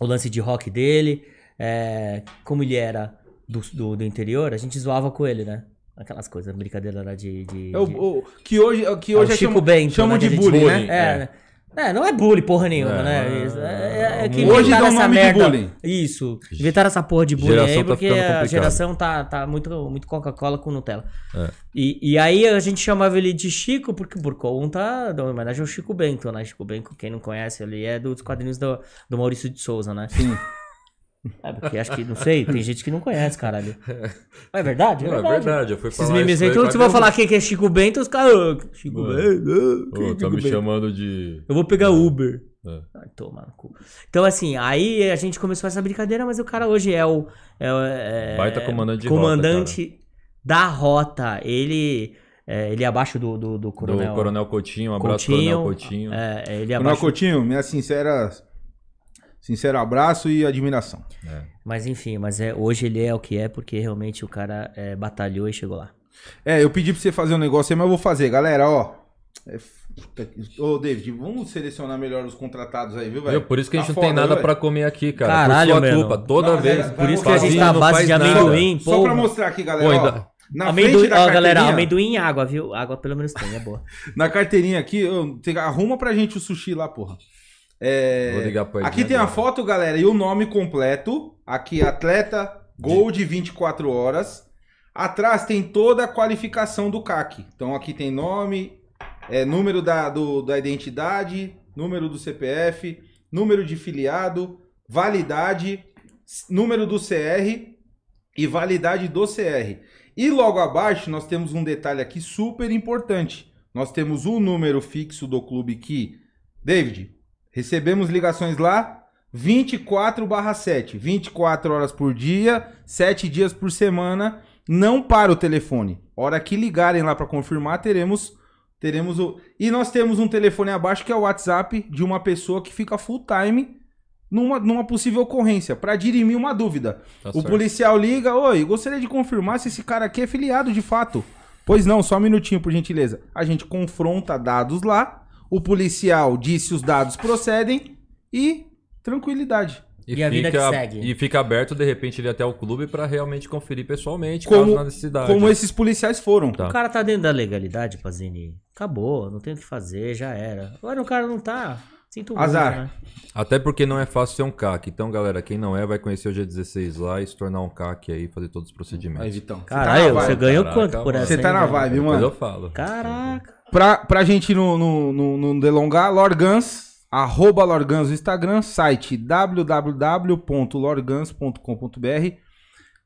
o lance de rock dele. é, como ele era do, do, do interior, a gente zoava com ele, né? Aquelas coisas, brincadeira lá de. de- É o- de- o- que hoje, que é hoje é Chico chamam, Bento, chamam né, de bullying, bullying, né? É, é, não é bullying porra nenhuma, É, né? é, Isso, é, é que Hoje inventaram dá essa merda. bullying. Isso. Inventaram essa porra de bullying Geração aí tá porque ficando a geração tá, tá muito, muito Coca-Cola com Nutella. É. E, e aí a gente chamava ele de Chico porque por conta da homenagem ao Chico Bento, né? Chico Bento, quem não conhece, ele é dos quadrinhos do, do Maurício de Souza, né? Sim. [LAUGHS] É, porque acho que, não sei, tem gente que não conhece, caralho. [LAUGHS] É verdade? É Não, é verdade. verdade, eu fui Esses falar memes aí, tudo mas você vai falar quem que é Chico Bento, os caras. "Ah, Chico Mano. Bento. ah, quem é tá Chico me Bento?" chamando de. Eu vou pegar Uber. É. Ai, toma no cu. Então, assim, aí a gente começou essa brincadeira, mas o cara hoje é o. É, é- Baita comandante de comandante da rota. Ele. É, ele é abaixo do, do, do Do coronel. Coronel Coutinho, um abraço Coutinho. Coronel Coutinho. É, ele é Coronel abaixo. Coutinho, minha sincera, sincero abraço e admiração. Mas enfim, mas é, hoje ele é o que é, porque realmente o cara é, batalhou e chegou lá. É, eu pedi pra você fazer um negócio aí, mas eu vou fazer. Galera, ó. É, Ô, David, vamos selecionar melhor os contratados aí, viu, velho? Por isso que a Tá gente não tem nada velho? comer aqui, cara. Caralho, Por sua mano. culpa, toda Não, vez. é- Por isso que a gente tá à base de amendoim, Só pô. pra mostrar aqui, galera. Pô, ó. ainda- Na Amendoim, frente da ó, galera, carteirinha- amendoim e água, viu? Água pelo menos tem, é boa. [LAUGHS] Na carteirinha aqui, eu- arruma pra gente o sushi lá, porra. É, Vou ligar pra ele aqui tem a foto, galera, e o nome completo. Aqui, atleta Gold 24 horas. Atrás tem toda a qualificação do CAC. Então aqui tem nome, é, número da, do- da identidade, número do CPF, número de filiado, validade, número do CR e validade do CR. E logo abaixo nós temos um detalhe aqui super importante. Nós temos o número fixo do clube que, David, recebemos ligações lá 24/7, 24 horas por dia, 7 dias por semana, não para o telefone. Hora que ligarem lá para confirmar, teremos Teremos o. E nós temos um telefone abaixo que é o WhatsApp de uma pessoa que fica full time numa, numa possível ocorrência, pra dirimir uma dúvida. Tá o certo. policial liga, oi, gostaria de confirmar se esse cara aqui é filiado de fato. Pois não, só um minutinho, por gentileza. A gente confronta dados lá, o policial diz se os dados procedem e tranquilidade. E a vida que segue. E fica aberto, de repente, ele até o clube pra realmente conferir pessoalmente, Como- caso na necessidade. Como esses policiais foram. Tá. O cara tá dentro da legalidade, Pazini. Acabou, não tem o que fazer, já era. Agora o cara não tá. Sinto muito, Azar. né? Até porque não é fácil ser um CAC. Então, galera, quem não é, vai conhecer o G16 lá e se tornar um CAC aí, fazer todos os procedimentos. Aí, Vitão. você tá Caralho, você ganhou Caraca, quanto por mano. essa? Você tá aí, na vibe, Depois mano. eu falo. Caraca. Pra, pra gente não no, no, no delongar, Lorgans, arroba Lorgans no Instagram, site www.lorgans.com.br,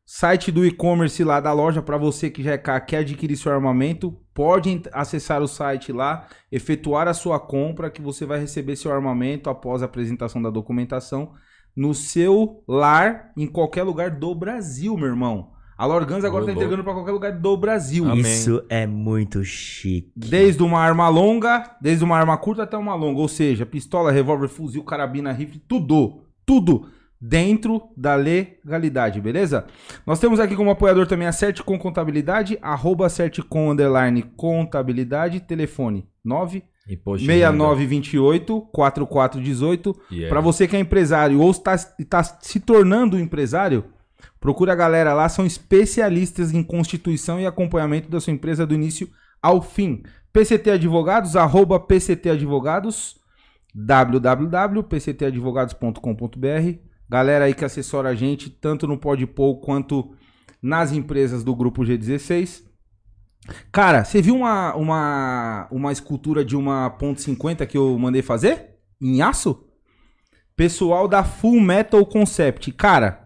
site do e-commerce lá da loja para você que já é cá, quer adquirir seu armamento, pode acessar o site lá, efetuar a sua compra que você vai receber seu armamento após a apresentação da documentação no seu lar, em qualquer lugar do Brasil, meu irmão. A Lorgans agora Ô, tá entregando para qualquer lugar do Brasil. Amém. Isso é muito chique. Desde uma arma longa, desde uma arma curta até uma longa. Ou seja, pistola, revólver, fuzil, carabina, rifle, tudo. Tudo dentro da legalidade, beleza? Nós temos aqui como apoiador também a Certicom Contabilidade, arroba Certicom Underline Contabilidade, telefone 9 Imposto de renda. 6928 4418. Yeah. Para você que é empresário ou está, está se tornando um empresário, procura a galera lá, são especialistas em constituição e acompanhamento da sua empresa do início ao fim. PCT Advogados, arroba PCT Advogados, www.pctadvogados.com.br. Galera aí que assessora a gente, tanto no Podpou quanto nas empresas do Grupo G16. Cara, você viu uma, uma, uma escultura de uma ponto .50 que eu mandei fazer? Em aço? Pessoal da Full Metal Concept. Cara,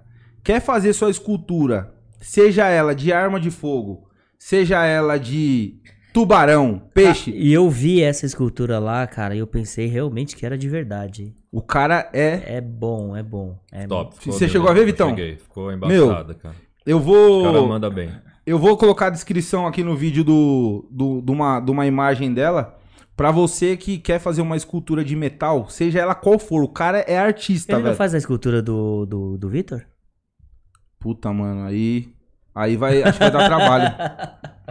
quer fazer sua escultura, seja ela de arma de fogo, seja ela de tubarão, peixe, E eu vi essa escultura lá, cara, e eu pensei realmente que era de verdade. o cara é... É bom, é bom. É Top. Você chegou a ver, eu Vitão? Cheguei. Ficou embaçada, cara. Eu O cara vou... manda bem. Eu vou colocar a descrição aqui no vídeo do, do, de, uma, de uma imagem dela. Pra você que quer fazer uma escultura de metal, seja ela qual for, o cara é artista, Ele não velho. faz a escultura do, do, do Vitor? Puta, mano, aí. Aí vai. Acho que vai dar trabalho.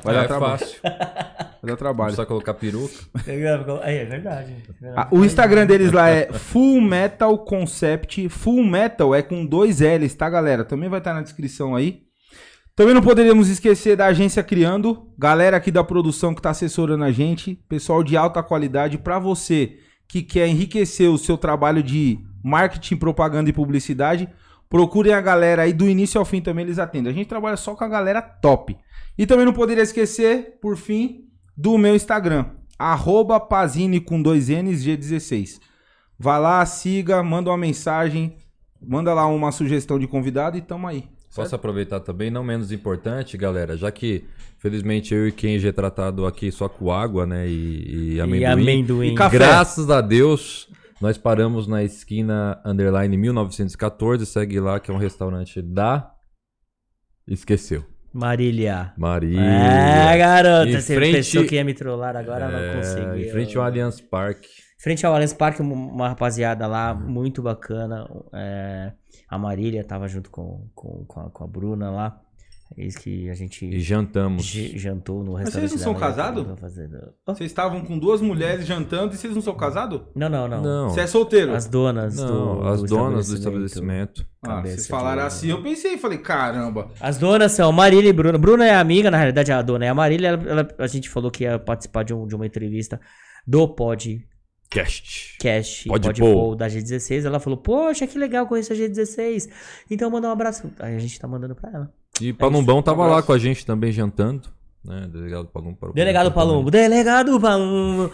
Vai É, dar é trabalho. fácil. Vai dar trabalho. precisa colocar peruca. É, verdade. Ah, o Instagram deles lá é Full Metal Concept. Full Metal é com dois L's, tá, galera? Também vai estar na descrição aí. Também não poderíamos esquecer da agência Criando, galera aqui da produção que tá assessorando a gente, pessoal de alta qualidade pra você que quer enriquecer o seu trabalho de marketing, propaganda e publicidade. Procurem a galera aí do início ao fim também eles atendem. A gente trabalha só com a galera top. E também não poderia esquecer, por fim, do meu Instagram, arroba Pazini com dois N's G16. Vai lá, siga, manda uma mensagem, manda lá uma sugestão de convidado e tamo aí. Posso aproveitar também, não menos importante, galera, já que felizmente eu e Kenji é tratado aqui só com água, né, e, e amendoim. E amendoim. E café. Graças a Deus, nós paramos na esquina underline 1914, segue lá que é um restaurante da... Esqueceu. Marília. Maria. É, garota. Em Você frente- pensou que ia me trollar agora, não É, conseguiu. em frente ao Allianz Parque. Frente ao Allianz Parque, um- uma rapaziada lá muito bacana. é, a Marília tava junto com, com, com, a, com a Bruna lá. Eis que a gente E jantamos. jantou no Mas restaurante. vocês não são casados? Oh, Vocês estavam com duas mulheres jantando e vocês não são casados? Não, não, não. Não, Você é solteiro? As donas não, do as do donas do estabelecimento. Ah, vocês falaram de- assim, eu pensei, falei, caramba. As donas são Marília e Bruna. Bruna é amiga, na realidade a dona é a Marília. Ela- ela- a gente falou que ia participar de, um- de uma entrevista do Podcast, Cast. Pod Podpol. Pod da G16. Ela falou, poxa, que legal conhecer a G16. Então manda um abraço. Aí a gente tá mandando pra ela. E Palumbão tava Um lá com a gente também jantando. Né? Delegado Palumbo. para o Delegado Palumbo, delegado Palumbo.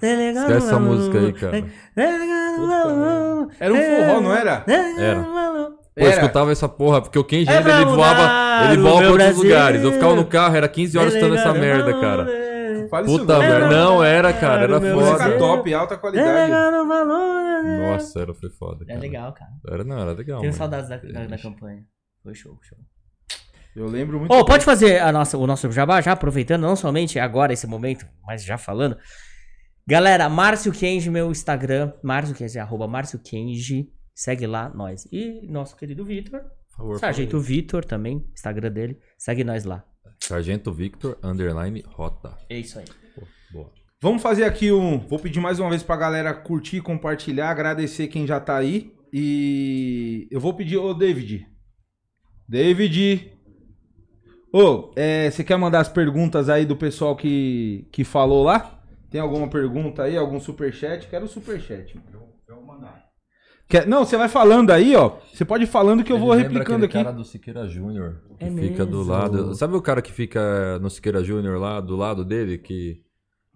Delegado Esquece essa música aí, cara. Delegado Palumbo. Era um forró, não era? Era. Pô, eu Era. escutava essa porra, porque o Kenji É ainda ele voava, ele voava pra outros lugares. Eu ficava no carro, era 15 horas escutando essa merda, cara. Fala Puta merda. Não, era, cara, era Era Música foda. Brasil. top, alta qualidade. Delegado Palumbo. Nossa, era, foi foda. É Cara. legal, cara. Era, não, era legal. Tenho mano. saudades da, da, da campanha. Foi show, show. Eu lembro muito. Bem. pode fazer a nossa, o nosso jabá já aproveitando, não somente agora esse momento, mas já falando. Galera, Márcio Kenji, meu Instagram, Márcio Kenji, arroba Márcio Kenji, segue lá, nós. E nosso querido Vitor, Sargento Vitor também, Instagram dele, segue nós lá. Sargento Victor, underline, rota. É isso aí. Pô, boa. Vamos fazer aqui um. Vou pedir mais uma vez pra galera curtir, compartilhar, agradecer quem já tá aí. E eu vou pedir, ô David. David. Ô, é, você quer mandar as perguntas aí do pessoal que, que falou lá? Tem alguma pergunta aí? Algum superchat? Quero superchat. mano. Quer, não, você vai falando aí, ó. Você pode ir falando que eu Ele vou replicando aqui. cara do Siqueira Júnior, que É fica do mesmo? lado... Sabe o cara que fica no Siqueira Júnior lá, do lado dele, que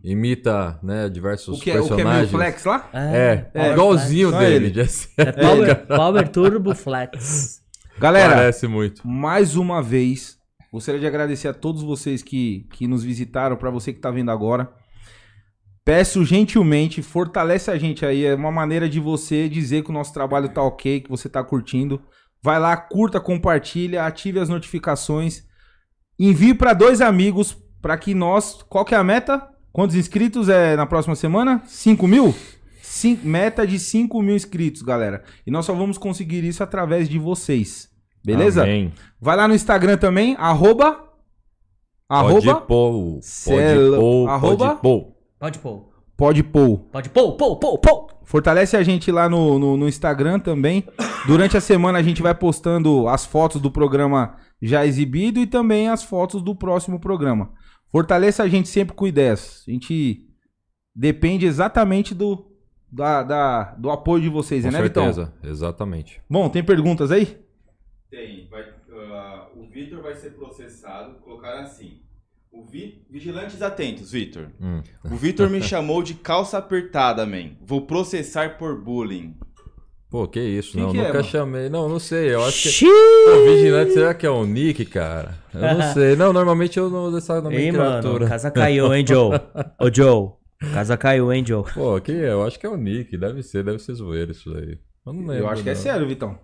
imita, né, diversos O que, é, o que é meio personagens? flex lá? É, É, igualzinho só dele. ele. [LAUGHS] assim. É Power, Power Turbo Flex. Galera, Parece muito. mais uma vez, gostaria de agradecer a todos vocês que, que nos visitaram, pra você que tá vendo agora. Peço gentilmente, fortalece a gente aí, é uma maneira de você dizer que o nosso trabalho tá ok, que você tá curtindo. Vai lá, curta, compartilha, ative as notificações, envie pra dois amigos pra que nós, qual que é a meta? Quantos inscritos é na próxima semana? 5 mil? Cin- meta de 5 mil inscritos, galera. E nós só vamos conseguir isso através de vocês. Beleza? Amém. Vai lá no Instagram também, arroba. Pode Arroba. pôr. Pode pôr. arroba- Pode pôr. Pode pôr. Pode pôr. Pode pôr, pôr, pôr, pôr. Fortalece a gente lá no, no, no Instagram também. Durante a semana a gente vai postando as fotos do programa já exibido e também as fotos do próximo programa. Fortaleça a gente sempre com ideias. A gente depende exatamente do, da, da- do apoio de vocês, Com né, Vitão? certeza. Exatamente. Bom, tem perguntas aí? Tem. Vai, ah, o Vitor vai ser processado. Colocaram assim. O Vi- Vigilantes atentos, Vitor. Hum. O Vitor me [LAUGHS] chamou de calça apertada, man. Vou processar por bullying. Pô, que isso, Quem não, que é, nunca mano? chamei. Não, não sei, eu acho que... Xiii. Pô, Vigilante, será que é o Nick, cara? Eu não [LAUGHS] sei. Não, normalmente eu não uso essa Ei, mano, nomenclatura. casa caiu, hein, Joe? [LAUGHS] Ô, Joe, casa caiu, hein, Joe? Pô, que é? Eu acho que é o Nick, deve ser, deve ser zoeiro isso aí. Eu não lembro. Eu acho que é não. sério, Vitão.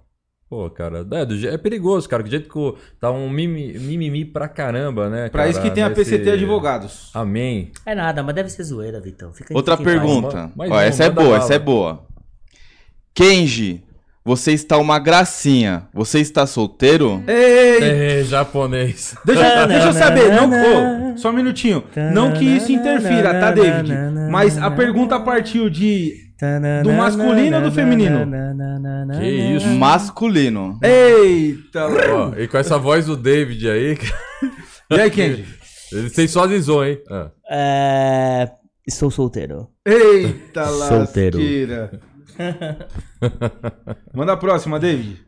Pô, cara, é, do é perigoso, cara. Do jeito que tá um mimi, mimimi pra caramba, né? Pra cara, isso que tem a nesse- PCT Advogados. Amém. É nada, mas deve ser zoeira, Vitão. Fica, Outra pergunta. Ó, uma, essa é boa, bala. essa é boa. Kenji, você está uma gracinha. Você está solteiro? Ei! É, japonês. [LAUGHS] Deixa, deixa eu saber, não, ô, só um minutinho. Não que isso interfira, tá, David? Mas a pergunta partiu de. Do masculino ou do feminino? Que isso? Masculino. Eita! Ó, e com essa voz do David aí, [LAUGHS] E aí, Kenji? ele sensualizou, hein? Ah. É... Estou solteiro. Eita, Solteiro. lasqueira. [LAUGHS] Manda a próxima, David.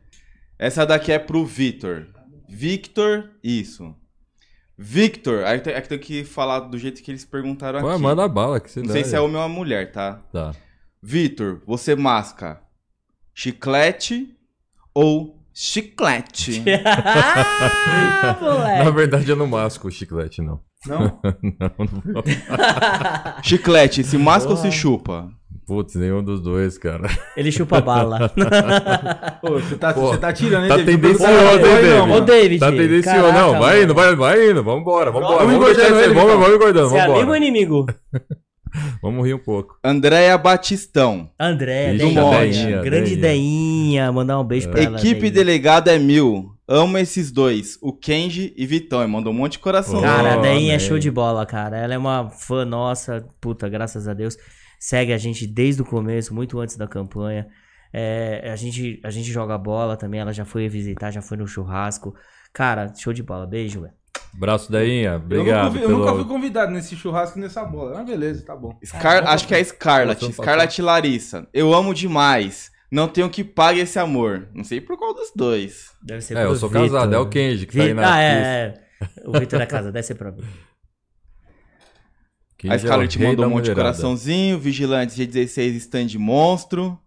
Essa daqui é pro Vitor. Victor, isso. Victor, aí tem, é que tem que falar do jeito que eles perguntaram Pô, aqui. manda bala, que se Não dá sei se é homem ou mulher, tá? Tá. Vitor, você masca chiclete ou chiclete? [LAUGHS] ah, [LAUGHS] Na verdade, eu não masco o chiclete, não. Não? chiclete, se masca ou se chupa? Putz, nenhum dos dois, cara. Ele chupa [LAUGHS] bala. Ô, você tá, Pô, você tá tirando, hein, tá David? tendencioso, hein, David? não, Ô. David. Tá tendencioso, não. Vai indo, vai, vai indo. Vambora, vambora. Vamos Vamos engordando ele, vamos, vamos engordando, Você é amigo ou inimigo? [LAUGHS] Vamos rir um pouco. Andréia Batistão. André, Ixi, Deinha. Deinha, Grande Deinha. Mandar um beijo pra ela. Equipe Deinha. delegado é mil. Amo esses dois, o Kenji e Vitão. E mandou um monte de coração. Cara, a Oh, Deinha é show de bola, cara. Ela é uma fã nossa, puta, graças a Deus. Segue a gente desde o começo, muito antes da campanha. É, a, gente, a gente joga bola também, ela já foi visitar, já foi no churrasco. Cara, show de bola. Beijo, velho. Braço Dainha, Eu, obrigado. nunca, fui- eu pelo- nunca fui convidado nesse churrasco e nessa bola. Mas beleza, tá bom. Scar- acho que é Scarlett. Passou, passou. Scarlett Larissa. Eu amo demais. Não tenho que pague esse amor. Não sei por qual dos dois. Deve ser É, eu sou Vitor. casado, é o Kenji que tá aí na Ah, é, é. O Vitor da casa, deve ser pra mim. [LAUGHS] A é Scarlett rei mandou um monte de coraçãozinho. Vigilantes G16 stand monstro.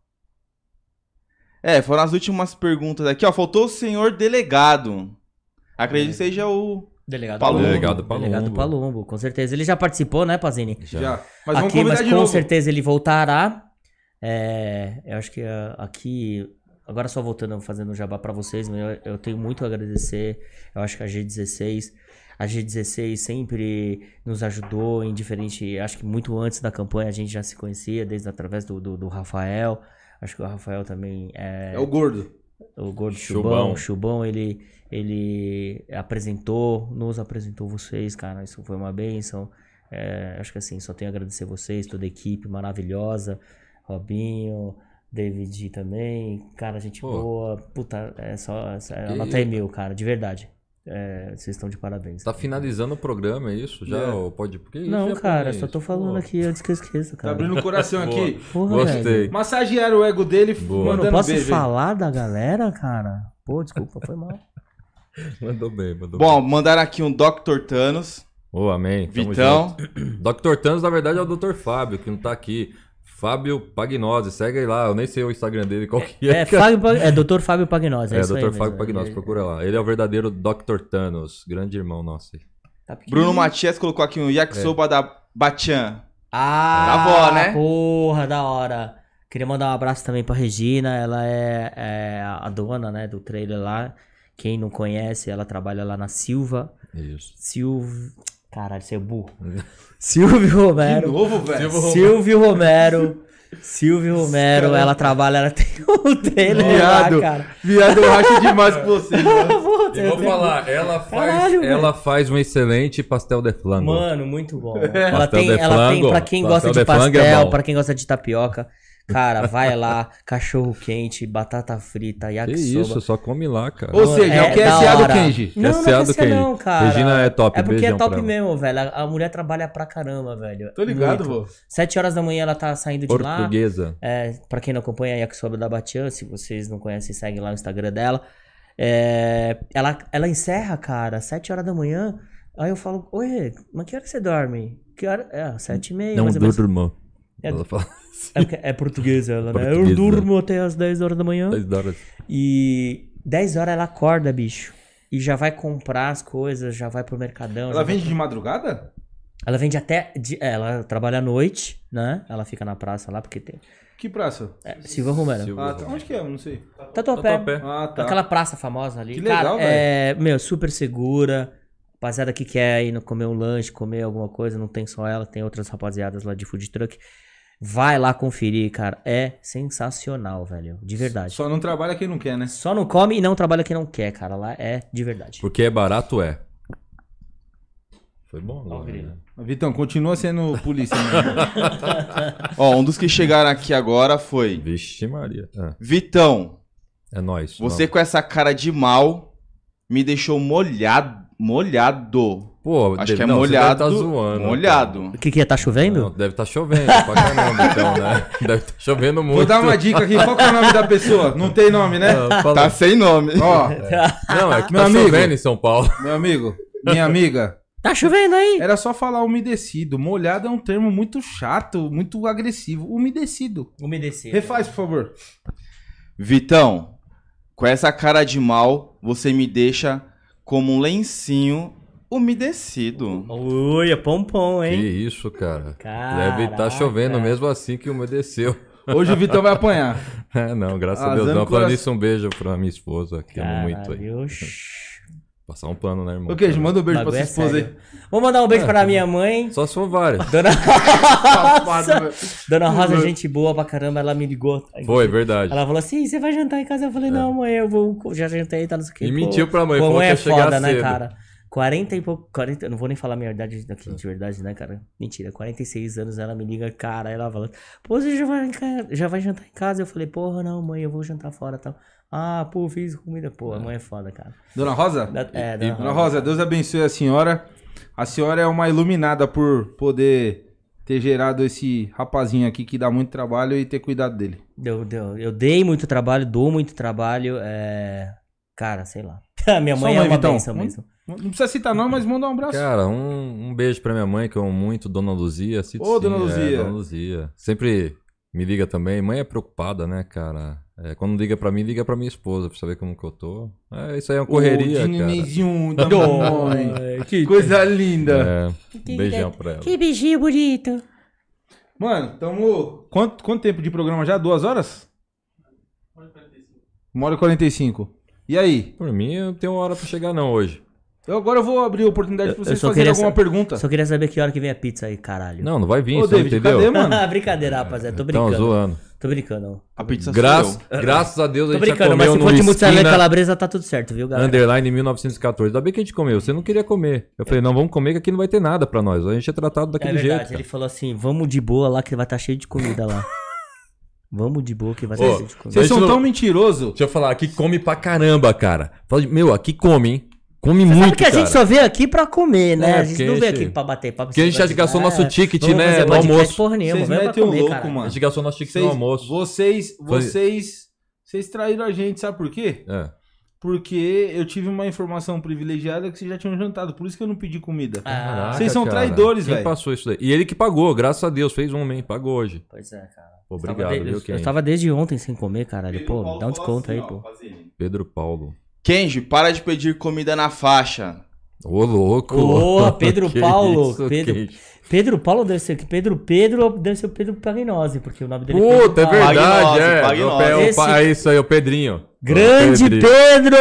É, foram as últimas perguntas aqui. Ó, faltou o senhor delegado. Acredito que seja o. Delegado Palumbo. Delegado Palumbo. Delegado Palumbo, com certeza. Ele já participou, né, Pazini? Já. Mas vamos aqui, convidar mas de com novo. certeza ele voltará. É, eu acho que ah, aqui agora só voltando, fazendo um jabá pra vocês, eu, eu tenho muito a agradecer. Eu acho que a G16, a G16 sempre nos ajudou em diferente. Acho que muito antes da campanha a gente já se conhecia, desde através do, do, do Rafael. Acho que o Rafael também é. É o gordo. O Gordo Chubão. Chubão, o Chubão, ele, ele apresentou, nos apresentou vocês, cara. Isso foi uma bênção. É, acho que assim, só tenho a agradecer vocês, toda a equipe maravilhosa. Robinho, David também. Cara, gente Pô. boa. Puta, é só. É, a E- nota é mil, cara, de verdade. É, vocês estão de parabéns. Tá finalizando o programa, é isso? Já? É. Ou pode. Porque Não, é cara, só tô falando Pô, aqui antes que eu esqueça, Tá cara. abrindo o coração aqui. Porra, Gostei. velho. Massagearam o ego dele, Boa. Eu não posso beijo. falar da galera, cara? Pô, desculpa, foi mal. [LAUGHS] Mandou bem, mandou Bom, bem. mandaram aqui um Dr. Thanos, Ô, amém. Tamo Vitão. Dr. Thanos, na verdade, é o Dr. Fábio, que não tá aqui. Fábio Pagnose, segue aí lá. Eu nem sei o Instagram dele, qual que é. É, Fábio, é Dr. Fábio Pagnose, é, É, isso aí Dr. Fábio Pagnose, procura lá. Ele é o verdadeiro Dr. Thanos, grande irmão nosso. aí. Tá. Bruno Matias colocou aqui um yakisoba da Bachan. Ah, Da avó, né? Porra, da hora. Queria mandar um abraço também pra Regina. Ela é, é a dona, né, do trailer lá. Quem não conhece, ela trabalha lá na Silva. Isso. Silvio. Caralho, você é burro. [LAUGHS] Silvio Romero. novo, velho. Silvio Romero. Silvio Romero, ela trabalha, ela [LAUGHS] tem um trailer Viado. lá, cara. Viado, eu racho demais com você. [LAUGHS] mano. Puta, E eu vou tenho- falar, ela faz, Caralho, ela faz um excelente pastel de flango. Mano, muito bom. Ela Pastel tem, de ela tem pra quem gosta de de é pastel, bom. pra quem gosta de tapioca. Cara, vai lá, cachorro quente, batata frita, que yakisoba. isso, só come lá, cara. Ou seja, é o da QSA do hora. Kenji. Não, não é do QSA Kenji. não, cara. Regina é top, É porque é top mesmo, velho. A, mulher trabalha pra caramba, velho. Tô ligado, vô. Sete horas da manhã ela tá saindo de lá. Portuguesa. É, pra quem não acompanha a Yakisoba da Batian, se vocês não conhecem, segue lá o Instagram dela. É, ela, ela encerra, cara, sete horas da manhã. Aí eu falo, oi, mas que hora que você dorme? Que hora? É, sete e meia, Não durmo. É- Ela fala [LAUGHS] É, porque é portuguesa ela, né? Eu Portuguesa. durmo até as 10 horas da manhã. 10 horas. E 10 horas ela acorda, bicho. E já vai comprar as coisas, já vai pro mercadão. Ela vai vende de madrugada? Ela vende até. de- é, ela trabalha à noite, né? Ela fica na praça lá, porque tem. Que praça? É, Silva Romero. Silvio Ah, tá. Onde que é? Eu não sei. Tatuapé. Tatuapé. Ah, tá. Aquela praça famosa ali. Que Cara, legal, é, meu, super segura. Rapaziada que quer ir no- comer um lanche, comer alguma coisa, não tem só ela, tem outras rapaziadas lá de food truck. Vai lá conferir, cara. É sensacional, velho. De verdade. Só não trabalha quem não quer, né? Só não come e não trabalha quem não quer, cara. Lá é de verdade. Porque é barato, é. Foi bom agora, né? Vitão, continua sendo polícia, né? [LAUGHS] Ó, um dos que chegaram aqui agora foi Vixe Maria. Ah, Vitão. é nóis. Você com essa cara de mal me deixou molhado. Molhado. Pô, Acho deve- que é não, você deve molhado. tá zoando, molhado. O que que é? Tá chovendo? Não, deve estar chovendo pra caramba, então, né? [LAUGHS] Deve estar chovendo muito. Vou dar uma dica aqui. Qual que é o nome da pessoa? Não tem nome, né? Ah, fala- Tá sem nome. Ó, Não, é que Meu tá amigo. chovendo em São Paulo. meu amigo, minha amiga, Tá chovendo aí? era só falar umedecido. Molhado é um termo muito chato, muito agressivo. Umedecido. Umedecido. Refaz, por favor. Vitão, com essa cara de mal, você me deixa como um lencinho umedecido. Ui, é pompom, Que hein? isso, cara. Caraca. Deve estar chovendo mesmo assim que umedeceu. Hoje o Vitão vai apanhar. [LAUGHS] É, não, graças a Deus. Não, falando isso, um beijo pra minha esposa, que amo muito aí. Caralho. Passar um pano, né, irmão? Ô, Queijo, manda um beijo pra sua é esposa aí. Vou mandar um beijo pra minha mãe. Só se for várias. Dona [LAUGHS] velho. Dona Rosa, gente boa pra caramba, ela me ligou. Foi, verdade. Ela falou assim: você vai jantar em casa? Eu falei, não, mãe, eu vou. Já jantei, tá não sei o que. E mentiu pra mãe, Pô, falou mãe que é ia chegar foda, né, cedo. cara? 40 e pouco. 40, eu não vou nem falar a minha idade daqui de verdade, né, cara? Mentira, 46 anos ela me liga, cara, ela fala, pô, você já vai, já vai jantar em casa? Eu falei, porra, não, mãe, eu vou jantar fora e tal. Ah, pô, fiz comida. Pô, a mãe é foda, cara. Dona Rosa? Da- É, E- Dona Dona Rosa. Rosa, Deus abençoe a senhora. A senhora é uma iluminada por poder ter gerado esse rapazinho aqui que dá muito trabalho e ter cuidado dele. Deu, deu. Eu dei muito trabalho, dou muito trabalho. É... Cara, sei lá. [LAUGHS] Minha Sua mãe é mãe, uma Vitão? benção mesmo. Não precisa citar não, mas manda um abraço. Cara, um, um beijo pra minha mãe, que eu amo muito, Dona Luzia. Cito Ô, sim, Dona é, Luzia. Dona Luzia. Sempre me liga também. Mãe é preocupada, né, cara? É, quando liga pra mim, liga pra minha esposa, pra saber como que eu tô. É, isso aí é uma correria, Ô, cara. [LAUGHS] da que, Coisa linda. É, um beijão pra ela. que bichinho bonito. Mano, tamo... Quanto, quanto tempo de programa já? Duas horas? Uma hora e 45. E aí? Por mim, eu não tenho hora pra chegar não hoje. Eu agora eu vou abrir a oportunidade Eu- pra vocês fazerem alguma sa- pergunta. Só queria saber que hora que vem a pizza aí, caralho. Não, não vai vir, Ô, você David, entendeu? cadê, mano? Brincadeira, rapaziada. Tô brincando. zoando. Tô brincando. A pizza Graças, a Deus a Tô gente já brincando, mas comeu se no for de mozzarella e calabresa, tá tudo certo, viu, galera? underline 1914. Ainda bem que a gente comeu. Você não queria comer. Eu falei, não, vamos comer que aqui não vai ter nada pra nós. A gente é tratado É daquele verdade, jeito. ele cara. falou assim, vamos de boa lá que vai estar cheio de comida lá. [LAUGHS] vamos de boa que vai cheio de comida. Vocês são tão mentirosos. Deixa eu falar, aqui come pra caramba, cara. Fala, meu, aqui come, hein? Come Você muito, sabe que a cara. gente só veio aqui pra comer, né? É, a gente não a veio aqui pra bater papo. porque a gente já gastou nosso ticket, né, no almoço. Porra nenhuma, Vocês metem o louco, cara. A mano. gente gastou nosso ticket Vocês, no almoço. vocês, vocês, vocês traíram a gente, sabe por quê? É. Porque eu tive uma informação privilegiada que vocês já tinham jantado. Por isso que eu não pedi comida. Ah, Caraca, Vocês são cara. traidores, Quem velho. passou isso daí? E ele que pagou, graças a Deus. Fez um, hein? Pagou hoje. Pois é, cara. Pô, Eu obrigado, de- viu, eu, eu tava desde ontem sem comer, caralho. Pô, dá um desconto aí, pô. Pedro Paulo. Kenji, para de pedir comida na faixa. Ô, louco. Ô, [LAUGHS] Pedro Que Paulo, isso, Pedro- Kenji? Pedro Paulo deve ser que Pedro Pedro deve ser o Pedro Pagnose, porque o nome dele Puta, é Pedro Paulo. verdade, Pagnose, é. Pagnose. O Esse- é isso aí, o Pedrinho. Grande O. Pedro!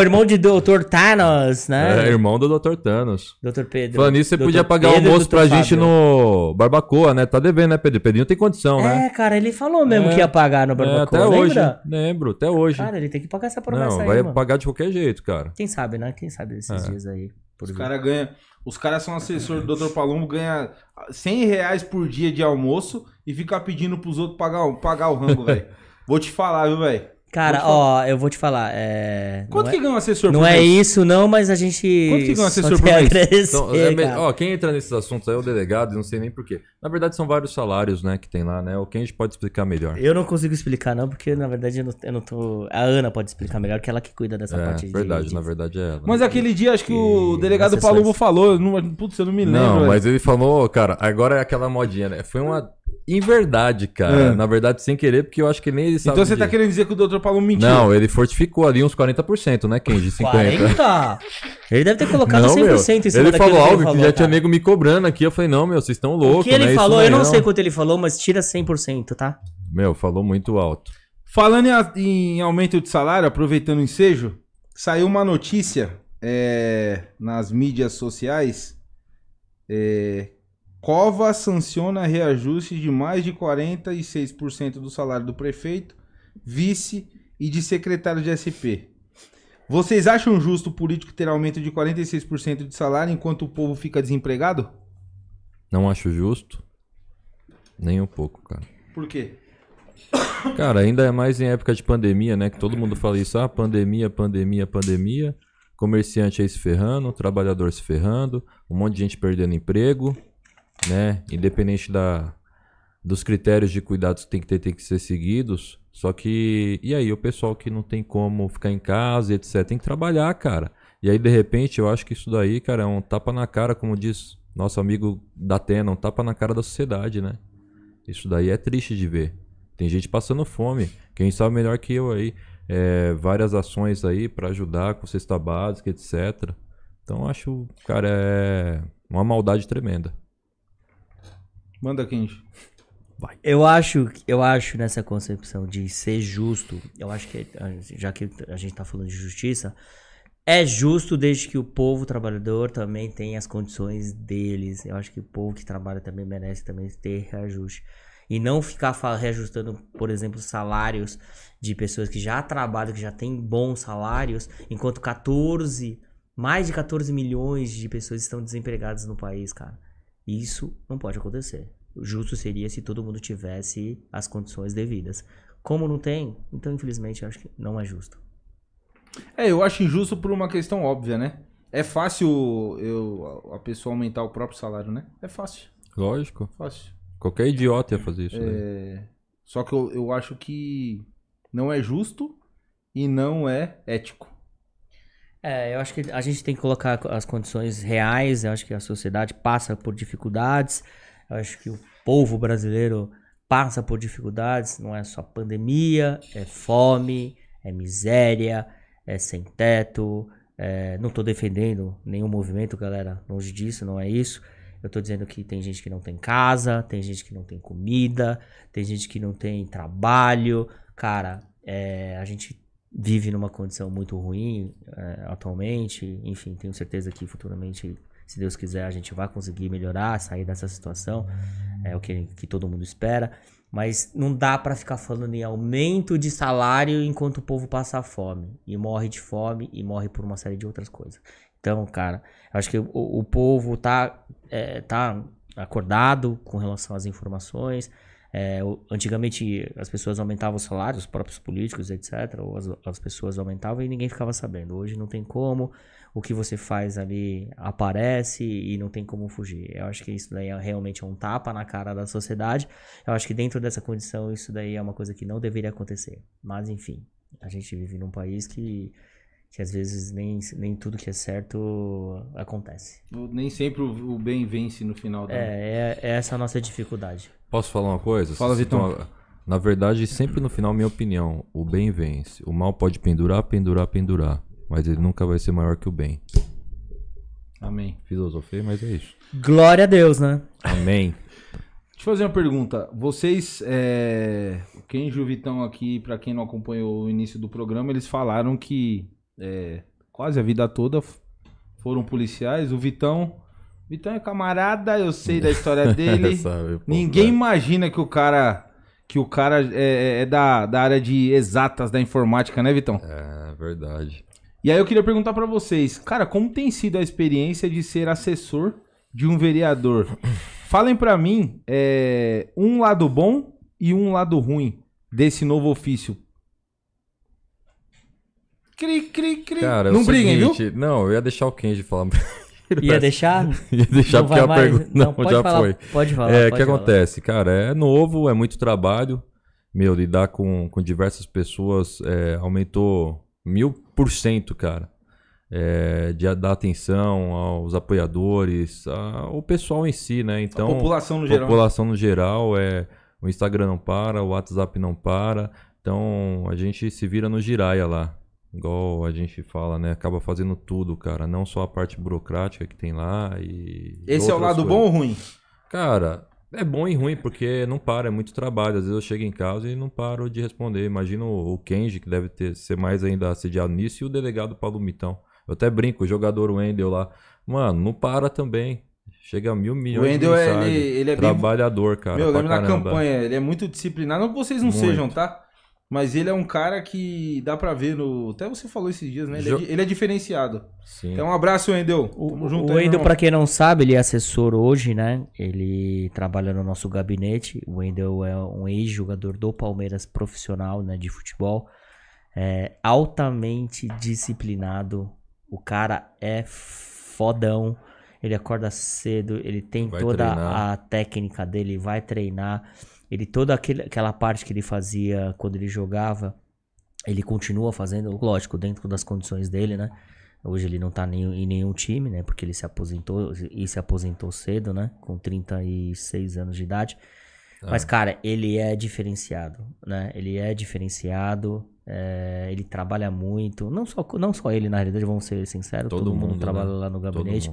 Irmão de Dr. Thanos, né? É, irmão do Dr. Thanos. Dr. Pedro. Falando nisso, você Dr. podia pagar o Pedro almoço Dr. pra gente Fábio. no Barbacoa, né? Tá devendo, né, Pedro? Pedrinho tem condição, né? É, cara, ele falou mesmo É. que ia pagar no É, Barbacoa, até hoje. lembra? Lembro, até hoje. Cara, ele tem que pagar essa promessa Não, aí, vai mano. pagar de qualquer jeito, cara. Quem sabe, né? Quem sabe desses É. dias aí. Os caras ganham. Os caras são assessor do Dr. Palombo, ganha 100 reais por dia de almoço e fica pedindo pros outros pagar, pagar o rango, velho. [LAUGHS] Vou te falar, viu, velho? Cara, ó, eu vou te falar. É... Quanto não que é, ganha um assessor não por é mês? isso, não, mas a gente. Quanto que ganha um assessor por quer mês? Então, é ó, quem entra nesses assuntos aí é o delegado, e não sei nem porquê. Na verdade, são vários salários, né, que tem lá, né? O que a gente pode explicar melhor. Eu não consigo explicar, não, porque na verdade eu não, eu não tô. A Ana pode explicar melhor, que ela que cuida dessa É, parte de- verdade, de. na verdade é ela. Mas aquele dia, acho que o E delegado. Palombo falou. Não, putz, eu não me lembro. Não, mas ele falou, cara, agora é aquela modinha, né? Foi uma inverdade, cara. É. Na verdade, sem querer, porque eu acho que nem ele sabe. Então você tá querendo dizer que o Dr. Palombo mentiu? Não, ele fortificou ali uns 40%, né, Kenji? 50%. 40? Ele deve ter colocado Não, 100% meu. em cima Ele daquilo falou que algo que falou, já tinha cara. nego me cobrando aqui. Eu falei, não, meu, vocês estão O loucos, que ele né? Falou, não é eu não sei quanto ele falou, mas tira 100%, tá? Meu, falou muito alto. Falando em, em aumento de salário, aproveitando o ensejo, saiu uma notícia é, nas mídias sociais. É, Cova sanciona reajuste de mais de 46% do salário do prefeito, vice e de secretário de SP. Vocês acham justo o político ter aumento de 46% de salário enquanto o povo fica desempregado? Não acho justo. Nem um pouco, cara. Por quê? Cara, ainda é mais em época de pandemia, né? Que todo mundo fala isso, ah, pandemia, pandemia, pandemia. Comerciante aí se ferrando, trabalhador se ferrando, um monte de gente perdendo emprego, né? Independente da, dos critérios de cuidados que tem que ter, tem que ser seguidos. Só que, e aí, o pessoal que não tem como ficar em casa etc, tem que trabalhar, cara. E aí, de repente, eu acho que isso daí, cara, é um tapa na cara, como diz nosso amigo da Atena, um tapa na cara da sociedade, né? Isso daí é triste de ver. Tem gente passando fome. Quem sabe melhor que eu aí. É, várias ações aí pra ajudar com cesta básica, etc. Então acho, cara, é uma maldade tremenda. Manda, Kenji. Eu acho, eu acho nessa concepção de ser justo, eu acho que, já que a gente tá falando de justiça, é justo desde que o povo trabalhador também tenha as condições deles. Eu acho que o povo que trabalha também merece também ter reajuste. E não ficar reajustando, por exemplo, salários de pessoas que já trabalham, que já têm bons salários, enquanto 14, mais de 14 milhões de pessoas estão desempregadas no país, cara. Isso não pode acontecer. O justo seria se todo mundo tivesse as condições devidas. Como não tem, então infelizmente eu acho que não é justo. É, eu acho injusto por uma questão óbvia, né? É fácil eu, a pessoa aumentar o próprio salário, né? É fácil, Lógico. fácil. Qualquer idiota ia fazer isso. né? É, Só que eu, eu acho que não é justo e não é ético. É, eu acho que a gente tem que colocar as condições reais. Eu acho que a sociedade passa por dificuldades. Eu acho que o povo brasileiro passa por dificuldades. Não é só pandemia, é fome, é miséria, é sem teto. é- Não tô defendendo nenhum movimento, galera. Longe disso, não é isso. Eu tô dizendo que tem gente que não tem casa, tem gente que não tem comida, tem gente que não tem trabalho. Cara, é, a gente vive numa condição muito ruim é, atualmente. Enfim, tenho certeza que futuramente, se Deus quiser, a gente vai conseguir melhorar, sair dessa situação. É o que, que todo mundo espera. Mas não dá pra ficar falando em aumento de salário enquanto o povo passa fome. E morre de fome e morre por uma série de outras coisas. Então, cara, eu acho que o, o povo tá, é, tá acordado com relação às informações. É, o- antigamente as pessoas aumentavam os salários, os próprios políticos, etc. Ou as, as pessoas aumentavam e ninguém ficava sabendo. Hoje não tem como. O que você faz ali aparece e não tem como fugir. Eu acho que isso daí é realmente um tapa na cara da sociedade. Eu acho que dentro dessa condição isso daí é uma coisa que não deveria acontecer. Mas enfim, a gente vive num país que, que às vezes nem, nem tudo que é certo acontece. Nem sempre o, o bem vence no final da. É, é, é essa a nossa dificuldade. Posso falar uma coisa? Fala, Vitão. Na verdade, sempre no final, minha opinião, o bem vence. O mal pode pendurar, pendurar, pendurar. Mas ele nunca vai ser maior que o bem. Amém. Filosofei, mas é isso. Glória a Deus, né? Amém. Deixa eu fazer uma pergunta. Vocês, é... o Kenji e o Vitão aqui, pra quem não acompanhou o início do programa, eles falaram que é, quase a vida toda foram policiais. O Vitão, Vitão é camarada, eu sei da história [LAUGHS] dele. Sabe, pô, Ninguém cara. imagina que o cara que o cara é, é da, da área de exatas da informática, né, Vitão? É verdade. E aí eu queria perguntar pra vocês, cara, como tem sido a experiência de ser assessor de um vereador? Falem pra mim é, um lado bom e um lado ruim desse novo ofício. Cri, cri, cri. Cara, é Não briguem, viu? seguinte, Não, eu ia deixar o Kenji falar. Ia deixar? [LAUGHS] ia deixar Não porque vai a mais? pergunta Não, não, [LAUGHS] já falar, foi. Pode falar. É, o que falar. acontece, cara? É novo, é muito trabalho. Meu, lidar com, com diversas pessoas é, aumentou mil por cento, cara. É, de dar atenção aos apoiadores, ao pessoal em si, né? Então, a população no geral. população no geral, é, o Instagram não para, o WhatsApp não para. Então, a gente se vira no giraia lá. Igual a gente fala, né? Acaba fazendo tudo, cara. Não só a parte burocrática que tem lá e. Esse é o lado coisas. bom ou ruim? Cara, é bom e ruim, porque não para, é muito trabalho. Às vezes eu chego em casa e não paro de responder. Imagina o o Kenji, que deve ter, ser mais ainda assediado nisso, e o delegado Paulo Mitão. Eu até brinco, o jogador Wendel lá. Mano, não para também. Chega a mil O milhões Wendel, de ele, ele é bem... Trabalhador, cara. Meu, eu lembro na campanha, ele é muito disciplinado. Não que vocês não Muito. sejam, tá? Mas ele é um cara que dá pra ver no... Até você falou esses dias, né? Ele, é, Jo- di- ele é diferenciado. Sim. Então um abraço, Wendel. O, Tamo junto o aí, pra quem não sabe, ele é assessor hoje, né? Ele trabalha no nosso gabinete. O Wendel é um ex-jogador do Palmeiras profissional, né? De futebol. É altamente disciplinado. O cara é fodão. Ele acorda cedo, ele tem Vai toda treinar. a técnica dele, vai treinar. Ele toda aquele, aquela parte que ele fazia quando ele jogava, ele continua fazendo, lógico, dentro das condições dele, né? Hoje ele não tá nem, em nenhum time, né? Porque ele se aposentou e se aposentou cedo, né? Com 36 anos de idade. Mas, cara, ele é diferenciado, né? Ele é diferenciado, é, ele trabalha muito. Não só, não só ele, na realidade, vamos ser sinceros. Todo, Todo mundo, mundo, trabalha né? lá no gabinete.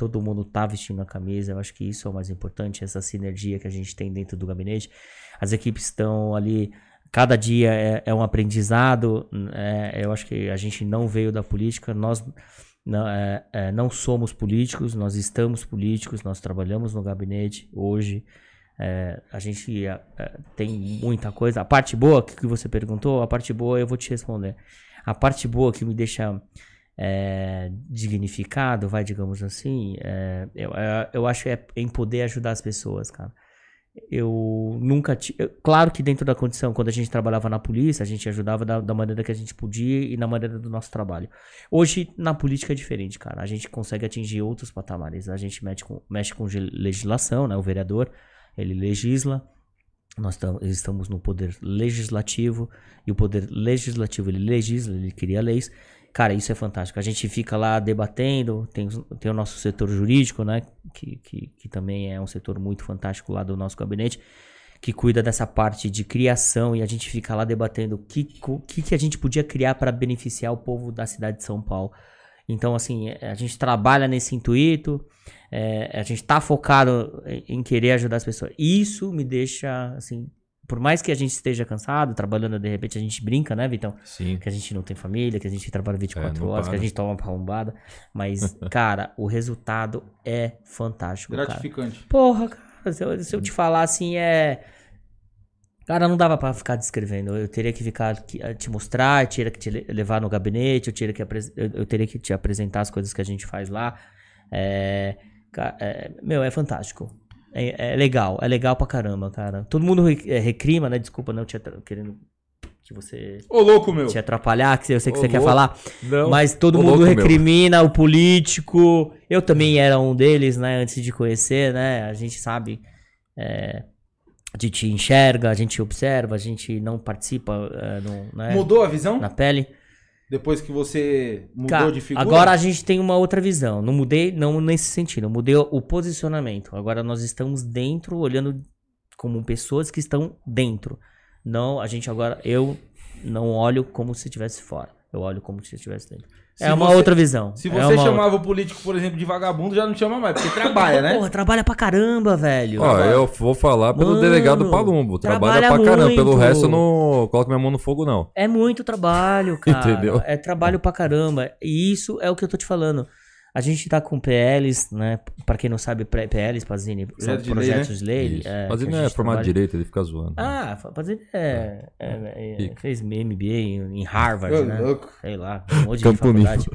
Todo mundo tá vestindo a camisa. Eu acho que isso é o mais importante, essa sinergia que a gente tem dentro do gabinete. As equipes estão ali, cada dia é, é um aprendizado. é, eu acho que a gente não veio da política, nós não, é, é, não somos políticos, nós estamos políticos, nós trabalhamos no gabinete hoje. É, a gente é, tem muita coisa. A parte boa que você perguntou, a parte boa eu vou te responder. A parte boa que me deixa é, dignificado, vai, digamos assim, é, eu, é, eu acho é em poder ajudar as pessoas, cara. Eu nunca tive. Claro que dentro da condição, quando a gente trabalhava na polícia, a gente ajudava da, da maneira que a gente podia e na maneira do nosso trabalho. Hoje, na política é diferente, cara. A gente consegue atingir outros patamares. A gente mexe com, mexe com legislação, né? O vereador, ele legisla. Nós tam- estamos no poder legislativo. E o poder legislativo, ele legisla, ele cria leis. Cara, isso é fantástico. A gente fica lá debatendo, tem, tem o nosso setor jurídico, né? Que, que, que também é um setor muito fantástico lá do nosso gabinete, que cuida dessa parte de criação e a gente fica lá debatendo o que, que, que a gente podia criar para beneficiar o povo da cidade de São Paulo. Então, assim, é, a gente trabalha nesse intuito, é, a gente tá focado em em querer ajudar as pessoas. Isso me deixa, assim, por mais que a gente esteja cansado, trabalhando, de repente a gente brinca, né, Vitão? Sim. Que a gente não tem família, que a gente trabalha 24 É, horas, que a para. gente toma uma palmbada. Mas, [LAUGHS] cara, o resultado é fantástico, cara. Gratificante. Porra, cara, se eu, se eu te falar assim, é. Cara, não dava pra ficar descrevendo. Eu teria que ficar aqui, eh, te mostrar, eu teria que te le- levar no gabinete, eu teria que, apres- eu, teria que te apresentar as coisas que a gente faz lá. É, é, meu, é fantástico. É, é legal, é legal pra caramba, cara. Todo mundo eh, recrima, né? Desculpa, não atra- querendo que você Ô, louco, meu. te atrapalhar, que eu sei que Ô, você quer louco. falar. Não. Mas todo Ô, mundo louco, meu. recrimina o político. Eu também era um deles, né? Antes de conhecer, né? A gente sabe. é, a gente enxerga, a gente observa, a gente não participa é, no- né, Mudou a visão? na pele. Depois que você mudou Cara, de figura? agora a gente tem uma outra visão. Não mudei, não nesse sentido. Eu mudei o posicionamento. Agora nós estamos dentro, olhando como pessoas que estão dentro. Não, a gente agora, eu não olho como se estivesse fora. Eu olho como se estivesse dentro. Se é uma você- outra visão. Se É você uma chamava o político, por exemplo, de vagabundo, já não chama mais, porque trabalha, né? Porra, trabalha pra caramba, velho. Ó, eu vou falar pelo Mano, delegado Palumbo. Trabalha, trabalha pra caramba. Pelo muito. resto, eu não coloco minha mão no fogo, não. É muito trabalho, cara. [LAUGHS] Entendeu? É trabalho pra caramba. E isso é o que eu tô te falando. A gente tá com PLs, né? Pra quem não sabe, PLs, Pazini, são Projeto de lei, projetos né? de lei. Isso. é, é formado de trabalha. direito, ele fica zoando. Ah, Pazini é, é- é- Rico. fez MBA em em Harvard, Ô, né? louco. Sei lá, um monte de faculdade.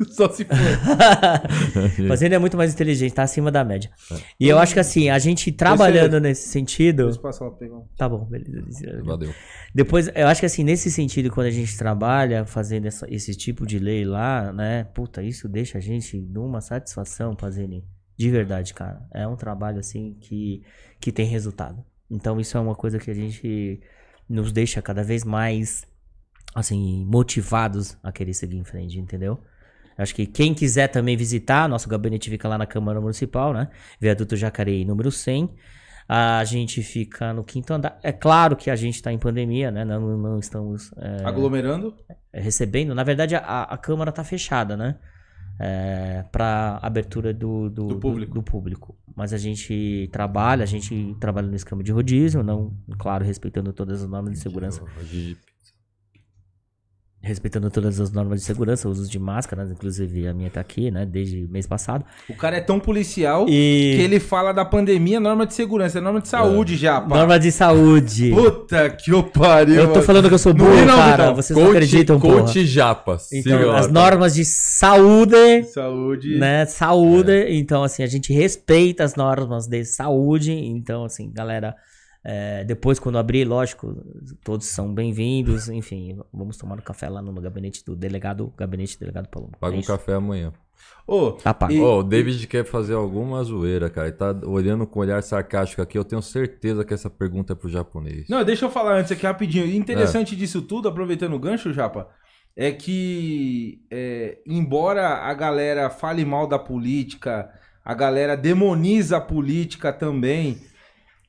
[LAUGHS] Só se for. [LAUGHS] Mas ele é muito mais inteligente, tá acima da média. E eu acho que assim, a gente trabalhando nesse sentido. Depois passa lá pegar. Tá bom, beleza. Valeu. Depois, eu acho que assim, nesse sentido, quando a gente trabalha fazendo essa- esse tipo de lei lá, né? Puta, isso deixa a gente numa satisfação, Pazini. De verdade, cara. É um trabalho, assim, que, que tem resultado. Então, isso é uma coisa que a gente nos deixa cada vez mais, assim, motivados a querer seguir em frente, entendeu? Acho que quem quiser também visitar, nosso gabinete fica lá na Câmara Municipal, né? Viaduto Jacareí, número 100. A gente fica no quinto andar. É claro que a gente está em pandemia, né? Não, não estamos é, Aglomerando. recebendo. Na verdade, a, a Câmara está fechada, né? para abertura do, do, Do público. do público. Mas a gente trabalha, a gente trabalha no esquema de rodízio, não, claro, respeitando todas as normas de segurança. Respeitando todas as normas de segurança, uso de máscaras, inclusive a minha tá aqui, né? Desde mês passado. O cara é tão policial E. que ele fala da pandemia, norma de segurança, é norma de saúde já, pá. Norma de saúde. Puta que o pariu. Eu tô falando que eu sou Não burro, ri não, cara. Vitão. Vocês não acreditam, porra. Coach Japas. Então, as normas de saúde, Saúde. né? Saúde. Então, assim, a gente respeita as normas de saúde. Então, assim, galera, é, depois quando abrir, lógico, todos são bem-vindos. Enfim, vamos tomar um café lá no gabinete do delegado, gabinete do delegado Paloma. Paga É um isso. café amanhã. Ô, Tá pago. E- Ô, o David quer fazer alguma zoeira, cara. Ele tá olhando com um olhar sarcástico aqui. Eu tenho certeza que essa pergunta é pro japonês. Não, deixa eu falar antes aqui rapidinho. E É. interessante disso tudo, aproveitando o gancho, Japa, é que, é, embora a galera fale mal da política, a galera demoniza a política também,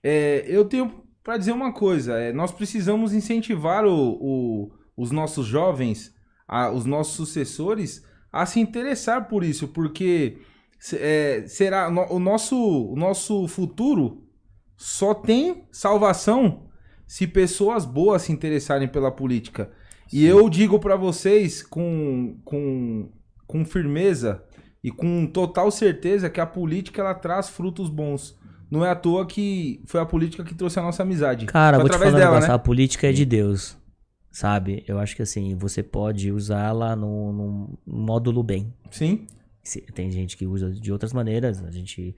é, eu tenho pra dizer uma coisa: é, nós precisamos incentivar o- o- os nossos jovens, a- os nossos sucessores, a se interessar por isso, porque é, será o nosso, o nosso futuro só tem salvação se pessoas boas se interessarem pela política. E eu digo pra vocês com, com, com firmeza e com total certeza que a política ela traz frutos bons. Não é à toa que foi a política que trouxe a nossa amizade. Cara, Foi vou te falar um dela, negócio, né? a política é de Deus, sabe? Eu acho que assim, você pode usá-la num, num módulo bem. Sim. Tem gente que usa de outras maneiras, a gente...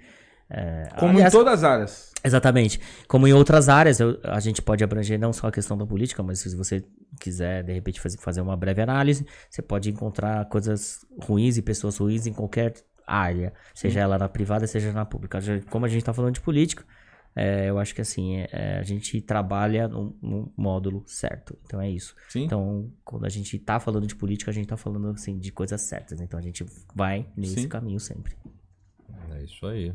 é, Como aliás, em todas as áreas. Exatamente. Como em outras áreas, eu- a gente pode abranger não só a questão da política, mas se você quiser, de repente, fazer, fazer uma breve análise, você pode encontrar coisas ruins e pessoas ruins em qualquer área, seja ela na privada, seja na pública. Como a gente está falando de política, é, eu acho que assim, é- é, a gente trabalha num, num módulo certo. Então é isso. Sim. Então, quando a gente tá falando de política, a gente tá falando assim, de coisas certas. Então a gente vai nesse Sim. caminho sempre. É isso aí.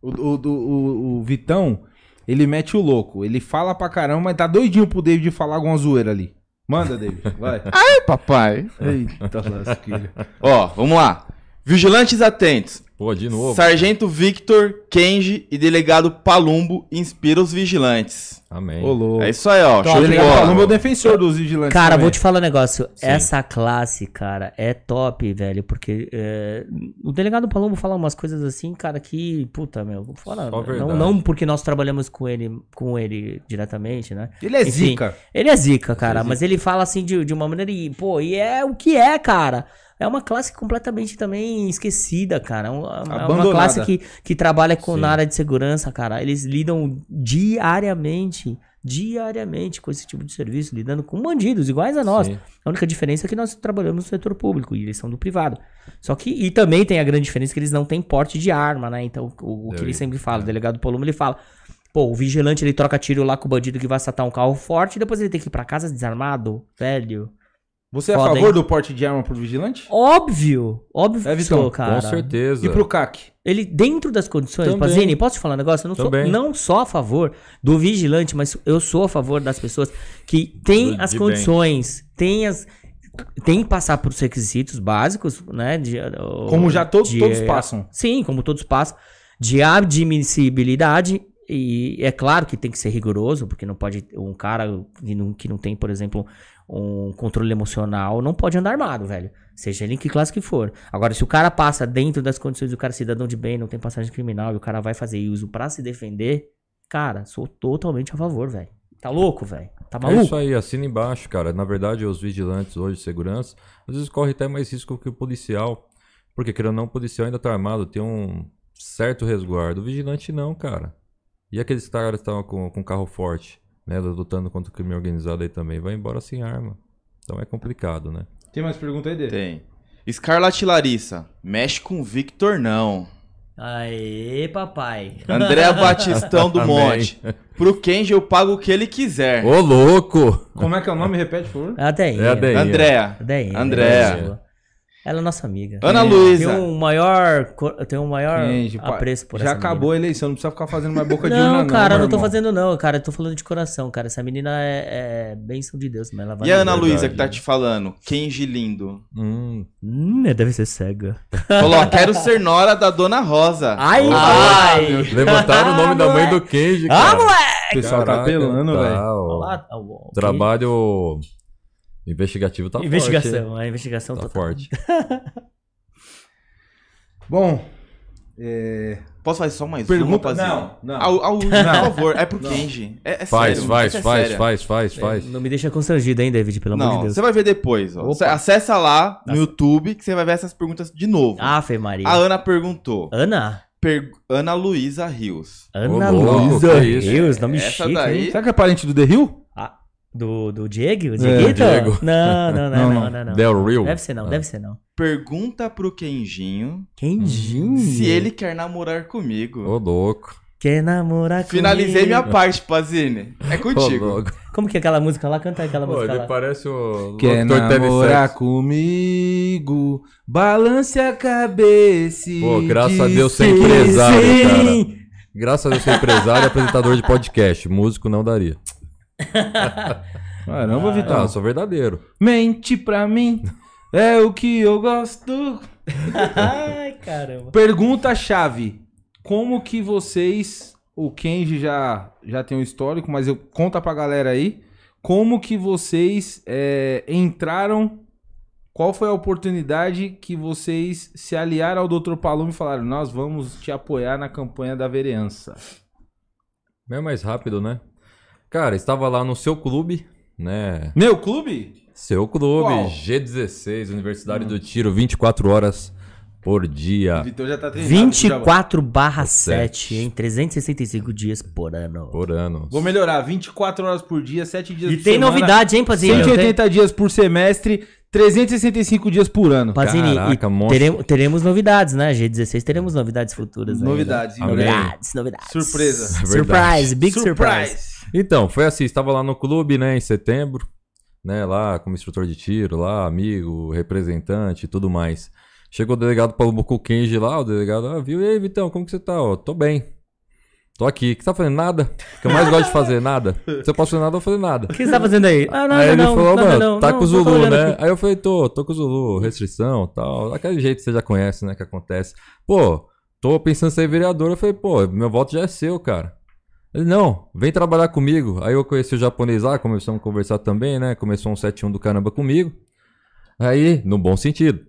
O, o, o, o Vitão, ele mete o louco. Ele fala pra caramba, mas tá doidinho pro David falar alguma zoeira ali. Manda, David. Vai. [LAUGHS] Ai, papai. Eita lasquilha. Ó, vamos lá. Vigilantes atentos. Pô, de novo. Sargento Victor, Kenji e delegado Palumbo inspira os vigilantes. Amém. Ô, louco. É isso aí, ó. Top, Show de bola. Palumbo é o defensor dos vigilantes. Cara, também. vou te falar um negócio. Sim. Essa classe, cara, é top, velho. Porque é, o delegado Palombo fala umas coisas assim, cara, que, puta, meu, vou falar. Só Não, não porque nós trabalhamos com ele, com ele diretamente, né? Ele é Enfim, zica. Ele é zica, cara, mas ele fala assim de, de uma maneira e, pô, e é o que é, cara. É uma classe completamente também esquecida, cara. É uma, é uma classe que, que trabalha com, Sim. na área de segurança, cara. Eles lidam diariamente, diariamente com esse tipo de serviço, lidando com bandidos iguais a nós. Sim. A única diferença é que nós trabalhamos no setor público e eles são do privado. Só que, e também tem a grande diferença que eles não têm porte de arma, né? Então, o, o que ele sempre fala, é. o delegado Polumo, ele fala, pô, o vigilante ele troca tiro lá com o bandido que vai assaltar um carro forte e depois ele tem que ir pra casa desarmado, velho. Você é a favor hein? do porte de arma pro vigilante? Óbvio, óbvio É, que Vitão, sou, cara. Com certeza. E pro CAC? Ele, dentro das condições, Também. Pazini, posso te falar um negócio? Eu não sou não só a favor do vigilante, mas eu sou a favor das pessoas que têm Do- as de condições, têm as. Tem que passar por requisitos básicos, né? de- Como já todos, de- todos passam. Sim, como todos passam. De admissibilidade. E é claro que tem que ser rigoroso, porque não pode. Um cara que não, que não tem, por exemplo, um controle emocional, não pode andar armado, velho. Seja ele em que classe que for. Agora, se o cara passa dentro das condições do cara é cidadão de bem, não tem passagem criminal, e o cara vai fazer uso pra se defender, cara, sou totalmente a favor, velho. Tá louco, velho? Tá É maluco? isso aí, assina embaixo, cara. Na verdade, os vigilantes hoje de segurança, às vezes corre até mais risco que o policial. Porque, querendo ou não, o policial ainda tá armado, tem um certo resguardo. O vigilante não, cara. E aqueles caras que estavam com, com carro forte, né? Lutando contra o crime organizado aí também, vai embora sem arma. Então é complicado, né? Tem mais pergunta aí dele? Tem. Scarlett Larissa, mexe com Victor não. Aê, papai. [LAUGHS] André Batistão do. [LAUGHS] Monte. Pro Kenji eu pago o que ele quiser. Ô, louco! Como é que é o nome? Repete, por favor. É a Deinha. É a Deinha. Andréa. A Deinha. Andréa. Ela- é nossa amiga. Ana Tem Luísa. um maior, tem um maior Gente, apreço por Já essa acabou a eleição, não precisa ficar fazendo mais boca de menina. urna, Não, cara, meu não tô irmão. fazendo não, cara. Eu tô falando de coração, cara. Essa menina é, é bênção de Deus, mas ela vai... E a Ana. Luísa que tá te falando? Kenji lindo. Hum, Hum, deve ser cega. Falou, ó, quero ser nora da Dona Rosa. Ai, Ah, ai. levantaram o nome da mãe do Kenji, Ah, cara. moleque! O pessoal tá Caraca, apelando, tá, velho. ó. Olha lá, ó, o- Trabalho investigativo tá investigação, forte. a investigação? Tá total. forte. [LAUGHS] Bom, é... Posso fazer só mais Pergunta- uma, não, não. Ao, ao, por favor, é pro Kenji. É, é Faz, sério, faz, é faz, faz, faz, faz. Não me deixa constrangido, hein, David, pelo amor de Não, Deus. você vai ver depois. Ó. Acessa lá no YouTube que você vai ver essas perguntas de novo. Ah, Fê Maria. A Ana perguntou. Ana? Per- Ana Luísa Rios. Ana Luísa? Deus, nome Essa chique, daí-? Será que é parente do The Hill? Do, do Diego? Dieguito? Diego. [LAUGHS] Não, não, não, Não, não, não. Del Real. Deve ser não, Ah. deve ser não. Pergunta pro Kenjinho Kenjinho. se ele quer namorar comigo. Ô, louco. Quer namorar comigo? Finalizei minha parte, Pazine. É [LAUGHS] Ô, contigo. Como que é aquela música lá? Canta aquela Pô, música ele lá. parece o Quer namorar TV7. comigo, balance a cabeça Pô, graças a Deus ser sim, empresário, sim. cara. Graças a Deus ser empresário e apresentador de podcast. Músico não daria. [LAUGHS] Caramba. Ah, eu sou verdadeiro. Mente pra mim, é o que eu gosto. [LAUGHS] Ai, caramba. Pergunta-chave. Como que vocês... O Kenji já, já tem um histórico, mas eu conta pra galera aí. Como que vocês é, entraram... Qual foi a oportunidade que vocês se aliaram ao Dr. Paloma e falaram nós vamos te apoiar na campanha da vereança? É mais rápido, né? Cara, estava lá no seu clube, né? Meu clube? Seu clube, Qual? G16, Universidade do Tiro, 24 horas por dia. Vitor já tá treinado. 24 barra Sete. 7, hein? 365 dias por ano. Por ano. Vou melhorar, 24 horas por dia, 7 dias E por tem semana. novidade, hein, Pazinho? 180 dias por semestre, 365 dias por ano. Pazini, Caraca, e teremos, teremos novidades, né? G16 teremos novidades futuras. aí, Novidades, né? em breve. Novidades, novidades. Surpresa. É. Surprise, big surprise. Então, foi assim, estava lá no clube, né, em setembro, né, lá como instrutor de tiro, lá, amigo, representante e tudo mais. Chegou o delegado Paulo Kenji lá, o delegado, ah, viu, e aí, Vitão, como que você tá? Ó, tô bem. Tô aqui. O que você tá fazendo? Nada. O que eu mais gosto de fazer? Nada. Se eu posso fazer nada, eu vou fazer nada. O que você tá fazendo aí? Ah, nada, aí ele não, falou, nada, mano, não, tá não, com o Zulu, né? aqui. Aí eu falei, tô, tô com o Zulu, restrição tal. Daquele jeito que você já conhece, né? Que acontece. Pô, tô pensando em ser vereador. Eu falei, pô, meu voto já é seu, cara. Ele, não, vem trabalhar comigo. Aí eu conheci o japonês lá, começamos a conversar também, né? Começou um 71 do caramba comigo. Aí, no bom sentido.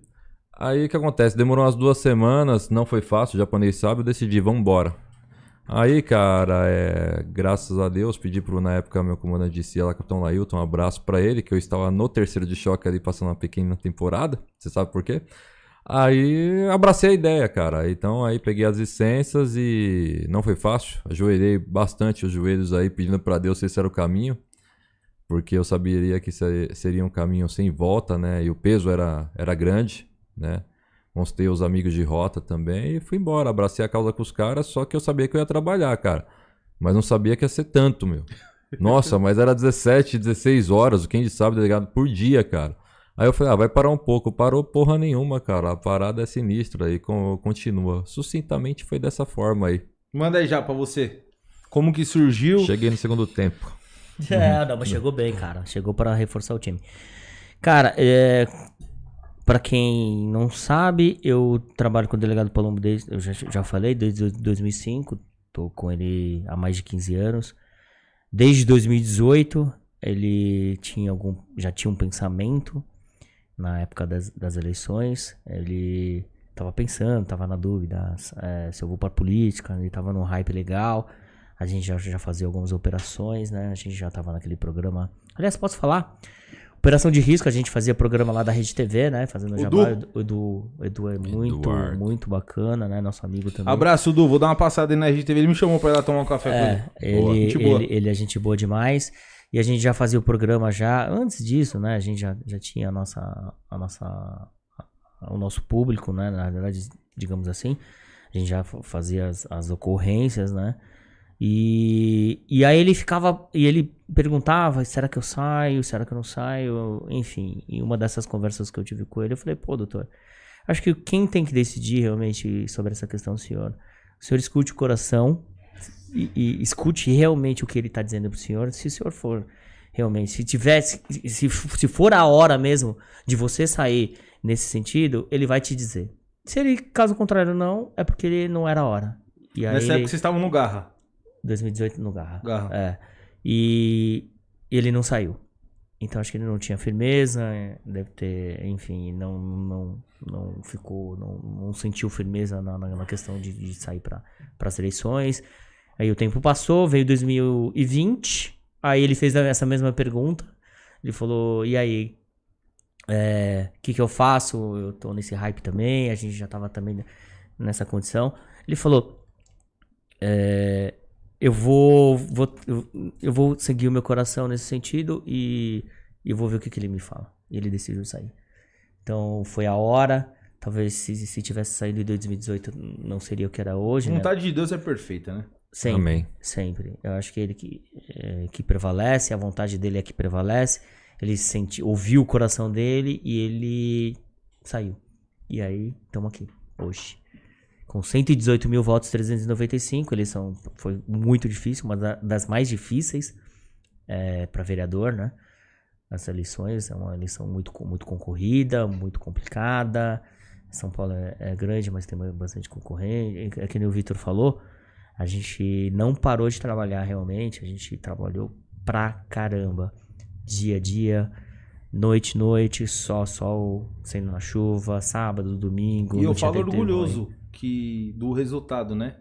Aí o que acontece? Demorou umas duas semanas, não foi fácil, o japonês sabe, eu decidi, vamos embora. Aí, cara, é, graças a Deus, pedi pro, na época, meu comandante de CIA lá, Capitão Lailton, um abraço pra ele, que eu estava no terceiro de choque ali, passando uma pequena temporada, você sabe por quê? Aí, abracei a ideia, cara, então aí peguei as licenças e não foi fácil, ajoelhei bastante os joelhos aí, pedindo pra Deus se esse era o caminho, porque eu saberia que se- seria um caminho sem volta, né, e o peso era, era grande, né, Mostrei os amigos de rota também e fui embora. Abracei a causa com os caras, só que eu sabia que eu ia trabalhar, cara. Mas não sabia que ia ser tanto, meu. [LAUGHS] Nossa, mas era 17, 16 horas, o quem sabe, delegado, por dia, cara. Aí eu falei, ah, vai parar um pouco. Parou porra nenhuma, cara. A parada é sinistra aí, con- continua. Sucintamente foi dessa forma aí. Manda aí já pra você. Como que surgiu? Cheguei no segundo tempo. [LAUGHS] É, não, mas chegou bem, cara. Chegou pra reforçar o time. Cara, é. Pra quem não sabe, eu trabalho com o delegado Palombo desde. Eu já, já falei, desde 2005. Tô com ele há mais de 15 anos. Desde 2018, ele tinha algum. Já tinha um pensamento na época das, das eleições. Ele tava pensando, tava na dúvida é, se eu vou pra política. Ele tava num hype legal. A gente já, já fazia algumas operações, né? A gente já tava naquele programa. Aliás, posso falar? Operação de risco, a gente fazia programa lá da Rede TV, né? Fazendo O jabá. Edu? O Edu, o Edu é muito, Eduardo. muito bacana, né? Nosso amigo também. Abraço, Du. Vou dar uma passada aí na RGTV. Ele me chamou pra ir lá tomar um café com É, ele. Boa, ele, gente boa. ele, ele é gente boa demais. E a gente já fazia o programa já. Antes disso, né? A gente já, já tinha a nossa, a nossa, a- o nosso público, né? Na verdade, digamos assim. A gente já fa- fazia as, as ocorrências, né? E, e aí ele ficava. E ele perguntava: será que eu saio? Será que eu não saio? Enfim, em uma dessas conversas que eu tive com ele, eu falei: pô, doutor, acho que quem tem que decidir realmente sobre essa questão o senhor. O senhor escute o coração e, e escute realmente o que ele está dizendo pro senhor. Se o senhor for realmente, se tivesse, se, se for a hora mesmo de você sair nesse sentido, ele vai te dizer. Se ele, caso contrário, não, é porque ele não era a hora. E aí Nessa ele- época vocês estavam no Garra. 2018 no Garra. Garra. É. E ele não saiu. Então acho que ele não tinha firmeza, é, deve ter, enfim, não não, não ficou, não, não sentiu firmeza na, na, questão de, de sair para as eleições. Aí o tempo passou, veio 2020, aí ele fez essa mesma pergunta. Ele falou: "E aí, é, o que que eu faço? Eu tô nesse hype também, a gente já tava também nessa condição". Ele falou: é, eu vou, vou eu, eu vou seguir o meu coração nesse sentido e, e eu vou ver o que, que ele me fala. E ele decidiu sair. Então foi a hora. Talvez se, se tivesse saído em 2018 não seria o que era hoje, A né? vontade de Deus é perfeita, né? Sempre, Amém. sempre. Eu acho que ele que, é, que prevalece, a vontade dele é que prevalece. Ele senti, ouviu o coração dele e ele saiu. E aí, estamos aqui, hoje. Com 118 mil votos, 395. Eleição foi muito difícil, uma da- das mais difíceis para vereador, né? As eleições, é uma eleição muito, muito concorrida, muito complicada. São Paulo é, é grande, mas tem bastante concorrente. É que nem o Vitor falou, a gente não parou de trabalhar realmente, a gente trabalhou pra caramba. Dia a dia, noite, noite, sol, sol, saindo na chuva, sábado, domingo. E eu falo orgulhoso que do resultado, né?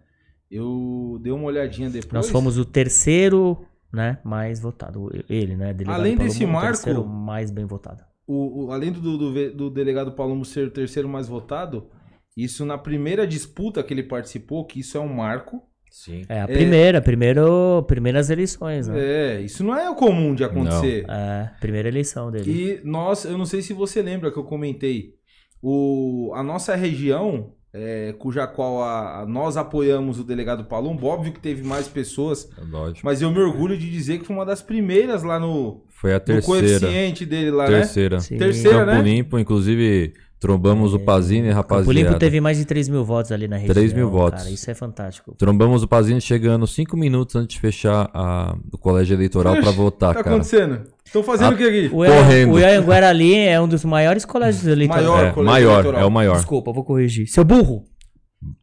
Eu dei uma olhadinha depois. Nós fomos o terceiro, né, mais votado. Ele, né, delegado Além Paulo desse Moura, o marco- terceiro mais bem votado. o, o- além do, do, do delegado Palombo ser o terceiro mais votado, isso na primeira disputa que ele participou, que isso é um marco. Sim. É, a primeira, primeiro, primeiras eleições, né? É, isso não é comum de acontecer. É, primeira eleição dele. E nós, eu não sei se você lembra que eu comentei, o, a nossa região, é, cuja qual a, a- nós apoiamos o delegado Palombo, óbvio que teve mais pessoas, É lógico. mas eu me orgulho de dizer que foi uma das primeiras lá no Foi a terceira. coeficiente dele lá, né? Terceira. Sim. Terceira, Campo né? Limpo, inclusive, trombamos o Pazini, O rapaziada. Limpo teve mais de 3 mil votos ali na região. 3 mil votos. Cara, isso é fantástico. Trombamos o Pazini chegando cinco minutos antes de fechar a- o colégio eleitoral pra Oxe, votar, tá cara. acontecendo? Estão fazendo Ah, o que aqui? O Correndo. o Ianguera ali é um dos maiores colégios eleitorais. Maior É, colégio maior, eleitoral. é o maior. Desculpa, vou corrigir. Seu burro!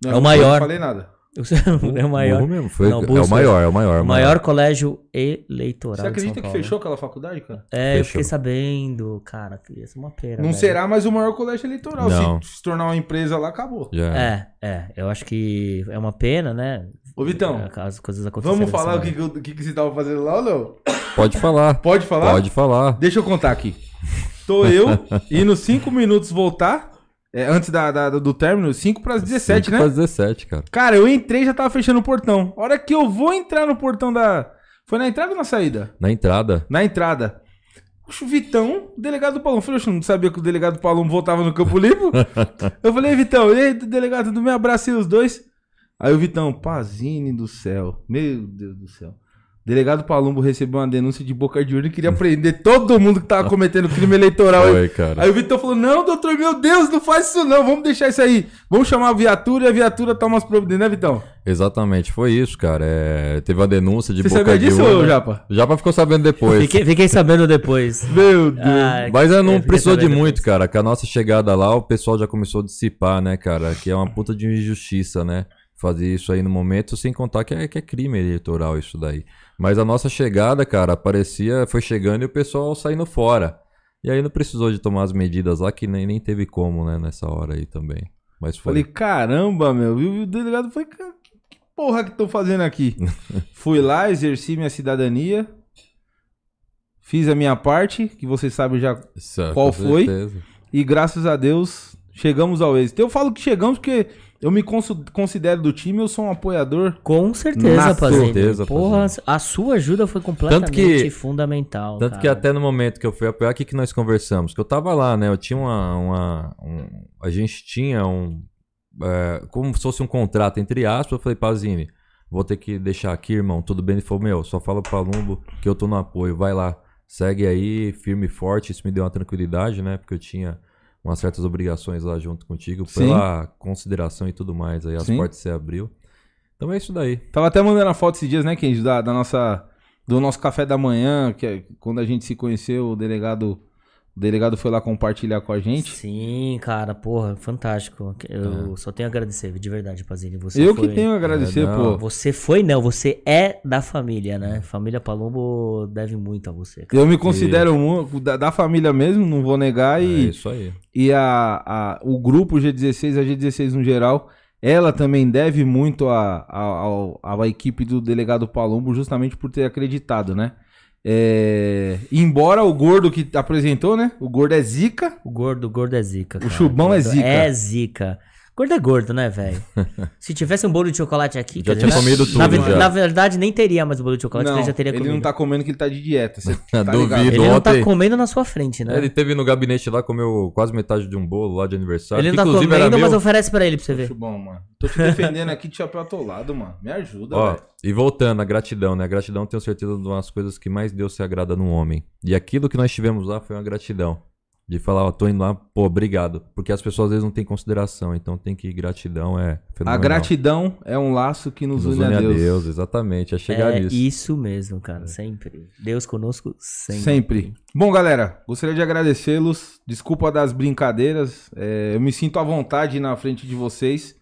Não, é o não maior. falei nada. [LAUGHS] é o maior. Burro mesmo, foi- Não, é o maior, é o maior. é O maior colégio eleitoral. Você de acredita que fechou aquela faculdade, cara? É, eu Fechou. fiquei sabendo, cara, que ia ser uma pena. Não velho. será mais o maior colégio eleitoral. Não. Se, se tornar uma empresa lá, acabou. Já. É, é, eu acho que é uma pena, né? Ô, Vitão, É, As coisas aconteceram. vamos falar o que, que, eu- que, que você tava fazendo lá ou não? Pode falar. Pode falar? Pode falar. Deixa eu contar aqui. Tô eu [LAUGHS] indo 5 minutos voltar, é, antes da, da- do término, 5 para as 17, Cinco né? pra 17, cara. Cara, eu entrei e já tava fechando o portão. A hora que eu vou entrar no portão da. Foi na entrada ou na saída? Na entrada. Na entrada. Oxe, o Vitão, delegado do. Eu falei, oxe, não sabia que o delegado do voltava no Campo Limpo? [LAUGHS] eu falei, "Ei, Vitão, e aí, delegado, tudo bem? Abracei os dois. Aí o Vitão, Pazine do céu. Meu Deus do céu. Delegado Palumbo recebeu uma denúncia de boca de urna e queria prender todo mundo que tava cometendo crime eleitoral. Foi, cara. Aí o Vitão falou: Não, doutor, meu Deus, não faz isso não, vamos deixar isso aí. Vamos chamar a viatura e a viatura toma as providências, né, Vitão? Exatamente, foi isso, cara. É, teve uma denúncia de Você boca sabia de disso, urna. ô, Japa? Japa ficou sabendo depois. Fiquei, fiquei sabendo depois. [LAUGHS] Meu Deus. Ah, Mas eu não é, precisou de muito, depois. cara. Que a nossa chegada lá, o pessoal já começou a dissipar, né, cara? Que é uma puta de injustiça, né? Fazer isso aí no momento, sem contar que é, que é crime eleitoral isso daí. Mas a nossa chegada, cara, parecia, foi chegando e o pessoal saindo fora. E aí não precisou de tomar as medidas lá, que nem, nem teve como, né, nessa hora aí também. Mas foi. Falei, caramba, meu. E o delegado foi, "Cara, que porra que estão fazendo aqui? [LAUGHS] Fui lá, exerci minha cidadania. Fiz a minha parte, que vocês sabem já. Isso, qual foi? certeza. E graças a Deus, chegamos ao êxito. Eu falo que chegamos porque eu me considero do time, eu sou um apoiador. Com certeza, Na Pazini. certeza, Porra, a sua ajuda foi completamente que- fundamental. Tanto cara. que até no momento que eu fui apoiar, o que, que nós conversamos? Que eu tava lá, né? Eu tinha uma. uma- um- a gente tinha um. é, como se fosse um contrato, entre aspas. Eu falei, Pazini, vou ter que deixar aqui, irmão. Tudo bem? Ele falou, meu, só fala pro Palumbo que eu tô no apoio. Vai lá, segue aí, firme e forte. Isso me deu uma tranquilidade, né? Porque eu tinha umas certas obrigações lá junto contigo, Sim. pela consideração e tudo mais. Aí as Sim. portas se abriu. Então é isso daí. Tava até mandando a foto esses dias, né, Kenji, da, da nossa. Do nosso café da manhã, que é quando a gente se conheceu, o delegado. O delegado foi lá compartilhar com a gente. Sim, cara, porra, fantástico. Eu só tenho a agradecer, de verdade, Pazini. Você eu foi... que tenho a agradecer, É, pô. Você foi, não, você é da família, né? Família Palumbo deve muito a você. cara. Eu me considero um, da, da família mesmo, não vou negar. É E, isso aí. e a, a- o grupo G16, a G16 no geral, ela também deve muito à a, ao- à equipe do delegado Palumbo, justamente por ter acreditado, né? É, embora o gordo que apresentou, né? O gordo é zica. O gordo, o gordo é zica. cara. chubão é zica. É zica. Gordo é gordo, né, velho? [LAUGHS] Se tivesse um bolo de chocolate aqui. Já tinha comido na, tudo, ve- já. na verdade, nem teria mais o bolo de chocolate, não, ele já teria ele comido. não tá comendo que ele tá de dieta. Você [LAUGHS] tá Duvido. ligado? Ele não tá comendo na sua frente, né? É, Ele teve no gabinete lá, comeu quase metade de um bolo lá de aniversário. Ele não tá comendo, mas meu. oferece pra ele pra você ver. Chubão, mano. Tô te defendendo aqui de chapéu atolado, mano. Me ajuda, Ó, velho. e voltando, a gratidão, né? A gratidão, tenho certeza, de umas coisas que mais Deus se agrada num homem. E aquilo que nós tivemos lá foi uma gratidão. De falar, ó, tô indo lá, pô, obrigado. Porque as pessoas às vezes não têm consideração, então tem que gratidão é A fenomenal. gratidão é um laço que nos, nos une a Deus. exatamente, é chegar é nisso. isso mesmo, cara, sempre. Deus conosco sempre. Sempre. Bom, galera, gostaria de agradecê-los. Desculpa das brincadeiras. é, eu me sinto à vontade na frente de vocês.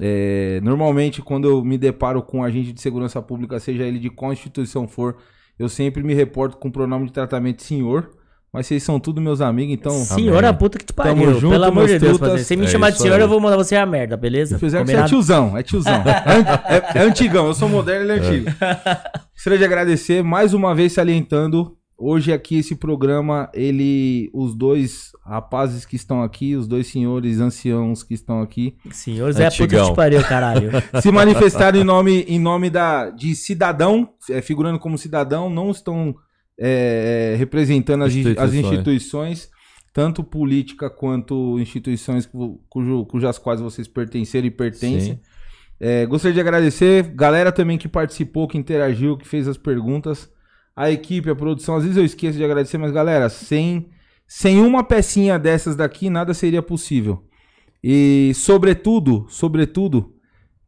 É, normalmente, quando eu me deparo com um agente de segurança pública, seja ele de qual instituição for, eu sempre me reporto com o pronome de tratamento senhor. Mas vocês são tudo meus amigos, então. Senhor, Amém. a puta que te Tamo pariu. junto, Pelo amor de Deus, trutas. Pazini. Se me É chamar de isso senhor, aí. eu vou mandar você a merda, beleza? Se fizer que você é Combinado? tiozão, é tiozão. [LAUGHS] É, é- é antigão, eu sou moderno, ele é antigo. [LAUGHS] Gostaria de agradecer mais uma vez salientando. Hoje aqui esse programa, ele, os dois rapazes que estão aqui, os dois senhores anciãos que estão aqui, Senhor, é a puta que te pariu, caralho. [LAUGHS] se manifestaram em nome, em nome da, de cidadão, é, figurando como cidadão, não estão é, é, representando as, as Instituições. tanto política quanto instituições cu- cujo, cujas quais vocês pertenceram e pertencem. É, gostaria de agradecer, galera também que participou, que interagiu, que fez as perguntas. a equipe, a produção. Às vezes eu esqueço de agradecer, mas galera, sem, sem uma pecinha dessas daqui, nada seria possível. E, sobretudo, sobretudo,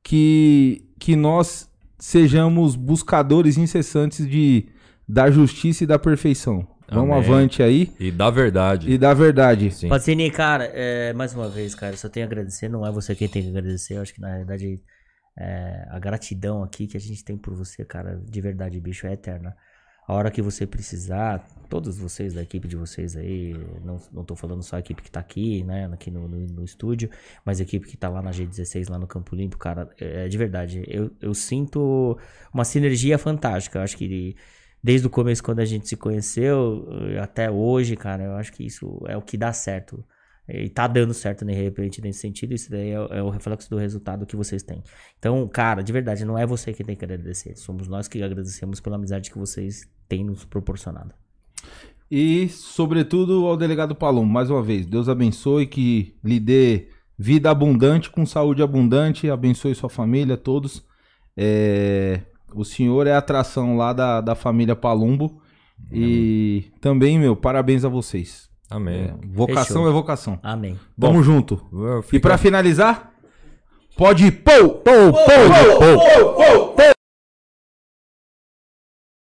que, que nós sejamos buscadores incessantes de, da justiça e da perfeição. Vamos Amém. avante aí E da verdade. e da verdade. Sim. Pacini, cara, é, mais uma vez, cara, eu só tenho a agradecer. Não é você quem tem que agradecer. Eu acho que, na realidade, é, a gratidão aqui que a gente tem por você, cara, de verdade, bicho, é eterna. A hora que você precisar, todos vocês da equipe de vocês aí, não, não tô falando só a equipe que tá aqui, né, aqui no, no, no estúdio, mas a equipe que tá lá na G16, lá no Campo Limpo, cara, é, de verdade, eu, eu sinto uma sinergia fantástica. Eu acho que desde o começo, quando a gente se conheceu, eh, até hoje, cara, eu acho que isso é o que dá certo. E tá dando certo, de repente, nesse sentido. Isso daí é, o- é o reflexo do resultado que vocês têm. Então, cara, de verdade, não é você que tem que agradecer. Somos nós que agradecemos pela amizade que vocês têm nos proporcionado. E, sobretudo, ao delegado Palombo, mais uma vez, Deus abençoe, que lhe dê vida abundante, com saúde abundante, abençoe sua família, todos. É, o senhor é a atração lá da, da família Palumbo. E também, meu, parabéns a vocês. Amém. É, vocação Fechou. é vocação. Amém. Vamos junto. E pra finalizar, pode ir. Pou, pou, pou, pou, pou, pou, pou.